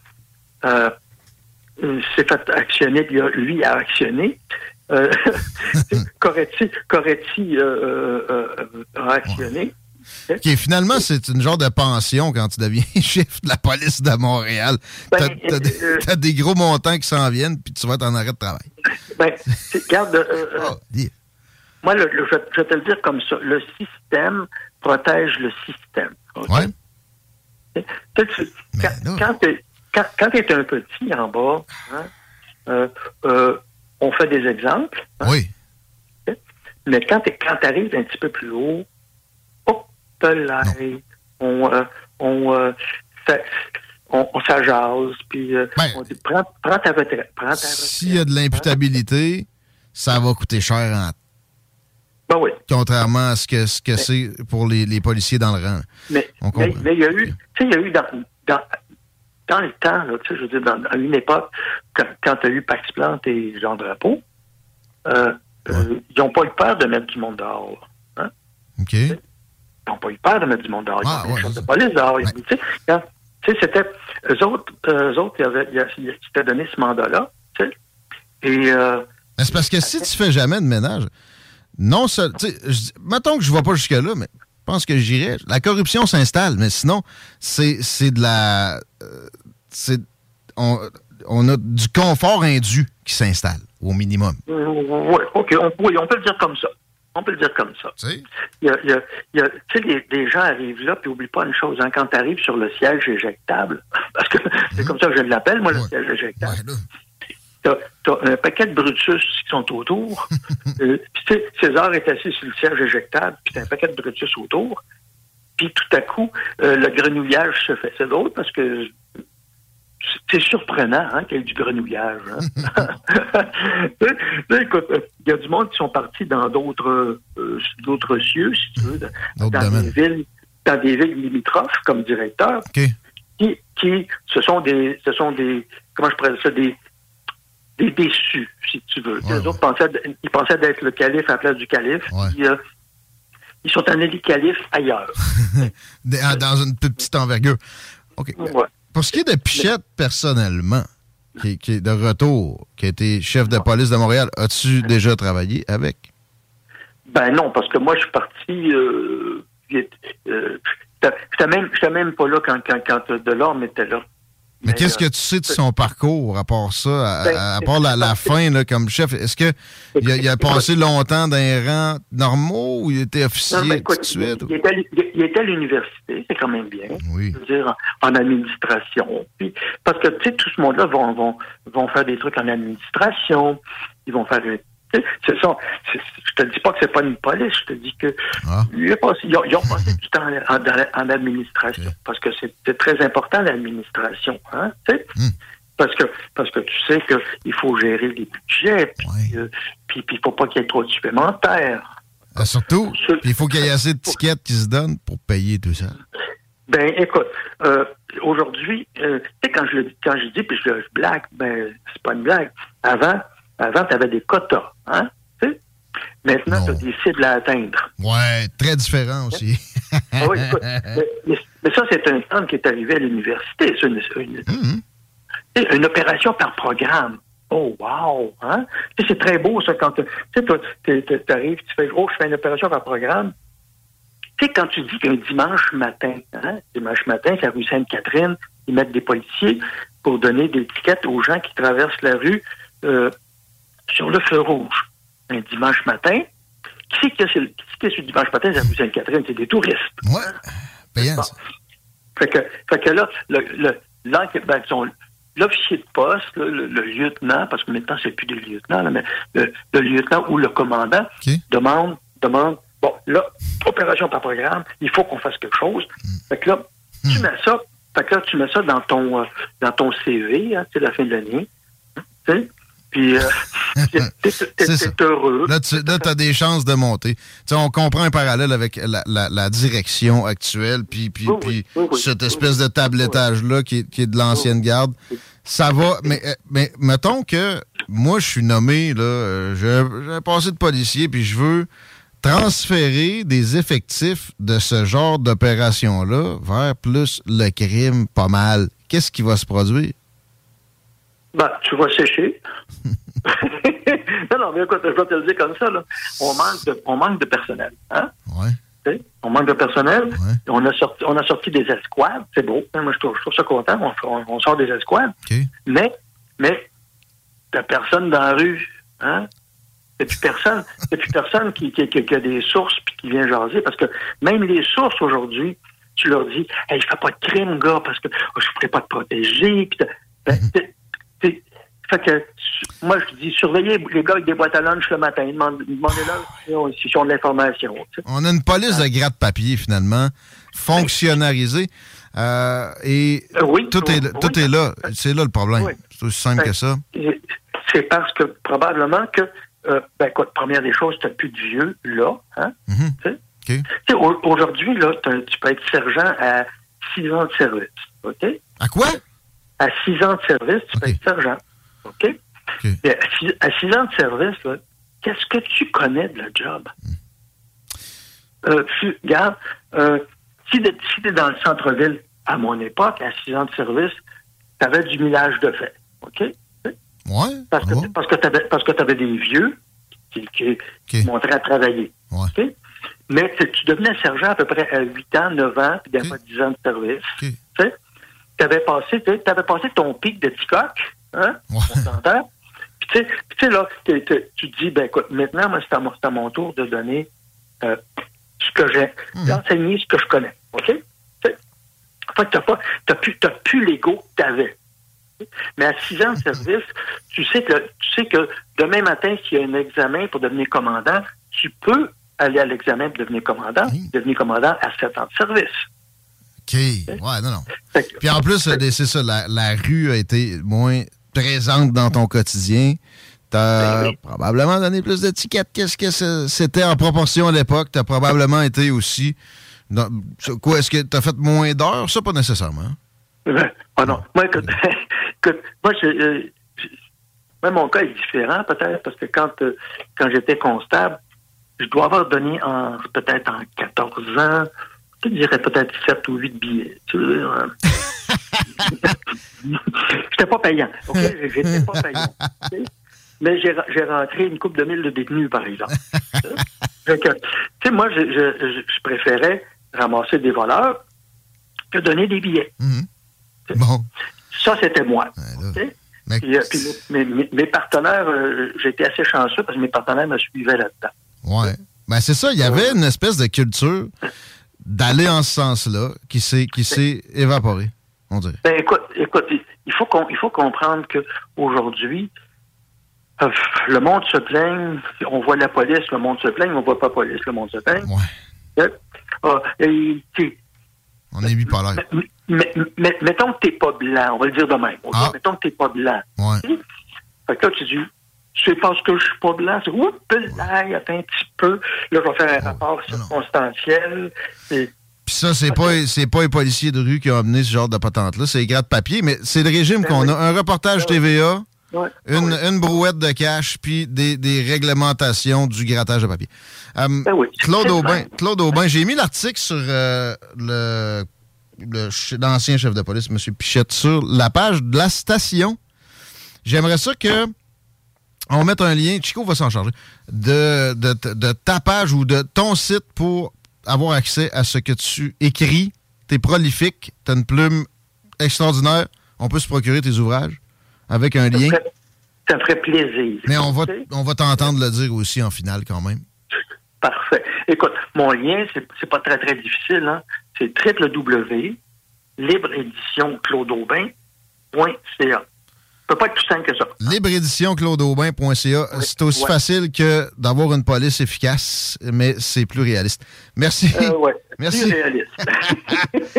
euh, s'est fait actionner, puis lui a actionné. Euh, Coretti, Coretti a actionné. OK, finalement, c'est une genre de pension quand tu deviens chef de la police de Montréal. T'as t'as des, t'as des gros montants qui s'en viennent, puis tu vas être en arrêt de travail. Ben, regarde, euh, moi, le- le- je, vais- je vais te le dire comme ça. Le système protège le système. OK? Tu sais, tu- quand quand t'es un petit en bas, hein, euh, euh, on fait des exemples. hein? Oui. Mais quand tu arrives un petit peu plus haut, hop, là, on, euh, on, ça- on, on s'ajase, puis euh, on dit prends, ta retraite. Prends ta retraite. S'il y a de l'imputabilité, ça va coûter cher en Ben oui. Contrairement à ce que ce que c'est pour les, les policiers dans le rang. Mais il y a eu, tu sais, il y a eu dans, dans, dans le temps, là, tu sais, je veux dire, dans, à une époque, quand, quand tu as eu Pax Plante et Jean Drapeau, euh, euh, ils n'ont pas eu peur de mettre du monde dehors. Hein? OK. Ils n'ont pas eu peur de mettre du monde dehors. Ils Ah, ont ouais, des de police dehors. Tu sais, c'était. Eux autres, eux autres, ils avaient- ils ils s'étaient donné ce mandat-là. Et. euh, c'est parce que si tu fais jamais de ménage, non seul. tu sais, je dis- Mettons que je ne vais pas jusque-là, mais je pense que j'irai. La corruption s'installe, mais sinon, c'est c'est de la. euh, c'est on, on a du confort indu qui s'installe, au minimum. Oui, OK, on, oui, on peut le dire comme ça. On peut le dire comme ça. Tu sais, les, gens arrivent là, puis oublie pas une chose, hein, quand tu arrives sur le siège éjectable, parce que c'est comme ça que je l'appelle, moi, le siège éjectable. T'as as un paquet de Brutus qui sont autour. Euh, puis César est assis sur le siège éjectable, puis t'as un paquet de Brutus autour. Puis tout à coup, euh, le grenouillage se fait. C'est drôle parce que c'est surprenant hein, qu'il y ait du grenouillage. hein. Écoute, il y a du monde qui sont partis dans d'autres euh, d'autres cieux, si tu veux, dans, dans des villes, dans des villes limitrophes comme directeur, qui, qui ce sont des ce sont des comment je pourrais ça, des des déçus, si tu veux. Les autres pensaient, ils pensaient d'être le calife à la place du calife. puis, euh, ils sont en élit calife ailleurs. Ah, Dans une petite envergure. OK. Pour ce qui est de Pichette, personnellement, qui, qui est de retour, qui a été chef de police de Montréal, as-tu déjà travaillé avec? Ben non, parce que moi, je suis parti. Euh, euh, j'étais- même pas là quand, quand, quand Delorme était là. Mais, qu'est-ce que tu sais de son parcours à part ça, à, Ben, à- part la, la fin là, comme chef? Est-ce que il a, il a passé longtemps dans les rangs normaux ou il était officier Non, ben, tout de suite? il, était, à l'u- il était à l'université, c'est quand même bien. Oui. Je veux dire, en, en administration. Puis, parce que, tu sais, tout ce monde-là vont, vont, vont faire des trucs en administration. Ils vont faire... ce sont- je te dis pas que c'est pas une police, je te dis que il a passé- ils, ont, ils ont passé du temps en, administration parce que c'est très important l'administration, hein, sais. Parce que parce que tu sais que il faut gérer les budgets, puis euh, puis puis il faut pas qu'il y ait trop de supplémentaires. Ah, surtout, il faut qu'il y ait assez de tickets qui se donnent pour payer tout ça. Ben, écoute, euh, aujourd'hui, euh, tu sais, quand je le quand je dis, puis je, je blague, ben, c'est pas une blague. Avant, avant, tu avais des quotas, hein? Maintenant, tu as des cibles à atteindre. Ouais, très différent aussi. Ah oui, écoute, mais, mais- mais ça, c'est un terme qui est arrivé à l'université. C'est une, sais, une opération par programme. Oh, wow! Hein? C'est très beau, ça, quand tu t'arrives, tu fais, oh, je fais une opération par programme. Tu sais, quand tu dis qu'un dimanche matin, hein, dimanche matin, c'est la rue Sainte-Catherine, ils mettent des policiers pour donner des tickets aux gens qui traversent la rue euh, sur le feu rouge. Un dimanche matin, qui c'est qui est sur le- dimanche matin, c'est la rue Sainte-Catherine? C'est des touristes. Ouais, payant, ça. Fait que, fait que là, le, ben, l'officier de poste, le, le- le lieutenant, parce que maintenant c'est plus des lieutenants, là, mais le, le lieutenant ou le commandant demande, demande, bon, là, opération par programme, il faut qu'on fasse quelque chose. Fait que là, tu mets ça, fait que là, tu mets ça dans ton, euh, dans ton CV, hein, c'est la fin de l'année. Puis, euh, C'est heureux. Là, tu as des chances de monter. Tu sais, on comprend un parallèle avec la, la- la direction actuelle, puis, puis, puis cette espèce de tablettage-là qui, est- qui est de l'ancienne garde. Ça va, mais, euh, mais mettons que moi, je suis nommé, là, euh, j'ai passé de policier, puis je veux transférer des effectifs de ce genre d'opération-là vers plus le crime pas mal. Qu'est-ce qui va se produire? Ben, tu vas sécher. non, non, mais écoute, je vais te le dire comme ça, là. On manque de, on manque de personnel, hein? On manque de personnel. On, a sorti, on a sorti des escouades. C'est beau. Moi, je trouve, je trouve ça content. On, on- on sort des escouades. Mais, mais, t'as personne dans la rue, hein? T'as plus personne. Plus personne qui, qui, qui- qui a des sources puis qui vient jaser. Parce que même les sources aujourd'hui, tu leur dis, hey, je fais pas de crime, gars, parce que oh, je pourrais pas te protéger. Ben, t'es- fait que, moi, je dis, surveillez les gars avec des boîtes à lunch le matin. Demande- Demandez-leur s'ils ont, s'ils ont de l'information. On a une police de gratte-papier, finalement, fonctionnalisée. Euh, et tout, est, tout est là. C'est là le problème. C'est aussi simple que ça. Et C'est parce que probablement que, euh, ben écoute, première des choses, tu plus de vieux là. Hein? Mhm. Aujourd'hui, là, tu peux être sergent à six ans de service. OK? À quoi? À six ans de service, tu peux être sergent. OK? Mais à, six, à six ans de service, qu'est-ce que tu connais de le job? Euh, tu- regarde, euh, si tu es dans le centre-ville, à mon époque, à six ans de service, tu avais du millage de fait. OK? Ouais. Parce que, parce que t'avais- parce que tu avais des vieux qui, montraient à travailler. OK? Mais tu devenais sergent à peu près à 8 ans, 9 ans, puis des fois 10 ans de service. Tu avais passé, avais ton pic de ticoc, hein? S'entend? Puis tu sais- là, tu te dis, ben écoute, maintenant, moi, c'est à, mon- c'est à mon tour de donner euh, ce que j'ai, d'enseigner ce que je connais. OK? Fait que t'as pas, t'as plus, plus l'ego que t'avais. Mais à six ans de service, tu sais que tu sais que demain matin, s'il y a un examen pour devenir commandant, tu peux aller à l'examen pour devenir commandant, devenir commandant à sept ans de service. OK. Ouais, non, non. Puis en plus, euh, c'est ça, la, la rue a été moins présente dans ton quotidien. T'as probablement donné plus d'étiquettes qu'est-ce que c'était en proportion à l'époque. T'as probablement été aussi. dans- quoi, est-ce que t'as fait moins d'heures? Ça, pas nécessairement. Ah non. Moi, écoute, écoute, moi, je, euh, je- mon cas est différent, peut-être, parce que quand, euh, quand j'étais constable, je dois avoir donné en, peut-être en 14 ans, te dirais peut-être 7 ou 8 billets. Tu veux dire, hein. J'étais pas payant. OK? J'étais pas payant. Mais j'ai rentré une coupe de mille de détenus, par exemple. Tu sais, moi, je, je, je- préférais ramasser des voleurs que donner des billets. Bon. Ça, c'était moi. Puis, euh, puis mes, mes- mes partenaires, euh, j'étais assez chanceux parce que mes partenaires me suivaient là-dedans. Ouais. Ben, c'est ça. Il y avait une espèce de culture d'aller en ce sens-là qui s'est qui s'est évaporée, on dirait. Ben, écoute, écoute, il- faut il faut comprendre que aujourd'hui, euh, le monde se plaigne, on voit la police, le monde se plaigne, on voit pas la police, le monde se plaigne. Euh, ah, et, tu sais, On est bipolaire. mettons que t'es pas blanc, on va le dire de même. ok? Mettons que t'es pas blanc. Ouais. Fait que là, tu dis, c'est parce que je suis pas blanc. C'est, oups, là, attends un petit peu. Là, je vais faire un rapport circonstanciel. Et- Puis ça, c'est pas, c'est pas les policiers de rue qui ont amené ce genre de patente-là, c'est les gratte-papier, mais c'est le régime qu'on a. Un reportage TVA, Ouais. une, une brouette de cash, puis des, des réglementations du grattage de papier. Euh, Claude Aubin, Claude Aubin, j'ai mis l'article sur euh, le, l'ancien chef de police, M. Pichette, sur la page de la station. J'aimerais ça que on mette un lien, Chico va s'en charger, de, de, de ta page ou de ton site pour avoir accès à ce que tu écris. T'es prolifique, t'as une plume extraordinaire. On peut se procurer tes ouvrages avec un lien. Ça ferait plaisir. Mais on va, on va t'entendre le dire aussi en finale quand même. Parfait. Écoute, mon lien, c'est, pas très, très difficile. Hein? C'est www, peut pas être plus simple que ça. Libreéditionclaudeaubin.ca. c'est aussi ouais. facile que d'avoir une police efficace, mais c'est plus réaliste. Merci. Euh, ouais, Merci. plus réaliste.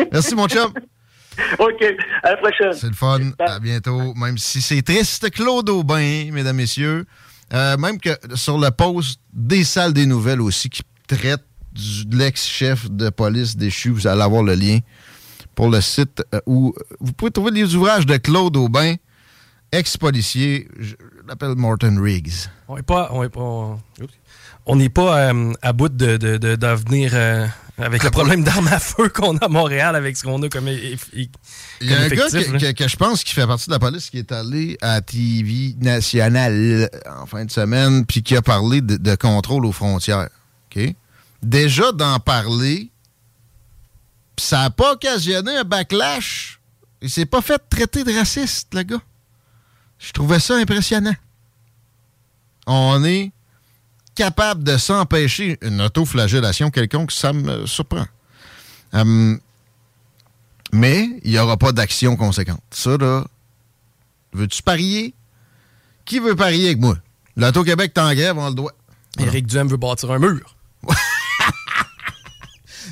Merci, mon chum. OK. À la prochaine. C'est le fun. À bientôt. Même si c'est triste, Claude Aubin, mesdames, messieurs. Euh, même que sur le post des salles des nouvelles aussi, qui traite du- de l'ex-chef de police déchu, vous allez avoir le lien pour le site euh, où vous pouvez trouver les ouvrages de Claude Aubin, ex-policier. Je l'appelle Morton Riggs. On n'est pas, on est pas, on n'est pas euh, à bout de, de, venir, euh, avec le problème d'armes à feu qu'on a à Montréal avec ce qu'on a comme, Il y a un gars que, que- que je pense qui fait partie de la police qui est allé à TV nationale en fin de semaine puis qui a parlé de, contrôle aux frontières. Déjà d'en parler, ça n'a pas occasionné un backlash. Il s'est pas fait traiter de raciste, le gars. Je trouvais ça impressionnant. On est capable de s'empêcher une autoflagellation quelconque, ça me surprend. Hum, mais il n'y aura pas d'action conséquente. Ça, là, veux-tu parier? Qui veut parier avec moi? L'Auto-Québec t'en grève, on le doigt. Éric Duhem veut bâtir un mur.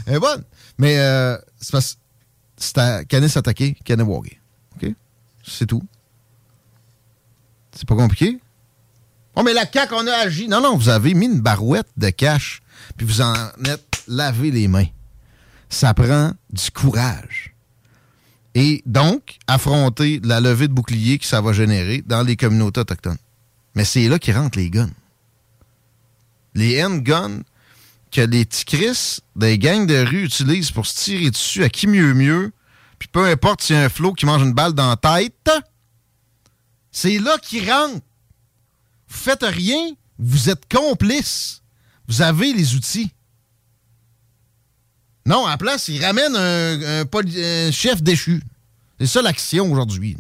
Elle est bonne. Mais euh, c'est parce c'est à Canis attaquer, Kanawagé. OK? C'est tout. C'est pas compliqué? Oh, mais la CAQ, on a agi. Non, non, vous avez mis une barouette de cash, puis vous en êtes lavé les mains. Ça prend du courage. Et donc, affronter la levée de bouclier que ça va générer dans les communautés autochtones. Mais c'est là qu'ils rentrent les guns. Les handguns que les petits Chris des gangs de rue utilisent pour se tirer dessus à qui mieux mieux, puis peu importe s'il y a un flot qui mange une balle dans la tête, c'est là qu'ils rentrent. Vous faites rien, vous êtes complice. Vous avez les outils. Non, à la place, ils ramènent un, chef déchu. C'est ça l'action aujourd'hui.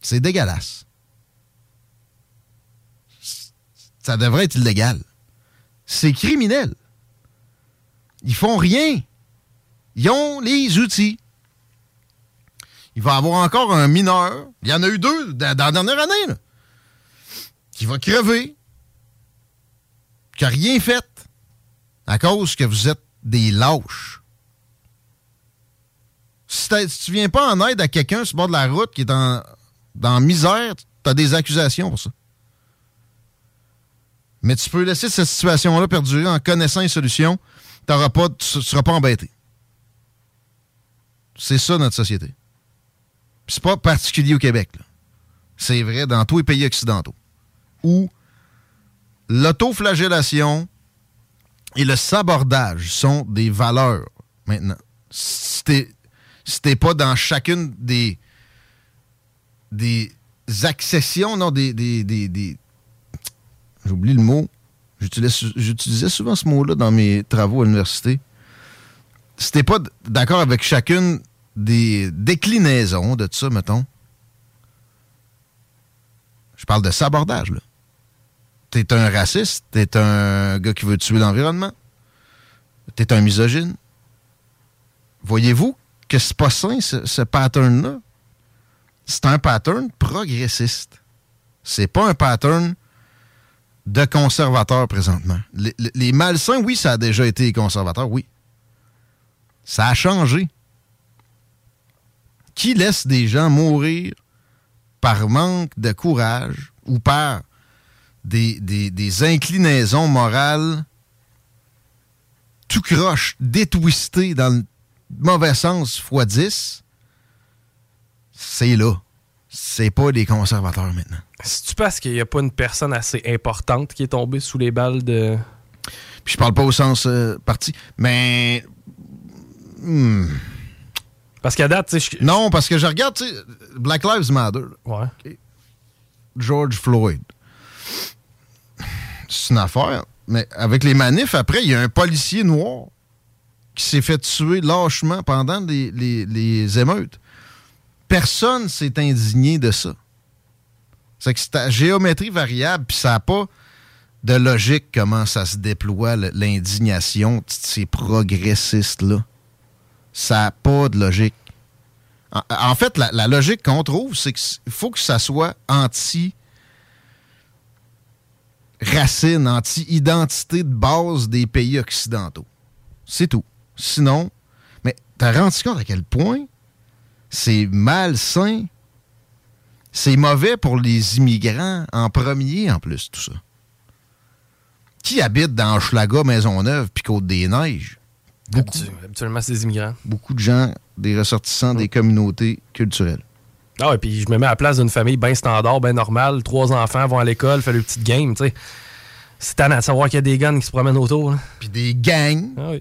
C'est dégueulasse. Ça devrait être illégal. C'est criminel. Ils font rien. Ils ont les outils. Il va avoir encore un mineur. Il y en a eu deux dans, la dernière année. qui va crever. Qui n'a rien fait. À cause que vous êtes des lâches. Si, si tu viens pas en aide à quelqu'un sur le bord de la route qui est en, dans misère, tu as des accusations pour ça. Mais tu peux laisser cette situation-là perdurer en connaissant solutions. T'auras pas, tu ne seras pas embêté. C'est ça notre société. C'est pas particulier au Québec. C'est vrai dans tous les pays occidentaux. Où l'autoflagellation et le sabordage sont des valeurs maintenant. Si t'es si pas dans chacune des des accessions, non, des, des, des, des- j'oublie le mot. J'utilisais souvent ce mot-là dans mes travaux à l'université. Si t'es pas d'accord avec chacune des déclinaisons de ça, mettons, je parle de sabordage, là. T'es un raciste, t'es un gars qui veut tuer l'environnement, t'es un misogyne. Voyez-vous que c'est pas sain, ce, ce pattern-là? C'est un pattern progressiste. C'est pas un pattern de conservateurs présentement. Les, malsains, oui, ça a déjà été les conservateurs, oui. Ça a changé. Qui laisse des gens mourir par manque de courage ou par des, des- des inclinaisons morales tout croche, détwistées dans le mauvais sens fois 10, c'est là. C'est pas des conservateurs maintenant. Si tu penses qu'il n'y a pas une personne assez importante qui est tombée sous les balles de. Puis je parle pas au sens euh, parti, mais. hmm. Parce qu'à date, tu sais. Non, parce que je regarde, tu sais, Black Lives Matter. là. Ouais. George Floyd. C'est une affaire. Mais avec les manifs, après, il y a un policier noir qui s'est fait tuer lâchement pendant les, les- les émeutes. Personne s'est indigné de ça. C'est que c'est à géométrie variable, puis ça n'a pas de logique comment ça se déploie, l'indignation de ces progressistes-là. Ça n'a pas de logique. En, fait, la, la logique qu'on trouve, c'est qu'il faut que ça soit anti racine, anti-identité de base des pays occidentaux. C'est tout. Sinon, mais t'as rendu compte à quel point c'est malsain, c'est mauvais pour les immigrants en premier en plus, tout ça. Qui habite dans Schlaga, Maisonneuve, puis Côte-des-Neiges? Beaucoup. Habituellement, c'est des immigrants. Beaucoup de gens, des ressortissants des communautés culturelles. Ah ouais, puis je me mets à la place d'une famille bien standard, bien normale. Trois enfants vont à l'école, font le petit game, tu sais. C'est tannant de savoir qu'il y a des guns qui se promènent autour. Puis des gangs Ah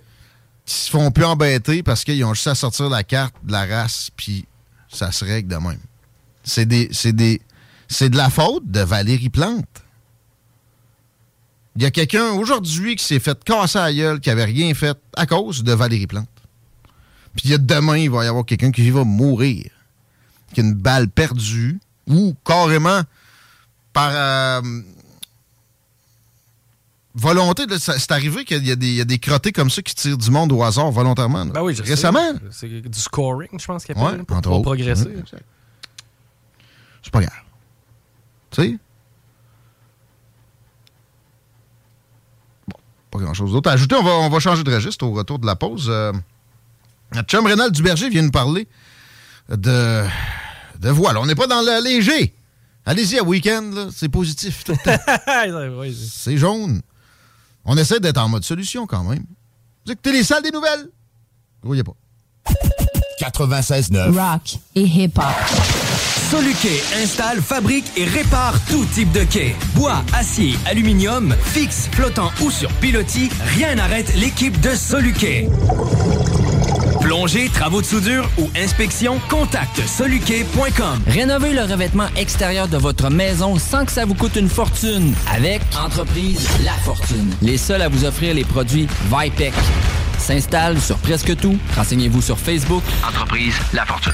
qui se font plus embêter parce qu'ils ont juste à sortir la carte de la race, puis ça se règle de même. C'est des, c'est des, c'est de la faute de Valérie Plante. Il y a quelqu'un aujourd'hui qui s'est fait casser la gueule, qui avait rien fait à cause de Valérie Plante. Puis il y a demain, il va y avoir quelqu'un qui va mourir, qui a une balle perdue, ou carrément par euh, volonté. C'est arrivé qu'il y, a des- il y a des crottés comme ça qui tirent du monde au hasard volontairement. Ben oui, je. Récemment. C'est du scoring, je pense qu'il Ouais, appelle, là, pour, pour progresser. Mhm, C'est pas grave. Tu sais? Pas grand-chose d'autre à ajouter. On va, on va changer de registre au retour de la pause. Euh, notre chum Rénal Duberger vient nous parler de, de voile. On n'est pas dans le léger. Allez-y à week-end, c'est positif tout le temps. Ouais, c'est- jaune. On essaie d'être en mode solution quand même. Vous écoutez les salles des nouvelles? Grouillez pas. 96.9. Rock et hip-hop. Soluquet installe, fabrique et répare tout type de quai. Bois, acier, aluminium, fixe, flottant ou sur pilotis, rien n'arrête l'équipe de Soluquet. Plongée, travaux de soudure ou inspection, contacte soluquet.com. Rénovez le revêtement extérieur de votre maison sans que ça vous coûte une fortune avec Entreprise La Fortune. Les seuls à vous offrir les produits Vipec. S'installe sur presque tout. Renseignez-vous sur Facebook. Entreprise La Fortune.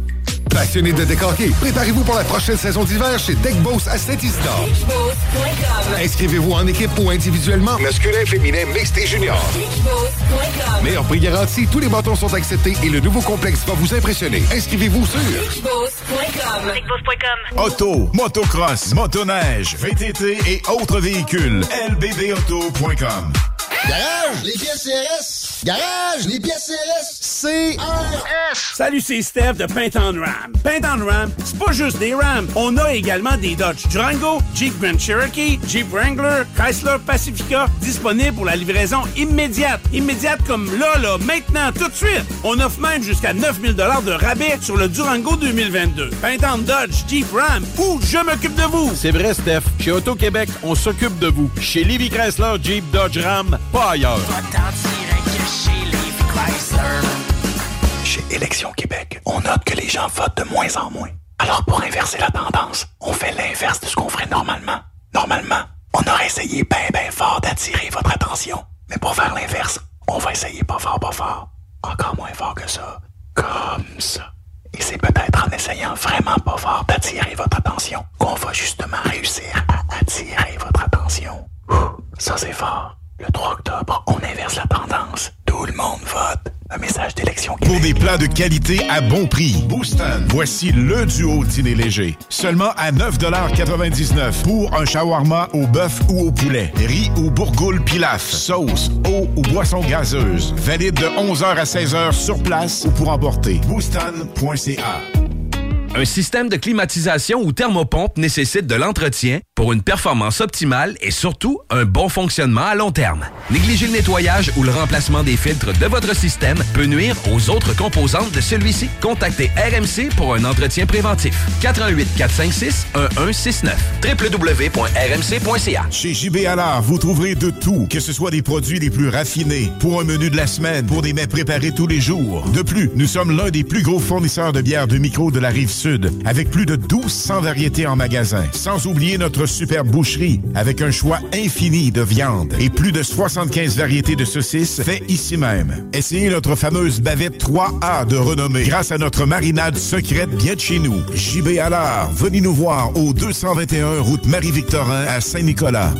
Passionné de décorquer, préparez-vous pour la prochaine saison d'hiver chez Deck Boss à Saint-Isidore. Inscrivez-vous en équipe ou individuellement. Masculin, féminin, mixte et junior. Meilleur prix garanti, tous les bâtons sont acceptés et le nouveau complexe va vous impressionner. Inscrivez-vous sur Auto, motocross, motoneige, VTT et autres véhicules. lbbauto.com. Garage, les pièces CRS. Garage, les pièces CRS. CRS. Salut, c'est Steph de Paint on Ram. Paint on Ram, c'est pas juste des Rams. On a également des Dodge Durango, Jeep Grand Cherokee, Jeep Wrangler, Chrysler Pacifica, disponibles pour la livraison immédiate. Immédiate comme là, là, maintenant, tout de suite. On offre même jusqu'à 9000 de rabais sur le Durango 2022. Paint on Dodge, Jeep Ram ou Je m'occupe de vous. C'est vrai, Steph. Chez Auto-Québec, on s'occupe de vous. Chez Livy Chrysler, Jeep, Dodge, Ram, pas ailleurs. Chez Élections Québec, on note que les gens votent de moins en moins. Alors pour inverser la tendance, on fait l'inverse de ce qu'on ferait normalement. Normalement, on aurait essayé bien bien fort d'attirer votre attention. Mais pour faire l'inverse, on va essayer pas fort pas fort. Encore moins fort que ça. Comme ça. Et c'est peut-être en essayant vraiment pas fort d'attirer votre attention qu'on va justement réussir à attirer votre attention. Ouh, ça c'est fort. Le 3 octobre, on inverse la tendance. Tout le monde vote. Un message d'élection Pour des plats de qualité à bon prix, Booston. Voici le duo dîner léger. Seulement à 9,99 pour un shawarma au bœuf ou au poulet, riz ou bourgoule pilaf, sauce, eau ou boisson gazeuse. Valide de 11h à 16h sur place ou pour emporter. Booston.ca. Un système de climatisation ou thermopompe nécessite de l'entretien pour une performance optimale et surtout un bon fonctionnement à long terme. Négliger le nettoyage ou le remplacement des filtres de votre système peut nuire aux autres composantes de celui-ci. Contactez RMC pour un entretien préventif. 88 456 1169 www.rmc.ca. Chez JB Allard, vous trouverez de tout, que ce soit des produits les plus raffinés, pour un menu de la semaine, pour des mets préparés tous les jours. De plus, nous sommes l'un des plus gros fournisseurs de bières de micro de la rive Avec plus de 1200 variétés en magasin. Sans oublier notre super boucherie, avec un choix infini de viande et plus de 75 variétés de saucisses faites ici même. Essayez notre fameuse bavette 3A de renommée grâce à notre marinade secrète bien de chez nous. JB Allard, venez nous voir au 221 route Marie-Victorin à Saint-Nicolas.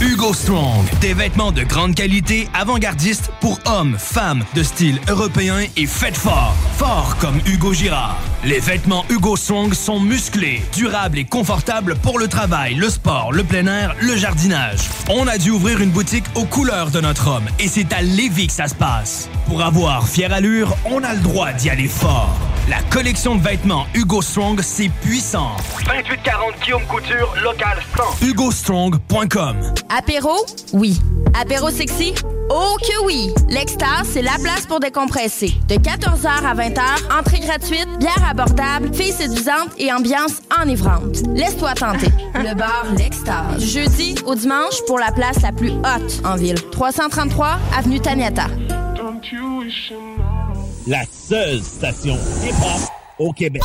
Hugo Strong, des vêtements de grande qualité, avant-gardistes pour hommes, femmes, de style européen et faites fort. Fort comme Hugo Girard. Les vêtements Hugo Strong sont musclés, durables et confortables pour le travail, le sport, le plein air, le jardinage. On a dû ouvrir une boutique aux couleurs de notre homme et c'est à Lévis que ça se passe. Pour avoir fière allure, on a le droit d'y aller fort. La collection de vêtements Hugo Strong, c'est puissant. 2840 Guillaume Couture, local 100. HugoStrong.com Apéro? Oui. Apéro sexy? Oh que oui! L'Extase, c'est la place pour décompresser. De 14h à 20h, entrée gratuite, bière abordable, filles séduisantes et ambiance enivrante. Laisse-toi tenter. Le bar L'Extase. Du jeudi au dimanche pour la place la plus haute en ville. 333 Avenue Taniata. La seule station hip-hop au Québec.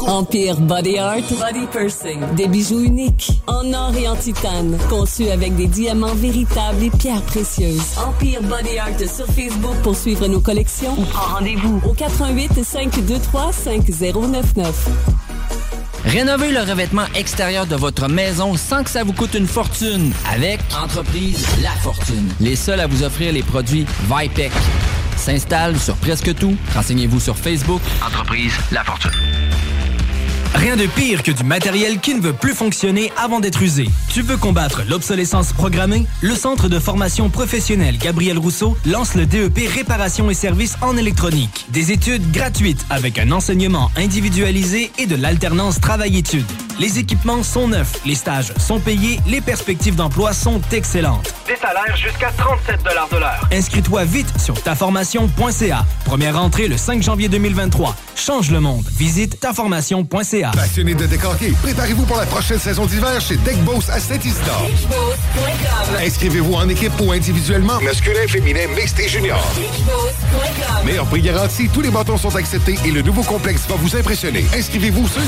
Empire Body Art, Body Pursing. Des bijoux uniques, en or et en titane, conçus avec des diamants véritables et pierres précieuses. Empire Body Art sur Facebook pour suivre nos collections ou prends rendez-vous au 88 523 5099. Rénovez le revêtement extérieur de votre maison sans que ça vous coûte une fortune avec Entreprise La Fortune. Les seuls à vous offrir les produits Vipec. S'installe sur presque tout. Renseignez-vous sur Facebook. Entreprise La Fortune. Rien de pire que du matériel qui ne veut plus fonctionner avant d'être usé. Tu veux combattre l'obsolescence programmée? Le Centre de formation professionnelle Gabriel Rousseau lance le DEP Réparation et services en électronique. Des études gratuites avec un enseignement individualisé et de l'alternance travail-études. Les équipements sont neufs, les stages sont payés, les perspectives d'emploi sont excellentes. Des salaires jusqu'à 37 de l'heure. Inscris-toi vite sur taformation.ca. Première entrée le 5 janvier 2023. Change le monde. Visite taformation.ca. Passionné de décorquer, préparez-vous pour la prochaine saison d'hiver chez Deck Boss à Saint-Isidore. Inscrivez-vous en équipe ou individuellement. Masculin, féminin, mixte et junior. Meilleur prix garanti, tous les bâtons sont acceptés et le nouveau complexe va vous impressionner. Inscrivez-vous sur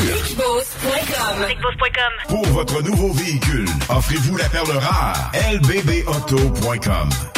Pour votre nouveau véhicule, offrez-vous la perle rare. lbbauto.com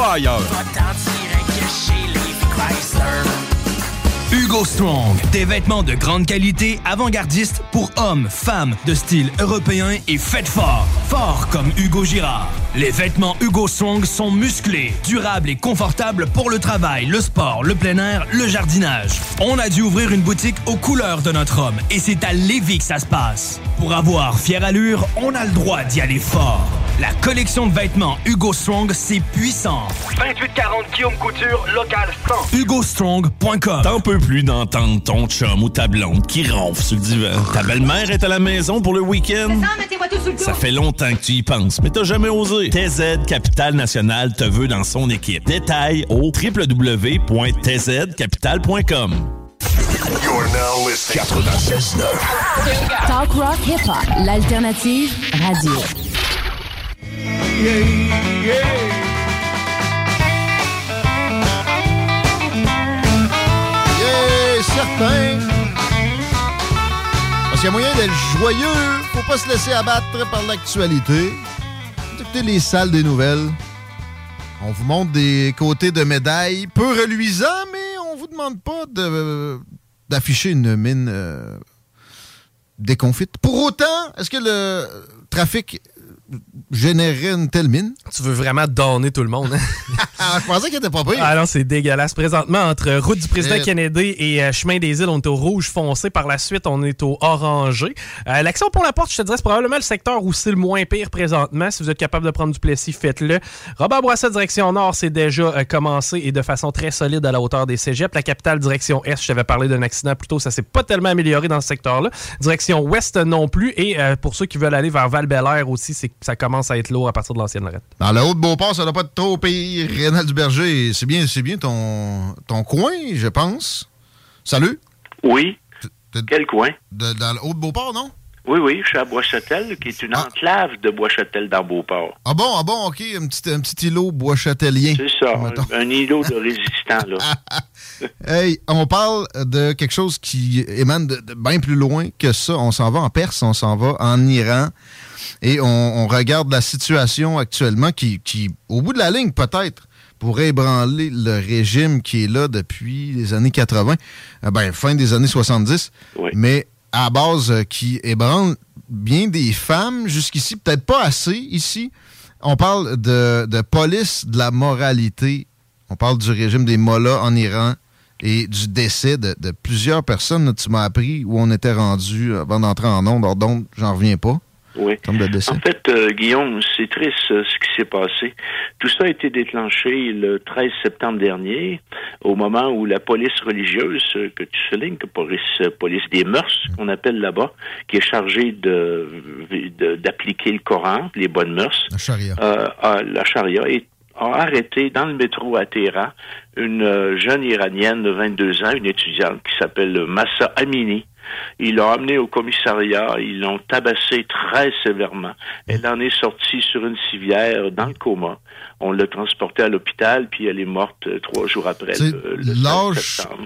pas ailleurs. Hugo Strong, des vêtements de grande qualité, avant-gardistes pour hommes, femmes, de style européen et faites fort. Fort comme Hugo Girard. Les vêtements Hugo Strong sont musclés, durables et confortables pour le travail, le sport, le plein air, le jardinage. On a dû ouvrir une boutique aux couleurs de notre homme et c'est à Lévis que ça se passe. Pour avoir fière allure, on a le droit d'y aller fort. La collection de vêtements Hugo Strong, c'est puissant. 2840 Guillaume Couture, local 100. HugoStrong.com peux plus d'entendre ton chum ou ta blonde qui ronfle sur le divan. Ta belle-mère est à la maison pour le week-end. Ça fait longtemps que tu y penses, mais t'as jamais osé. TZ Capital National te veut dans son équipe. Détails au www.tzcapital.com. You're now listening 96.9. Talk rock hip hop, l'alternative radio. Yeah, Parce qu'il y a moyen d'être joyeux, faut pas se laisser abattre par l'actualité. Écoutez les salles des nouvelles. On vous montre des côtés de médailles peu reluisants, mais on vous demande pas d'afficher une mine euh, déconfite. Pour autant, est-ce que le trafic générerait une telle mine? Tu veux vraiment donner tout le monde, hein? je pensais qu'il était pas pire. Ah non, c'est dégueulasse. Présentement, entre route du président Euh. Kennedy et euh, chemin des îles, on est au rouge foncé. Par la suite, on est au orangé. Euh, L'action pour la porte, je te dirais, c'est probablement le secteur où c'est le moins pire présentement. Si vous êtes capable de prendre du Plessis, faites-le. Robert Bourassa, direction nord, c'est déjà commencé et de façon très solide à la hauteur des cégeps. La capitale, direction est, je t'avais parlé d'un accident plus tôt, ça s'est pas tellement amélioré dans ce secteur-là. Direction ouest non plus. Et pour ceux qui veulent aller vers val aussi, c'est ça commence à être lourd à partir de l'ancienne Lorette. Dans le Haut-de-Beauport, ça doit pas être trop pire. Rénal Duberger, c'est bien, c'est bien ton, ton coin, je pense. Salut. Oui. Quel coin? De- dans le Haut-de-Beauport, non? Oui, oui, je suis à Bois-Châtel, qui est une enclave de Bois-Châtel dans Beauport. Ah bon, ah bon, OK, un petit, un petit îlot bois-châtelien. C'est ça, un, un îlot de résistants, là. Hey, on parle de quelque chose qui émane de, de bien plus loin que ça. On s'en va en Perse, on s'en va en Iran et on, on regarde la situation actuellement qui, qui, au bout de la ligne, peut-être, pourrait ébranler le régime qui est là depuis les années 80, euh, ben, fin des années 70, mais à base euh, qui ébranle bien des femmes jusqu'ici, peut-être pas assez ici. On parle de, de police de la moralité. On parle du régime des mollahs en Iran et du décès de, de plusieurs personnes. Là, tu m'as appris où on était rendu avant d'entrer en onde. Alors, donc, j'en reviens pas. Oui. Comme de décès. En fait, euh, Guillaume, c'est triste euh, ce qui s'est passé. Tout ça a été déclenché le 13 septembre dernier, au moment où la police religieuse, euh, que tu soulignes, que police, police des mœurs, qu'on appelle là-bas, qui est chargée de d'appliquer le Coran, les bonnes mœurs, La charia. a- la charia, et a arrêté dans le métro à Téhéran une jeune iranienne de 22 ans, une étudiante qui s'appelle Massa Amini. Ils l'ont amenée au commissariat, ils l'ont tabassée très sévèrement. Elle en est sortie sur une civière dans le coma. On l'a transportée à l'hôpital, puis elle est morte euh, trois jours après. C'est le- le 16 l'âge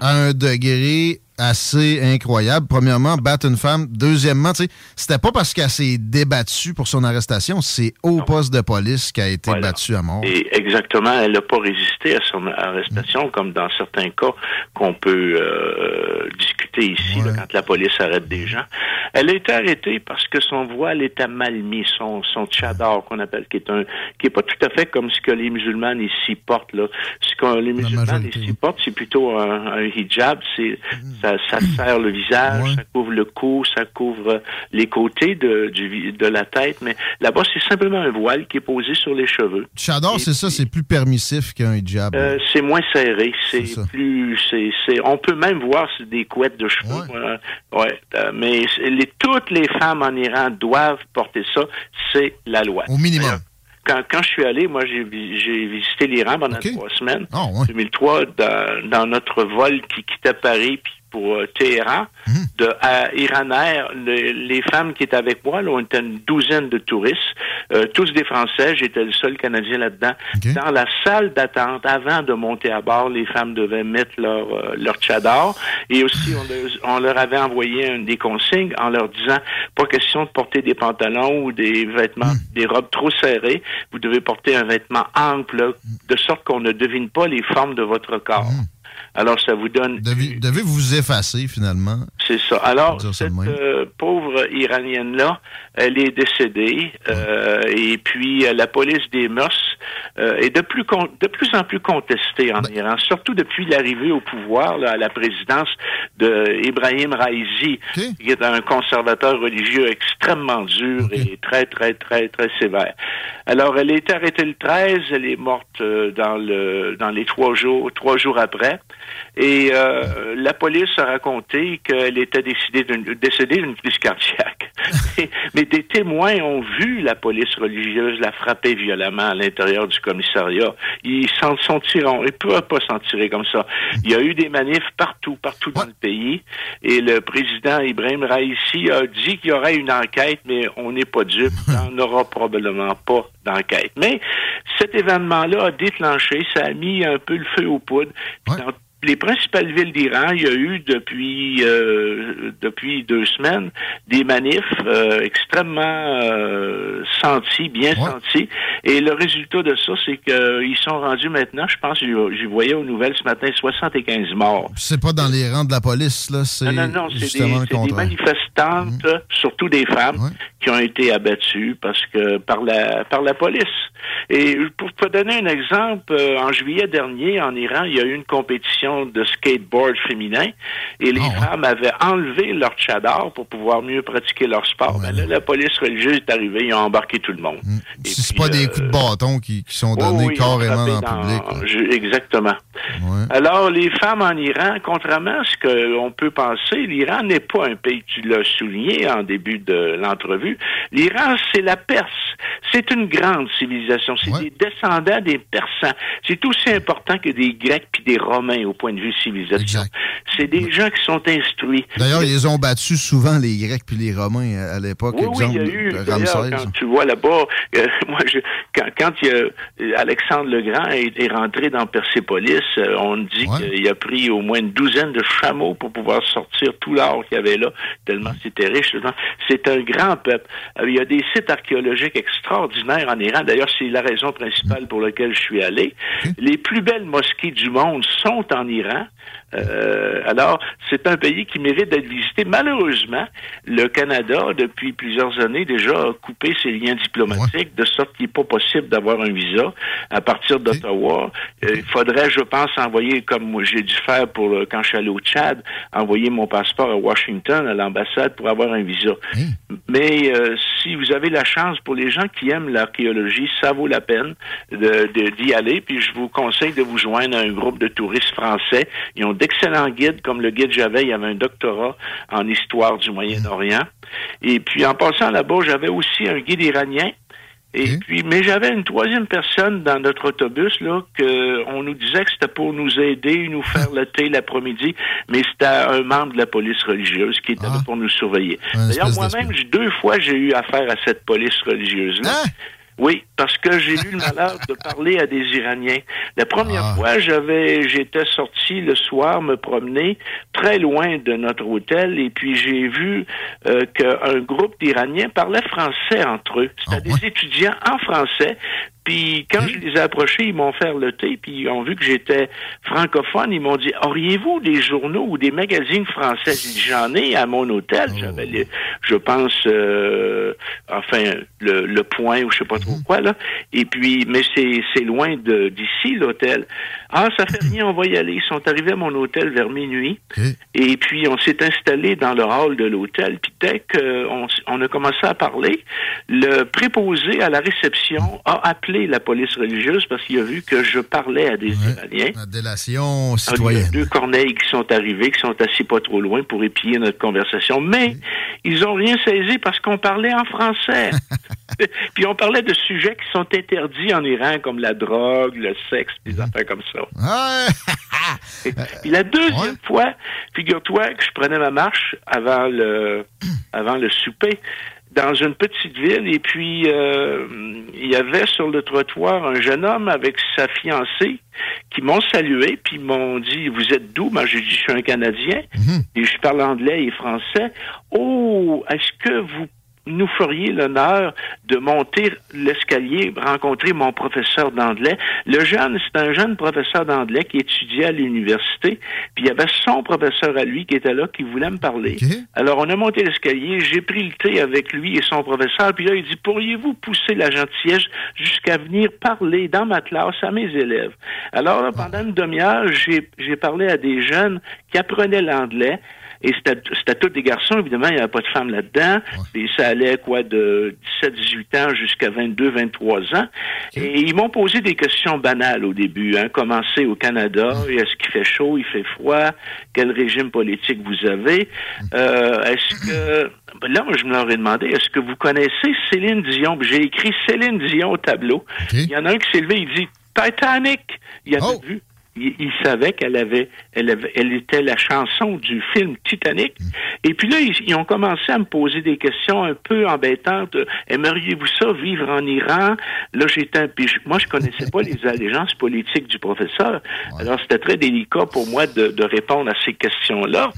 à un degré assez incroyable. Premièrement, battre une femme. Deuxièmement, c'était pas parce qu'elle s'est débattue pour son arrestation, c'est au poste de police qu'elle a été battue à mort. Et exactement, elle n'a pas résisté à son arrestation, comme dans certains cas qu'on peut euh, discuter ici, là, quand la police arrête des gens. Elle a été arrêtée parce que son voile était mal mis, son, son tchadar qu'on appelle, qui est un qui est pas tout à fait comme ce que les musulmans ici portent. Là. Ce que les musulmans ici portent, c'est plutôt un, un hijab, c'est ça, ça serre le visage, ça couvre le cou, ça couvre les côtés de, du, vi- de la tête, mais là-bas, c'est simplement un voile qui est posé sur les cheveux. Chador, c'est ça, c'est plus permissif qu'un hijab. Euh, c'est moins serré, c'est plus, on peut même voir c'est des couettes de cheveux. euh, ouais, euh, mais les, toutes les femmes en Iran doivent porter ça, c'est la loi. Au minimum. Quand, quand je suis allé, moi, j'ai, vi- j'ai visité l'Iran pendant trois semaines. Ah, 2003, dans, dans notre vol qui quittait Paris puis pour euh, Téhéran, Mhm. de à Iran Air, le- les femmes qui étaient avec moi, là, on était une douzaine de touristes, euh, tous des Français, j'étais le seul Canadien là-dedans. Dans la salle d'attente, avant de monter à bord, les femmes devaient mettre leur, euh, leur tchadar et aussi on leur, on leur avait envoyé un- des consignes en leur disant pas question de porter des pantalons ou des vêtements, des robes trop serrées, vous devez porter un vêtement ample, là, de sorte qu'on ne devine pas les formes de votre corps. Alors, ça vous donne Devez, devez vous effacer, finalement. c'est ça. Alors, cette euh, pauvre Iranienne-là, elle est décédée. euh, et puis, euh, la police des mœurs euh, est de plus, con- de plus en plus contestée en Iran, surtout depuis l'arrivée au pouvoir, là, à la présidence de Ibrahim Raisi, qui est un conservateur religieux extrêmement dur et très, très, très, très sévère. Alors, elle est arrêtée le 13, elle est morte euh, dans le dans les trois jours, trois jours après. Et euh, la police a raconté qu'elle était décidée d'une- décédée d'une crise cardiaque. mais, des témoins ont vu la police religieuse la frapper violemment à l'intérieur du commissariat. Ils s'en sont tirés. Ils ne peuvent pas s'en tirer comme ça. Il y a eu des manifs partout, partout dans le pays. Et le président Ibrahim Raisi a dit qu'il y aurait une enquête, mais on n'est pas dupe. Il n'y en aura probablement pas d'enquête. Mais cet événement-là a déclenché, ça a mis un peu le feu aux poudres. Dans les principales villes d'Iran, il y a eu depuis euh, depuis deux semaines des manifs euh, extrêmement euh, sentis, bien sentis. Et le résultat de ça, c'est qu'ils sont rendus maintenant, je pense, je voyais aux nouvelles ce matin, 75 morts. C'est pas dans les rangs de la police, là. C'est Non, non, non, c'est des, manifestantes, surtout des femmes, qui ont été abattus parce que par la par la police. Et pour te donner un exemple, euh, en juillet dernier, en Iran, il y a eu une compétition de skateboard féminin et les femmes avaient enlevé leur tchadar pour pouvoir mieux pratiquer leur sport. Mais là, la police religieuse est arrivée, ils ont embarqué tout le monde. Si c'est pas des coups de bâton qui, qui sont donnés Oui, carrément frappé dans le public. dans- je- exactement. Alors, les femmes en Iran, contrairement à ce que l'on peut penser, l'Iran n'est pas un pays, tu l'as souligné en début de l'entrevue. L'Iran, c'est la Perse. C'est une grande civilisation. C'est des descendants des Persans. C'est aussi important que des Grecs puis des Romains au point de vue civilisation. C'est des gens qui sont instruits. D'ailleurs, ils ont battus souvent, les Grecs puis les Romains, à, l'époque, Oui, oui, exemple il y a eu, Ramsès. quand tu vois là-bas, euh, moi, je, quand, quand il y a, euh, Alexandre le Grand est, est rentré dans Persépolis, euh, on dit qu'il a pris au moins une douzaine de chameaux pour pouvoir sortir tout l'or qu'il y avait là, tellement c'était riche. C'est un grand peuple. Euh, il y a des sites archéologiques extraordinaires en Iran. D'ailleurs, c'est la raison principale pour laquelle je suis allé. Les plus belles mosquées du monde sont en Iran. Euh, alors, c'est un pays qui mérite d'être visité. Malheureusement, le Canada, depuis plusieurs années déjà, a coupé ses liens diplomatiques de sorte qu'il n'est pas possible d'avoir un visa à partir d'Ottawa. Euh, il faudrait, je pense, envoyer, comme j'ai dû faire pour euh, quand je suis allé au Tchad, envoyer mon passeport à Washington, à l'ambassade, pour avoir un visa. Mais euh, si vous avez la chance, pour les gens qui aiment l'archéologie, ça vaut la peine de- de- d'y aller. Puis je vous conseille de vous joindre à un groupe de touristes français. Ils ont d'excellents guides, comme le guide j'avais, il y avait un doctorat en histoire du Moyen-Orient. Et puis en passant là-bas, j'avais aussi un guide iranien. Et puis, mais j'avais une troisième personne dans notre autobus là que on nous disait que c'était pour nous aider, nous faire le thé l'après-midi, mais c'était un membre de la police religieuse qui était là pour nous surveiller. D'ailleurs, moi-même, deux fois, j'ai eu affaire à cette police religieuse-là. Oui, parce que j'ai eu le malheur de parler à des Iraniens. La première fois, j'avais, j'étais sorti le soir me promener très loin de notre hôtel et puis j'ai vu euh, qu'un groupe d'Iraniens parlait français entre eux. C'était des étudiants en français. Puis quand je les ai approchés, ils m'ont fait le thé, puis ils ont vu que j'étais francophone. Ils m'ont dit Auriez-vous des journaux ou des magazines français? J'ai dit J'en ai à mon hôtel. J'avais, les- je pense, euh, enfin, le, le point ou je sais pas trop quoi là. Et puis, mais c'est c'est loin de d'ici l'hôtel. Ah, ça fait rien, on va y aller. Ils sont arrivés à mon hôtel vers minuit. Et puis, on s'est installé dans le hall de l'hôtel. Puis, dès qu'on on a commencé à parler, le préposé à la réception a appelé la police religieuse parce qu'il a vu que je parlais à des Iraniens. La délation Ah, Il y a citoyenne. deux corneilles qui sont arrivés, qui sont assis pas trop loin pour épier notre conversation. Mais ils ont rien saisi parce qu'on parlait en français. Puis on parlait de sujets qui sont interdits en Iran, comme la drogue, le sexe, des affaires comme ça. Et puis la deuxième fois, figure-toi que je prenais ma marche avant le avant le souper dans une petite ville et puis euh, il y avait sur le trottoir un jeune homme avec sa fiancée qui m'ont salué puis m'ont dit vous êtes d'où moi j'ai dit je suis un Canadien. Et je parle anglais et français. Oh est-ce que vous nous feriez l'honneur de monter l'escalier, rencontrer mon professeur d'anglais. Le jeune, c'est un jeune professeur d'anglais qui étudiait à l'université, puis il y avait son professeur à lui qui était là, qui voulait me parler. Alors, on a monté l'escalier, j'ai pris le thé avec lui et son professeur, puis là, il dit, pourriez-vous pousser la gentillesse jusqu'à venir parler dans ma classe à mes élèves? Alors, là, pendant une demi-heure, j'ai parlé à des jeunes qui apprenaient l'anglais, et c'était c'était tous des garçons, évidemment, il n'y avait pas de femmes là-dedans. Et ça allait, quoi, de 17-18 ans jusqu'à 22-23 ans. Et ils m'ont posé des questions banales au début. Hein. Comment c'est au Canada? Est-ce qu'il fait chaud? Il fait froid? Quel régime politique vous avez? Euh, est-ce que... ben Là, moi, je me leur ai demandé, est-ce que vous connaissez Céline Dion? J'ai écrit Céline Dion au tableau. Il y en a un qui s'est levé, il dit Titanic! Il avait vu il, il savait qu'elle avait, elle avait, elle était la chanson du film Titanic. Et puis là, ils, ils ont commencé à me poser des questions un peu embêtantes. Aimeriez-vous ça, vivre en Iran? Là, j'étais, un- puis je- moi, je connaissais pas les allégeances politiques du professeur. Alors, c'était très délicat pour moi de, de répondre à ces questions-là.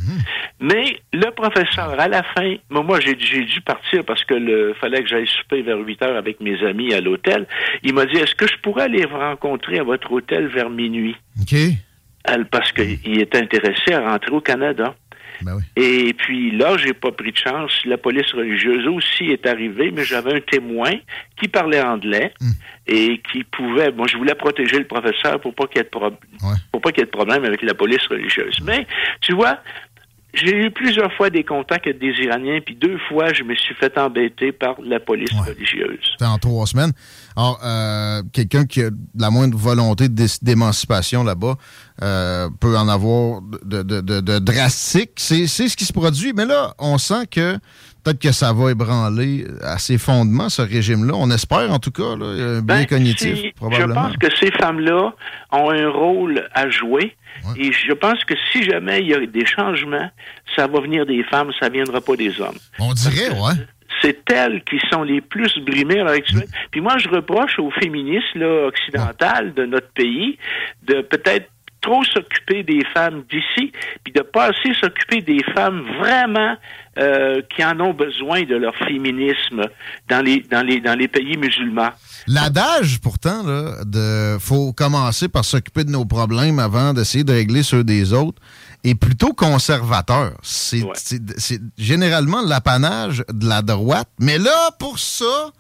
Mais le professeur, à la fin, moi, moi, j'ai, j'ai dû partir parce que le, fallait que j'aille souper vers 8 heures avec mes amis à l'hôtel. Il m'a dit, est-ce que je pourrais aller vous rencontrer à votre hôtel vers minuit? OK. Elle- parce qu'il était intéressé à rentrer au Canada. Et puis là, j'ai pas pris de chance. La police religieuse aussi est arrivée, mais j'avais un témoin qui parlait anglais et qui pouvait. Moi, je voulais protéger le professeur pour pas qu'il y ait de pro- pour pas qu'il y ait de problème avec la police religieuse. Mais tu vois. J'ai eu plusieurs fois des contacts avec des Iraniens, puis deux fois, je me suis fait embêter par la police religieuse. C'était en trois semaines. Alors, euh, quelqu'un qui a la moindre volonté d'é- d'émancipation là-bas euh, peut en avoir de, de, de, de drastique. C'est ce qui se produit. Mais là, on sent que peut-être que ça va ébranler à ses fondements, ce régime-là. On espère, en tout cas, là, Ben, cognitif, si- probablement. Je pense que ces femmes-là ont un rôle à jouer. Et je pense que si jamais il y a des changements, ça va venir des femmes, ça viendra pas des hommes. On dirait, ouais. C'est elles qui sont les plus brimées à l'heure actuelle. Puis moi, je reproche aux féministes là, occidentales de notre pays de peut-être trop s'occuper des femmes d'ici, puis de pas assez s'occuper des femmes vraiment euh, qui en ont besoin de leur féminisme dans les dans les dans les pays musulmans. L'adage, pourtant, là, de faut commencer par s'occuper de nos problèmes avant d'essayer de régler ceux des autres, est plutôt conservateur. C'est généralement l'apanage de la droite. Mais là, pour ça,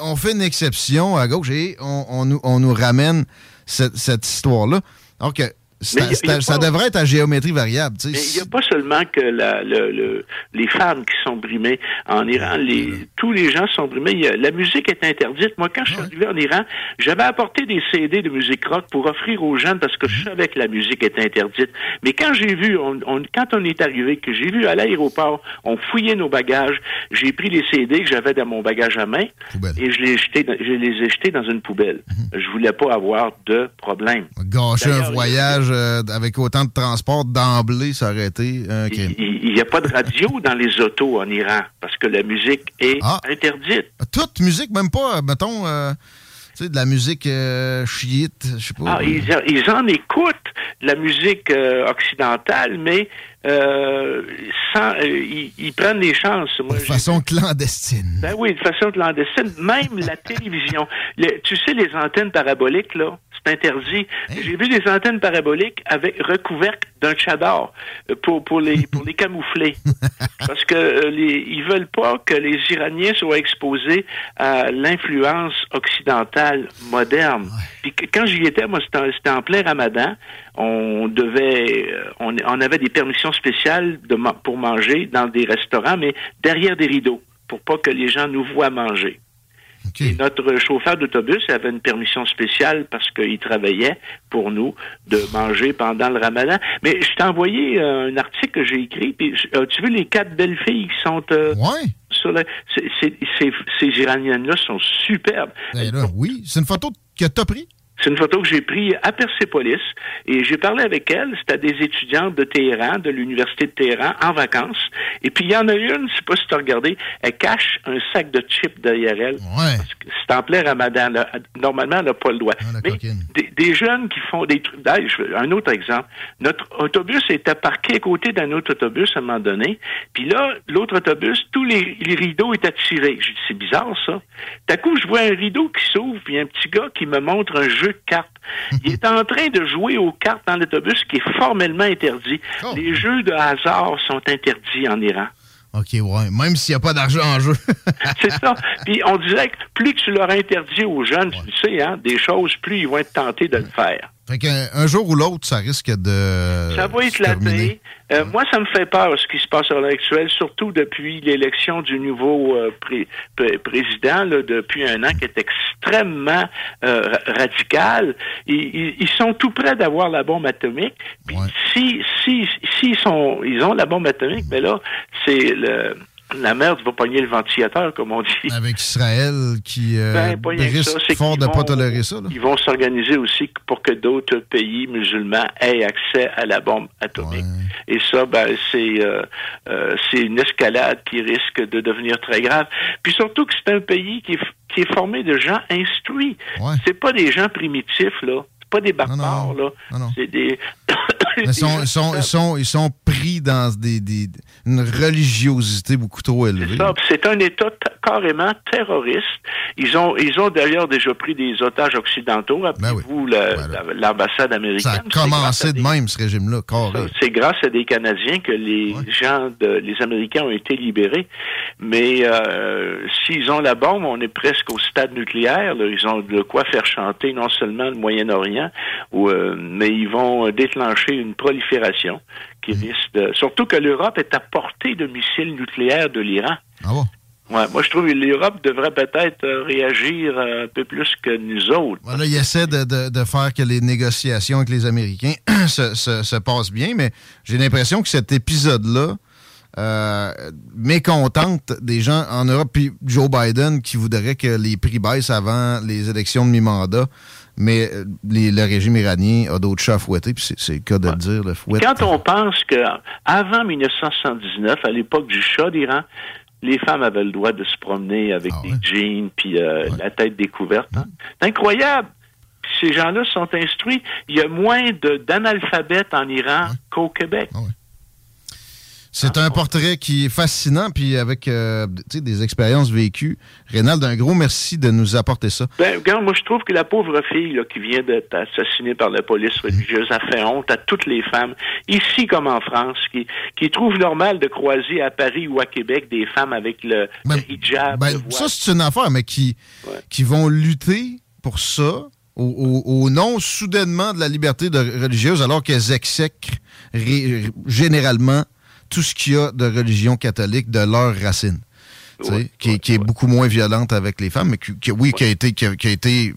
on fait une exception à gauche et on, on nous, on nous ramène cette, cette histoire-là. Mais à- y a- a ça pas- devrait être à géométrie variable. Mais il n'y a pas seulement que la, le, le- les femmes qui sont brimées en Iran, les, tous les gens sont brimés. A- la musique est interdite. Moi, quand je suis arrivé en Iran, j'avais apporté des CD de musique rock pour offrir aux jeunes parce que je savais que la musique était interdite. Mais quand j'ai vu, on, on- quand on est arrivé, que j'ai vu à l'aéroport, on fouillait nos bagages, j'ai pris les CD que j'avais dans mon bagage à main et je les, je ai jetés dans une poubelle. Je voulais pas avoir de problème. Gâcher un voyage euh, avec autant de transport d'emblée, un crime. Il n'y a pas de radio dans les autos en Iran parce que la musique est Ah. interdite. Toute musique, même pas, euh, mettons, euh, tu sais, de la musique euh, chiite, je sais pas. Ah, ils, ils en écoutent la musique euh, occidentale, mais euh, sans, euh, ils, ils prennent des chances. Moi, de façon clandestine. Ben oui, de façon clandestine. Même la télévision. Le- tu sais, les antennes paraboliques, là, c'est interdit. J'ai vu des antennes paraboliques avec recouvertes d'un chador euh, pour, pour, les, pour les camoufler. Parce que euh, les, ils veulent pas que les Iraniens soient exposés à l'influence occidentale moderne. Puis quand j'y étais, moi, c'était en- plein ramadan. On devait, on, on avait des permissions spéciales de, pour manger dans des restaurants, mais derrière des rideaux, pour pas que les gens nous voient manger. Et notre chauffeur d'autobus avait une permission spéciale parce qu'il travaillait pour nous de manger pendant le ramadan. Mais je t'ai envoyé euh, un article que j'ai écrit. Puis, euh, tu veux les quatre belles filles qui sont euh, sur la... c'est- c'est- ces Iraniennes-là sont superbes. Ben là, oui, c'est une photo que t'as pris? C'est une photo que j'ai prise à Persépolis et j'ai parlé avec elle. C'était des étudiantes de Téhéran, de l'université de Téhéran, en vacances. Et puis il y en a une, je sais pas si tu as regardé, elle cache un sac de chips derrière elle. Que C'est en plein ramadan. là. Normalement, elle n'a pas le droit. Mais des, jeunes qui font des trucs. D'ailleurs, je- un autre exemple. Notre autobus était parqué à côté d'un autre autobus à un moment donné. Puis là, l'autre autobus, tous les, les rideaux étaient tirés. Je dis, c'est bizarre, ça. D'un coup, je vois un rideau qui s'ouvre, puis un petit gars qui me montre un jeu de cartes. Il est en train de jouer aux cartes dans l'autobus qui est formellement interdit. Les jeux de hasard sont interdits en Iran. OK, ouais. Même s'il n'y a pas d'argent en jeu. C'est ça. Puis on dirait que plus tu leur interdis aux jeunes, tu sais, hein, des choses, plus ils vont être tentés de le faire. Fait qu'un un jour ou l'autre, ça risque de. Ça va éclater. Euh, Moi, ça me fait peur ce qui se passe à l'heure actuelle, surtout depuis l'élection du nouveau euh, pré- pré- président, là, depuis un an, qui est extrêmement euh, ra- radical. Ils, ils- ils sont tout près d'avoir la bombe atomique. Puis si, si, s'ils sont, ils ont la bombe atomique, mais là, c'est le la merde va pogner le ventilateur, comme on dit. Avec Israël qui euh, Ben, ça, risque c'est fort de ne pas tolérer ça. là. Ils vont s'organiser aussi pour que d'autres pays musulmans aient accès à la bombe atomique. Et ça, ben, c'est euh, euh, c'est une escalade qui risque de devenir très grave. Puis surtout que c'est un pays qui est, qui est formé de gens instruits. C'est pas des gens primitifs, là. C'est pas des barbares, là. C'est des... Ils sont, ils, sont, ils, sont, ils sont pris dans des, des- une religiosité beaucoup trop élevée. Ça, C'est un État carrément terroristes. Ils ont, ils ont d'ailleurs déjà pris des otages occidentaux. Rappelez-vous la- la- l'ambassade Ça américaine. a commencé de même, ce régime-là. C'est grâce à des Canadiens que les gens, de, les Américains ont été libérés. Mais euh, s'ils ont la bombe, on est presque au stade nucléaire. là. Ils ont de quoi faire chanter non seulement le Moyen-Orient, euh, mais ils vont déclencher une prolifération qui Mhm. risque de... Surtout que l'Europe est à portée de missiles nucléaires de l'Iran. Ah bon? Ouais, moi, je trouve que l'Europe devrait peut-être euh, réagir euh, un peu plus que nous autres. Voilà, il essaie de, de- de faire que les négociations avec les Américains se, se- se passent bien, mais j'ai l'impression que cet épisode-là euh, mécontente des gens en Europe, puis Joe Biden qui voudrait que les prix baissent avant les élections de mi-mandat, mais euh, les- le régime iranien a d'autres chats à fouetter, puis c'est le cas de le dire, le fouet. Quand on pense que avant 1979, à l'époque du Shah d'Iran, les femmes avaient le droit de se promener avec Ah des jeans puis euh, la tête découverte. hein. C'est incroyable. Ces gens-là sont instruits. Il y a moins d'analphabètes en Iran qu'au Québec. Ah C'est un portrait qui est fascinant, puis avec euh, des expériences vécues. Rénald, un gros merci de nous apporter ça. Ben, regarde, moi, je trouve que la pauvre fille là, qui vient d'être assassinée par la police religieuse a fait honte à toutes les femmes, ici comme en France, qui, qui trouvent normal de croiser à Paris ou à Québec des femmes avec le, le hijab. Ben, le ça, c'est une affaire, mais qui, qui vont lutter pour ça au, au- au nom soudainement de la liberté de religieuse, alors qu'elles exècrent ré- généralement tout ce qu'il y a de religion catholique de leurs racines. Tu sais, qui, est- qui est beaucoup moins violente avec les femmes, mais qui, qui- oui, qui a été, qui a, qui a été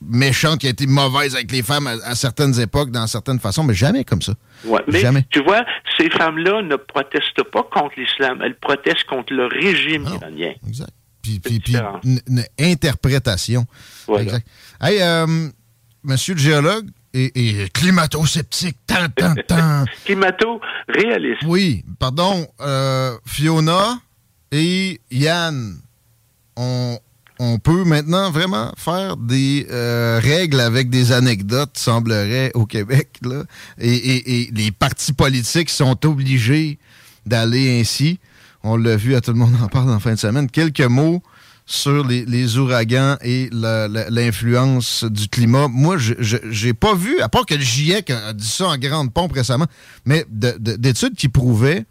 méchante, qui a été mauvaise avec les femmes à, à certaines époques, dans certaines façons, mais jamais comme ça. Ouais, mais Jamais. tu vois, ces femmes-là ne protestent pas contre l'islam, elles protestent contre le régime iranien. Exact. Puis, puis, puis une, une interprétation. Exact. Hey, euh, monsieur le géologue et, et climato-sceptique, tant, tant, tant. Climato-réaliste. Oui, pardon, euh, Fiona et Yann, on, on peut maintenant vraiment faire des euh, règles avec des anecdotes, semblerait, au Québec. Là. Et, et- et les partis politiques sont obligés d'aller ainsi. On l'a vu, à tout le monde en parle en fin de semaine. Quelques mots sur les, les ouragans et l'influence du climat. Moi, je j'ai pas vu, à part que le GIEC a dit ça en grande pompe récemment, mais de- de- d'études qui prouvaient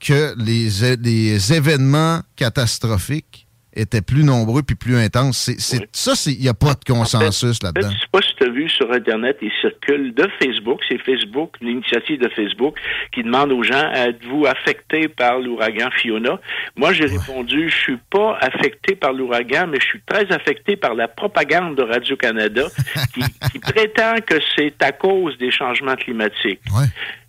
que les, les événements catastrophiques étaient plus nombreux puis plus intenses. C'est, c'est- Ça, il n'y a pas de consensus En fait, là-dedans. je sais pas si tu as vu sur Internet, il circule de Facebook, c'est Facebook, l'initiative de Facebook, qui demande aux gens, êtes-vous affecté par l'ouragan Fiona? Moi, j'ai répondu, je suis pas affecté par l'ouragan, mais je suis très affecté par la propagande de Radio-Canada qui, qui prétend que c'est à cause des changements climatiques.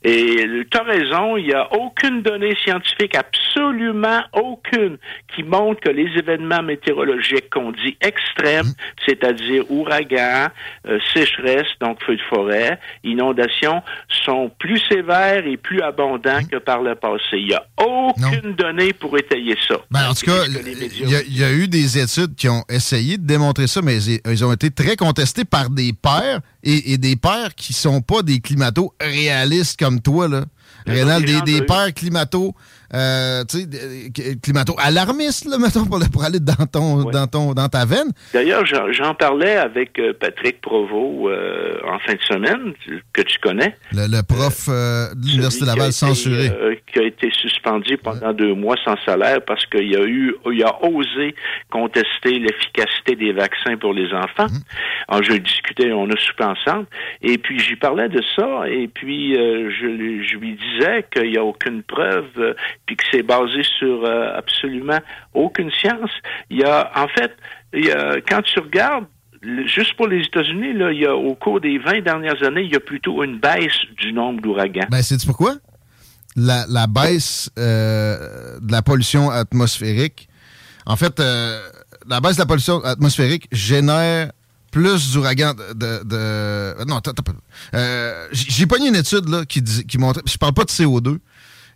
Et tu as raison, il n'y a aucune donnée scientifique, absolument aucune, qui montre que les événements météorologiques qu'on dit extrêmes, c'est-à-dire ouragans, euh, sécheresse, donc feux de forêt, inondations, sont plus sévères et plus abondants que par le passé. Il n'y a aucune donnée pour étayer ça. Ben, en tout cas, il y, a- il y a eu des études qui ont essayé de démontrer ça, mais ils, ont été très contestés par des pairs et, et des pairs qui sont pas des climato réalistes comme toi, là. Rénal, des, des pairs climato, euh, tu sais, des- des- climato alarmistes, là, mettons, pour, pour aller dans ton, dans ton, dans ta veine. D'ailleurs, j'en parlais avec euh, Patrick Provost euh, en fin de semaine, que tu connais. Le, le prof euh, de l'Université Laval été, censuré. euh, qui a été suspendu pendant deux mois sans salaire parce qu'il a eu, il a osé contester l'efficacité des vaccins pour les enfants. Alors, je discutais, on a soupé ensemble, et puis j'y parlais de ça, et puis euh, je, lui- je lui disais qu'il n'y a aucune preuve, euh, puis que c'est basé sur euh, absolument aucune science. Il y a, en fait, il y a, quand tu regardes Juste pour les États-Unis, là, il y a, au cours des 20 dernières années, il y a plutôt une baisse du nombre d'ouragans. Ben, c'est pourquoi? La, la baisse euh, de la pollution atmosphérique. En fait, euh, la baisse de la pollution atmosphérique génère plus d'ouragans de, de- Non. Euh, J'ai pogné une étude là, qui, qui montrait, je parle pas de CO2,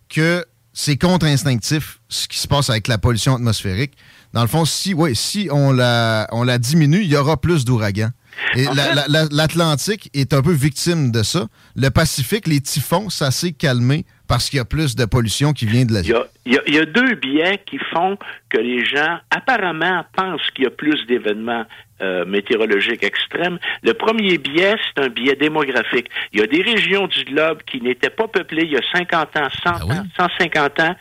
que c'est contre-instinctif ce qui se passe avec la pollution atmosphérique. Dans le fond, si, ouais, si on la, on la diminue, il y aura plus d'ouragans. Et la- la- l'Atlantique est un peu victime de ça. Le Pacifique, les typhons, ça s'est calmé parce qu'il y a plus de pollution qui vient de la Il y, a, il, y a, il y a deux biais qui font que les gens apparemment pensent qu'il y a plus d'événements euh, météorologiques extrêmes. Le premier biais, c'est un biais démographique. Il y a des régions du globe qui n'étaient pas peuplées il y a 50 ans, 100 ans, 150 ans,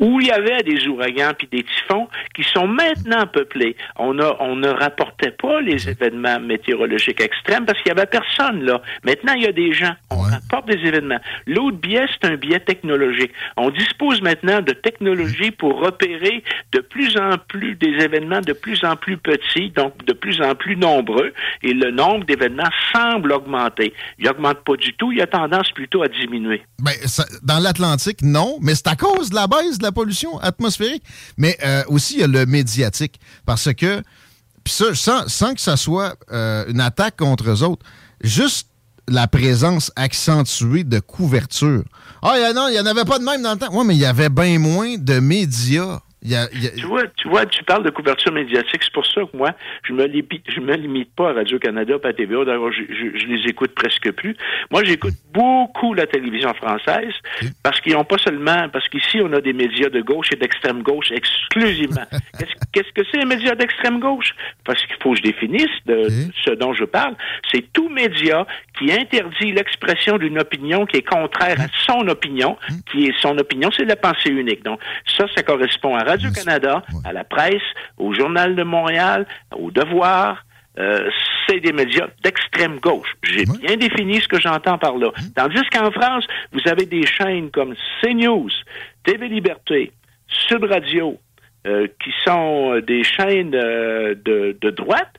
où il y avait des ouragans puis des typhons qui sont maintenant peuplées. On, a, on ne rapportait pas les événements météorologiques extrêmes parce qu'il y avait personne là. Maintenant, il y a des gens. On rapporte des événements. L'autre biais, c'est un biais technologique. On dispose maintenant de technologies pour repérer de plus en plus des événements de plus en plus petits, donc de plus en plus nombreux, et le nombre d'événements semble augmenter. Il augmente pas du tout, il a tendance plutôt à diminuer. Ben, dans l'Atlantique, non, mais c'est à cause de la baisse de la pollution atmosphérique. Mais euh, aussi, il y a le médiatique. Parce que, ça, sans, que ça soit euh, une attaque contre eux autres, juste la présence accentuée de couverture. Ah, non, il n'y en avait pas de même dans le temps. Oui, mais il y avait bien moins de médias. Il y a- il y a- Tu vois, tu vois, tu parles de couverture médiatique, c'est pour ça que moi, je me limite, je me limite pas à Radio-Canada, pas à TVA, d'ailleurs, je, je- je les écoute presque plus. Moi, j'écoute beaucoup la télévision française, parce qu'ils n'ont pas seulement, parce qu'ici, on a des médias de gauche et d'extrême gauche exclusivement. Qu'est-ce que c'est un média d'extrême gauche? Parce qu'il faut que je définisse de ce dont je parle. C'est tout média qui interdit l'expression d'une opinion qui est contraire à son opinion, qui est son opinion, c'est la pensée unique. Donc, ça, ça correspond à Radio-Canada, à la presse, au Journal de Montréal, au Devoir. Euh, c'est des médias d'extrême gauche. J'ai bien défini ce que j'entends par là. Tandis qu'en France, vous avez des chaînes comme CNews, TV Liberté, Sud Radio, euh, qui sont euh, des chaînes euh, de, de droite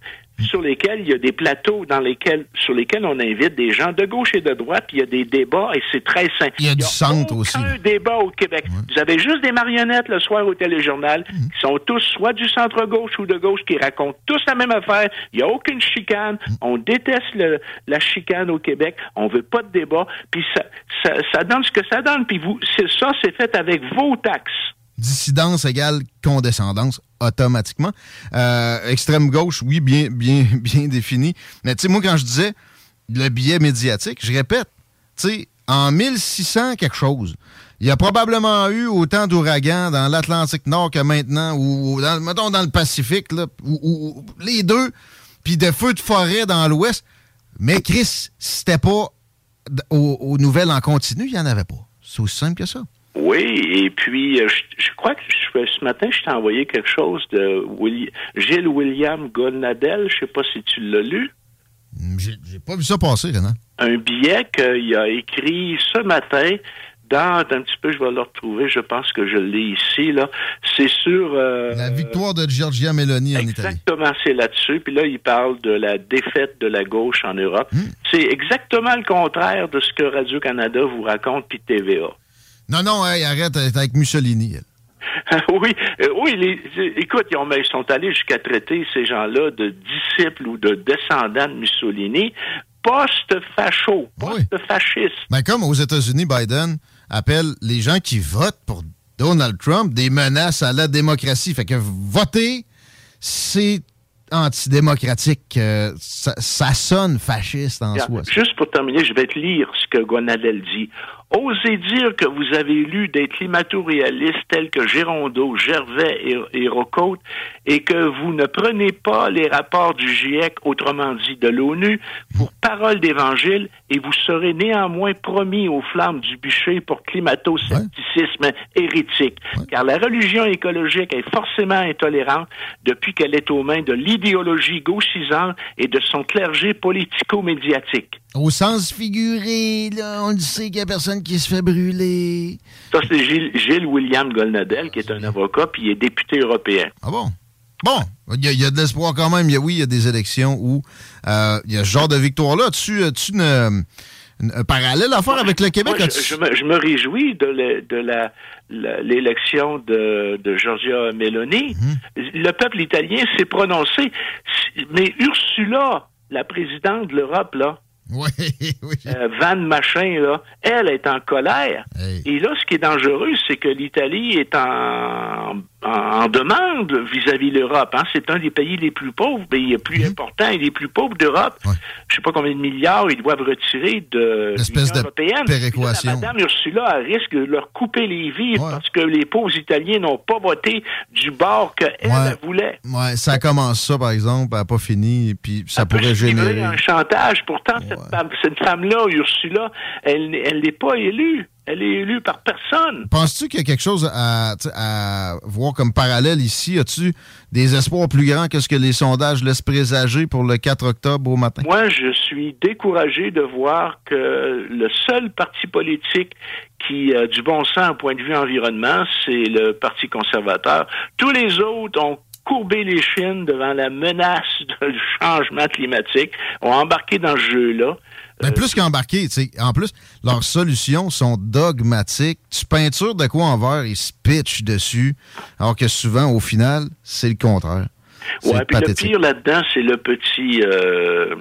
sur lesquelles il y a des plateaux dans lesquels sur lesquels on invite des gens de gauche et de droite, puis il y a des débats et c'est très sain. il y a du centre aussi. un débat au Québec. Vous avez juste des marionnettes le soir au téléjournal Mhm. qui sont tous soit du centre-gauche ou de gauche qui racontent tous la même affaire. Il n'y a aucune chicane. Mhm. On déteste le- la chicane au Québec. On veut pas de débat. Puis ça, ça, ça donne ce que ça donne. Puis vous, c'est ça, c'est fait avec vos taxes. dissidence égale condescendance automatiquement. Euh, extrême gauche, oui, bien, bien, bien défini. Mais tu sais, moi, quand je disais le biais médiatique, je répète, tu sais, en 1600 quelque chose, il y a probablement eu autant d'ouragans dans l'Atlantique Nord que maintenant, ou, dans, mettons dans le Pacifique, là, ou, les deux, puis de feux de forêt dans l'Ouest. Mais Chris, c'était pas aux nouvelles en continu, il n'y en avait pas. C'est aussi simple que ça. Oui, et puis euh, je, je crois que je- ce matin, je t'ai envoyé quelque chose de Willi- Gilles William Gonadel. Je sais pas si tu l'as lu. J'ai j'ai pas vu ça passer, Renan. Un billet qu'il a écrit ce matin dans un petit peu, je vais le retrouver. Je pense que je l'ai ici là. C'est sur euh, La victoire de Giorgia Meloni en Italie. Exactement, c'est là-dessus. Puis là, il parle de la défaite de la gauche en Europe. Hmm. C'est exactement le contraire de ce que Radio-Canada vous raconte puis TVA. Non, non, hey, arrête, elle est avec Mussolini. elle. oui, euh, oui. les- écoute, ils, ont- mais ils sont allés jusqu'à traiter ces gens-là de disciples ou de descendants de Mussolini, post-facho, post-fascistes. Ben, comme aux États-Unis, Biden appelle les gens qui votent pour Donald Trump des menaces à la démocratie. Fait que voter, c'est antidémocratique. Euh, ça, ça sonne fasciste en Bien, soi. Juste pour terminer, je vais te lire ce que Gonadel dit. Osez dire que vous avez lu des climato-réalistes tels que Gérondeau, Gervais et, et et que vous ne prenez pas les rapports du GIEC, autrement dit de l'ONU, pour parole d'évangile et vous serez néanmoins promis aux flammes du bûcher pour climato-scepticisme hérétique. Car la religion écologique est forcément intolérante depuis qu'elle est aux mains de l'idéologie gauchisante et de son clergé politico-médiatique. Au sens figuré, là, on le sait qu'il n'y a personne qui se fait brûler. Ça, c'est Gilles, Gilles William Golnadel, qui est un avocat, puis il est député européen. Ah bon? Bon, il y, a- il y a de l'espoir quand même. Il y a- oui, il y a des élections où euh, il y a ce genre de victoire-là. Tu, tu une, une- un parallèle à faire avec le Québec? Moi, je, me, je me réjouis de l'élection de, de Giorgia Meloni. Mhm. Le peuple italien s'est prononcé. Mais Ursula, la présidente de l'Europe, là, euh, Van Machin, là, elle est en colère. Et là, ce qui est dangereux, c'est que l'Italie est en, en, demande vis-à-vis de l'Europe. Hein. C'est un des pays les plus pauvres, pays les plus importants et les plus pauvres d'Europe. Je sais pas combien de milliards ils doivent retirer de l'Union européenne. péréquation. Là, Madame Ursula elle risque de leur couper les vivres parce que les pauvres Italiens n'ont pas voté du bord qu'elle Ouais. voulait. Ouais, ça commence ça, par exemple, elle n'a pas fini, puis ça pourrait C'est générer. un chantage. Pourtant, cette, femme, cette femme-là, Ursula, elle elle n'est pas élue. Elle est élue par personne. Penses-tu qu'il y a quelque chose à, voir comme parallèle ici? As-tu des espoirs plus grands que ce que les sondages laissent présager pour le 4 octobre au matin? Moi, je suis découragé de voir que le seul parti politique qui a du bon sens au point de vue environnement, c'est le Parti conservateur. Tous les autres ont courbé les chines devant la menace du changement climatique, ont embarqué dans ce jeu-là. Ben, plus qu'embarqué, tu sais. En plus, leurs solutions sont dogmatiques. Tu peintures de quoi en verre, ils se pitchent dessus. Alors que souvent, au final, c'est le contraire. Ouais, puis le pire là-dedans, c'est le petit euh,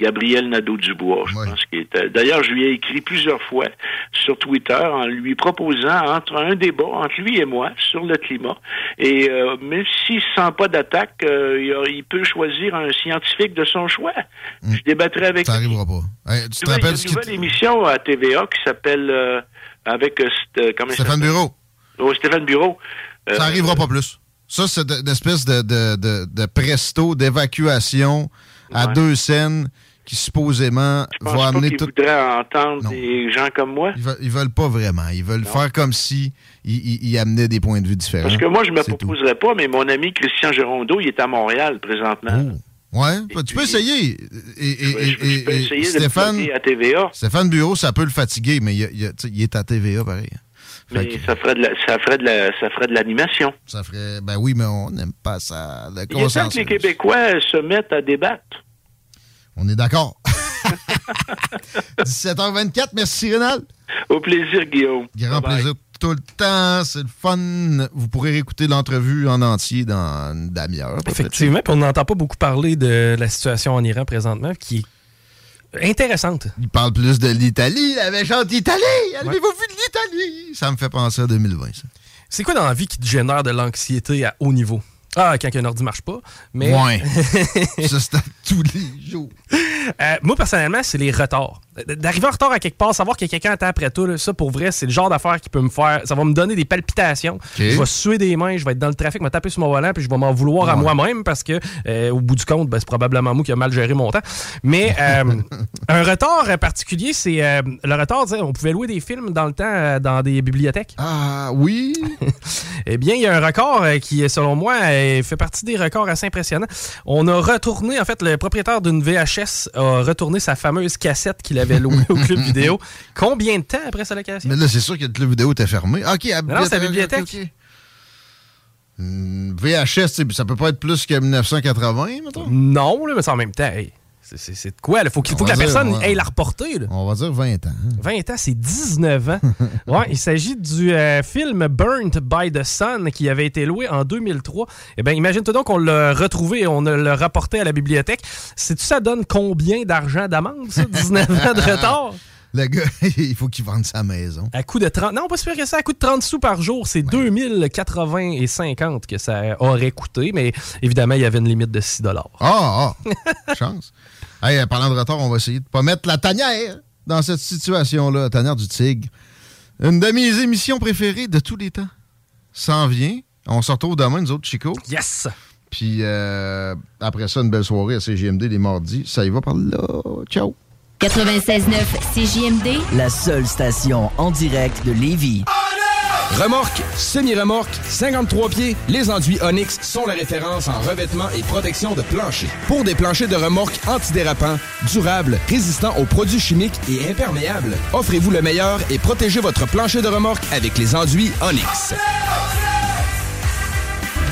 Gabriel Nadeau-Dubois, je pense qu'il était. D'ailleurs, je lui ai écrit plusieurs fois sur Twitter en lui proposant entre un débat entre lui et moi sur le climat. Et euh, même s'il ne sent pas d'attaque, euh, il, peut choisir un scientifique de son choix. Je débattrai avec Hmm. Ça lui. arrivera pas. Hey, tu te rappelles une qui. émission à TVA qui s'appelle euh, avec comment Stéphane? Bureau. Oh, Stéphane Bureau. Ça arrivera pas plus. Ça, c'est une espèce de, de, de, de presto, d'évacuation à deux scènes qui supposément Je pense va amener tout. voudrait entendre des gens comme moi. Ils veulent, ils veulent pas vraiment. Ils veulent faire comme si ils, ils- ils amenaient des points de vue différents. Parce que moi, je me tout. proposerais pas, mais mon ami Christian Gérondeau, il est à Montréal présentement. Ouais, bah, tu peux essayer. Et, et- peux et essayer Stéphane, à TVA, Stéphane Bureau, ça peut le fatiguer, mais il, il est à TVA pareil. Mais ça ferait de la, ça ferait de la, ça ferait de l'animation. Ça ferait. Ben oui, mais on n'aime pas ça. Le Il est temps que les Québécois se mettent à débattre. On est d'accord. 17h24, merci Rénal. Au plaisir, Guillaume. Grand plaisir tout le temps, c'est le fun. Vous pourrez réécouter l'entrevue en entier dans une demi-heure. Effectivement, puis on n'entend pas beaucoup parler de la situation en Iran présentement, qui est intéressante. Il parle plus de l'Italie, la méchante Italie. Avez-vous vu de l'Italie? Ça me fait penser à 2020, ça. C'est quoi dans la vie qui te génère de l'anxiété à haut niveau? Ah, quand un ordi marche pas. Mais... Ouais. ça, c'est tous les jours. Euh, moi, personnellement, c'est les retards. D'arriver en retard à quelque part, savoir que quelqu'un attend après toi, là, ça, pour vrai, c'est le genre d'affaire qui peut me faire. Ça va me donner des palpitations. Je vais suer des mains, je vais être dans le trafic, me taper sur mon volant, puis je vais m'en vouloir à moi-même parce que, euh, au bout du compte, ben, c'est probablement moi qui a mal géré mon temps. Mais euh, un retard particulier, c'est euh, le retard, on pouvait louer des films dans le temps dans des bibliothèques. Ah, oui. eh bien, il y a un record qui, selon moi, fait partie des records assez impressionnants. On a retourné, en fait, le propriétaire d'une VHS a retourné sa fameuse cassette qu'il avait louée au club vidéo. Combien de temps après sa location? Mais là, c'est sûr que le club vidéo était fermé. OK, à Non, c'est la bibliothèque. Hmm, VHS, ça peut pas être plus que 1980, mettons? Non, là, mais c'est en même temps. hey, c'est- de quoi? Il faut, qu'il- faut que la dire, personne va- aille la reporter. là. On va dire 20 ans. hein. 20 ans, c'est 19 ans. ouais, il s'agit du euh, film Burnt by the Sun qui avait été loué en 2003. Eh bien, imagine-toi donc qu'on l'a retrouvé et on l'a rapporté à la bibliothèque. Sais-tu ça donne combien d'argent d'amende, ça? 19 ans de retard? Le gars, il faut qu'il vende sa maison. À coût de 30... Non, pas sûr que ça. À coût de 30 sous par jour, c'est 2080 et 50 que ça aurait coûté. Mais évidemment, il y avait une limite de 6 Ah, ah, chance. Hey, euh, parlant de retard, on va essayer de pas mettre la tanière dans cette situation-là, la tanière du tigre. Une de mes émissions préférées de tous les temps s'en vient. On se retrouve demain, nous autres, Chico. Yes! Puis euh, après ça, une belle soirée à CGMD les mardis. Ça y va par là. Ciao. 96.9 CJMD, La seule station en direct de Lévis. Remorque, semi-remorque, 53 pieds, les enduits Onyx sont la référence en revêtement et protection de plancher. Pour des planchers de remorque antidérapants, durables, résistants aux produits chimiques et imperméables, offrez-vous le meilleur et protégez votre plancher de remorque avec les enduits Onyx.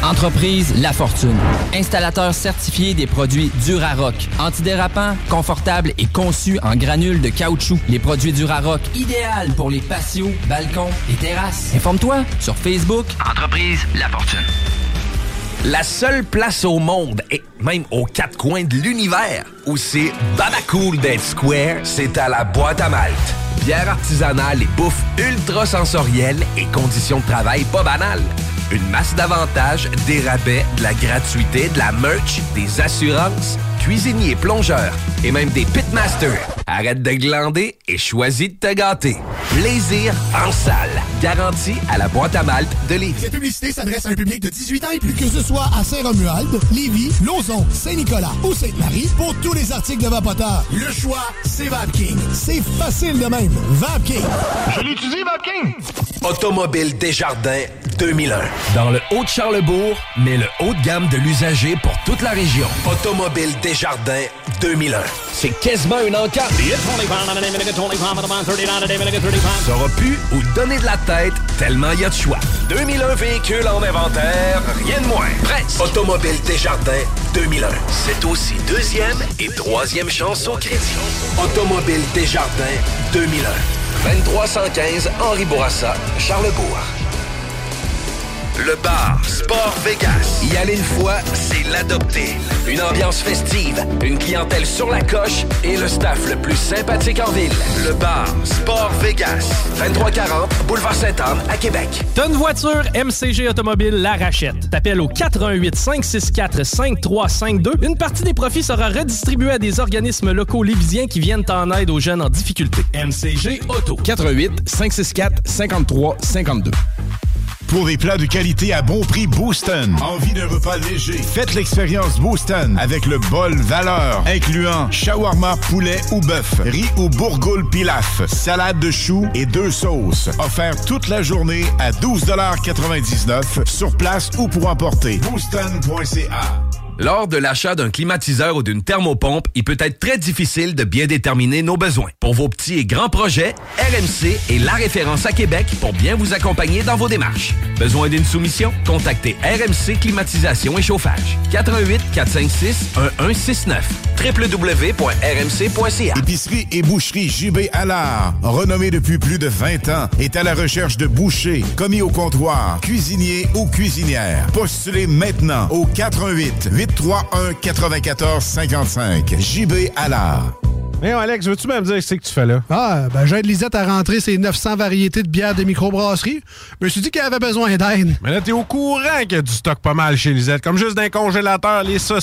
Entreprise La Fortune. Installateur certifié des produits Durarock. Antidérapant, confortable et conçu en granules de caoutchouc. Les produits Durarock, idéal pour les patios, balcons et terrasses. Informe-toi sur Facebook. Entreprise La Fortune. La seule place au monde, et même aux quatre coins de l'univers, où c'est Babacool d'être square, c'est à la boîte à Malte. Bière artisanale et bouffe ultra sensorielle et conditions de travail pas banales. Une masse d'avantages, des rabais, de la gratuité, de la merch, des assurances, cuisinier, plongeur et même des pitmasters. Arrête de glander et choisis de te gâter. Plaisir en salle. Garantie à la boîte à malte de Lévis. Cette publicité s'adresse à un public de 18 ans et plus. Que ce soit à Saint-Romuald, Lévis, Lauson, Saint-Nicolas ou Sainte-Marie, pour tous les articles de Vapoteur, le choix, c'est VapKing. C'est facile de même. VapKing. Je l'utilise, VapKing. Automobile Desjardins 2001. Dans le Haut-de-Charlebourg, mais le haut de gamme de l'usager pour toute la région. Automobile Desjardins 2001. C'est quasiment une encarte. Saura plus où donner de la tête tellement il y a de choix. 2001 véhicules en inventaire, rien de moins. Presse. Automobile Desjardins 2001. C'est aussi deuxième et troisième chance au crédit. Automobile Desjardins 2001. 2315 Henri Bourassa, Charlebourg. Le bar Sport Vegas. Y aller une fois, c'est l'adopter. Une ambiance festive, une clientèle sur la coche et le staff le plus sympathique en ville. Le bar Sport Vegas. 2340 Boulevard Sainte-Anne à Québec. T'as une voiture, MCG Automobile la rachète. T'appelles au 418 564 5352. Une partie des profits sera redistribuée à des organismes locaux lévisiens qui viennent en aide aux jeunes en difficulté. MCG Auto. 88 564 53 52. Pour des plats de qualité à bon prix Booston. Envie d'un repas léger? Faites l'expérience Booston avec le bol valeur, incluant shawarma poulet ou bœuf, riz ou bourgoule pilaf, salade de choux et deux sauces. Offert toute la journée à 12,99 sur place ou pour emporter. Booston.ca Lors de l'achat d'un climatiseur ou d'une thermopompe, il peut être très difficile de bien déterminer nos besoins. Pour vos petits et grands projets, RMC est la référence à Québec pour bien vous accompagner dans vos démarches. Besoin d'une soumission? Contactez RMC Climatisation et Chauffage. 88 456 1169 www.rmc.ca Épicerie et boucherie JB Allard, renommée depuis plus de 20 ans, est à la recherche de bouchers, commis au comptoir, cuisiniers ou cuisinières. Postulez maintenant au 88 831 94 55. JB Allard. Mais Alex, veux-tu même dire ce que tu fais là? Ah, ben j'aide Lisette à rentrer ses 900 variétés de bières de microbrasserie. Je me suis dit qu'elle avait besoin d'aide. Mais là, t'es au courant qu'il y a du stock pas mal chez Lisette. Comme juste d'un congélateur, les saucisses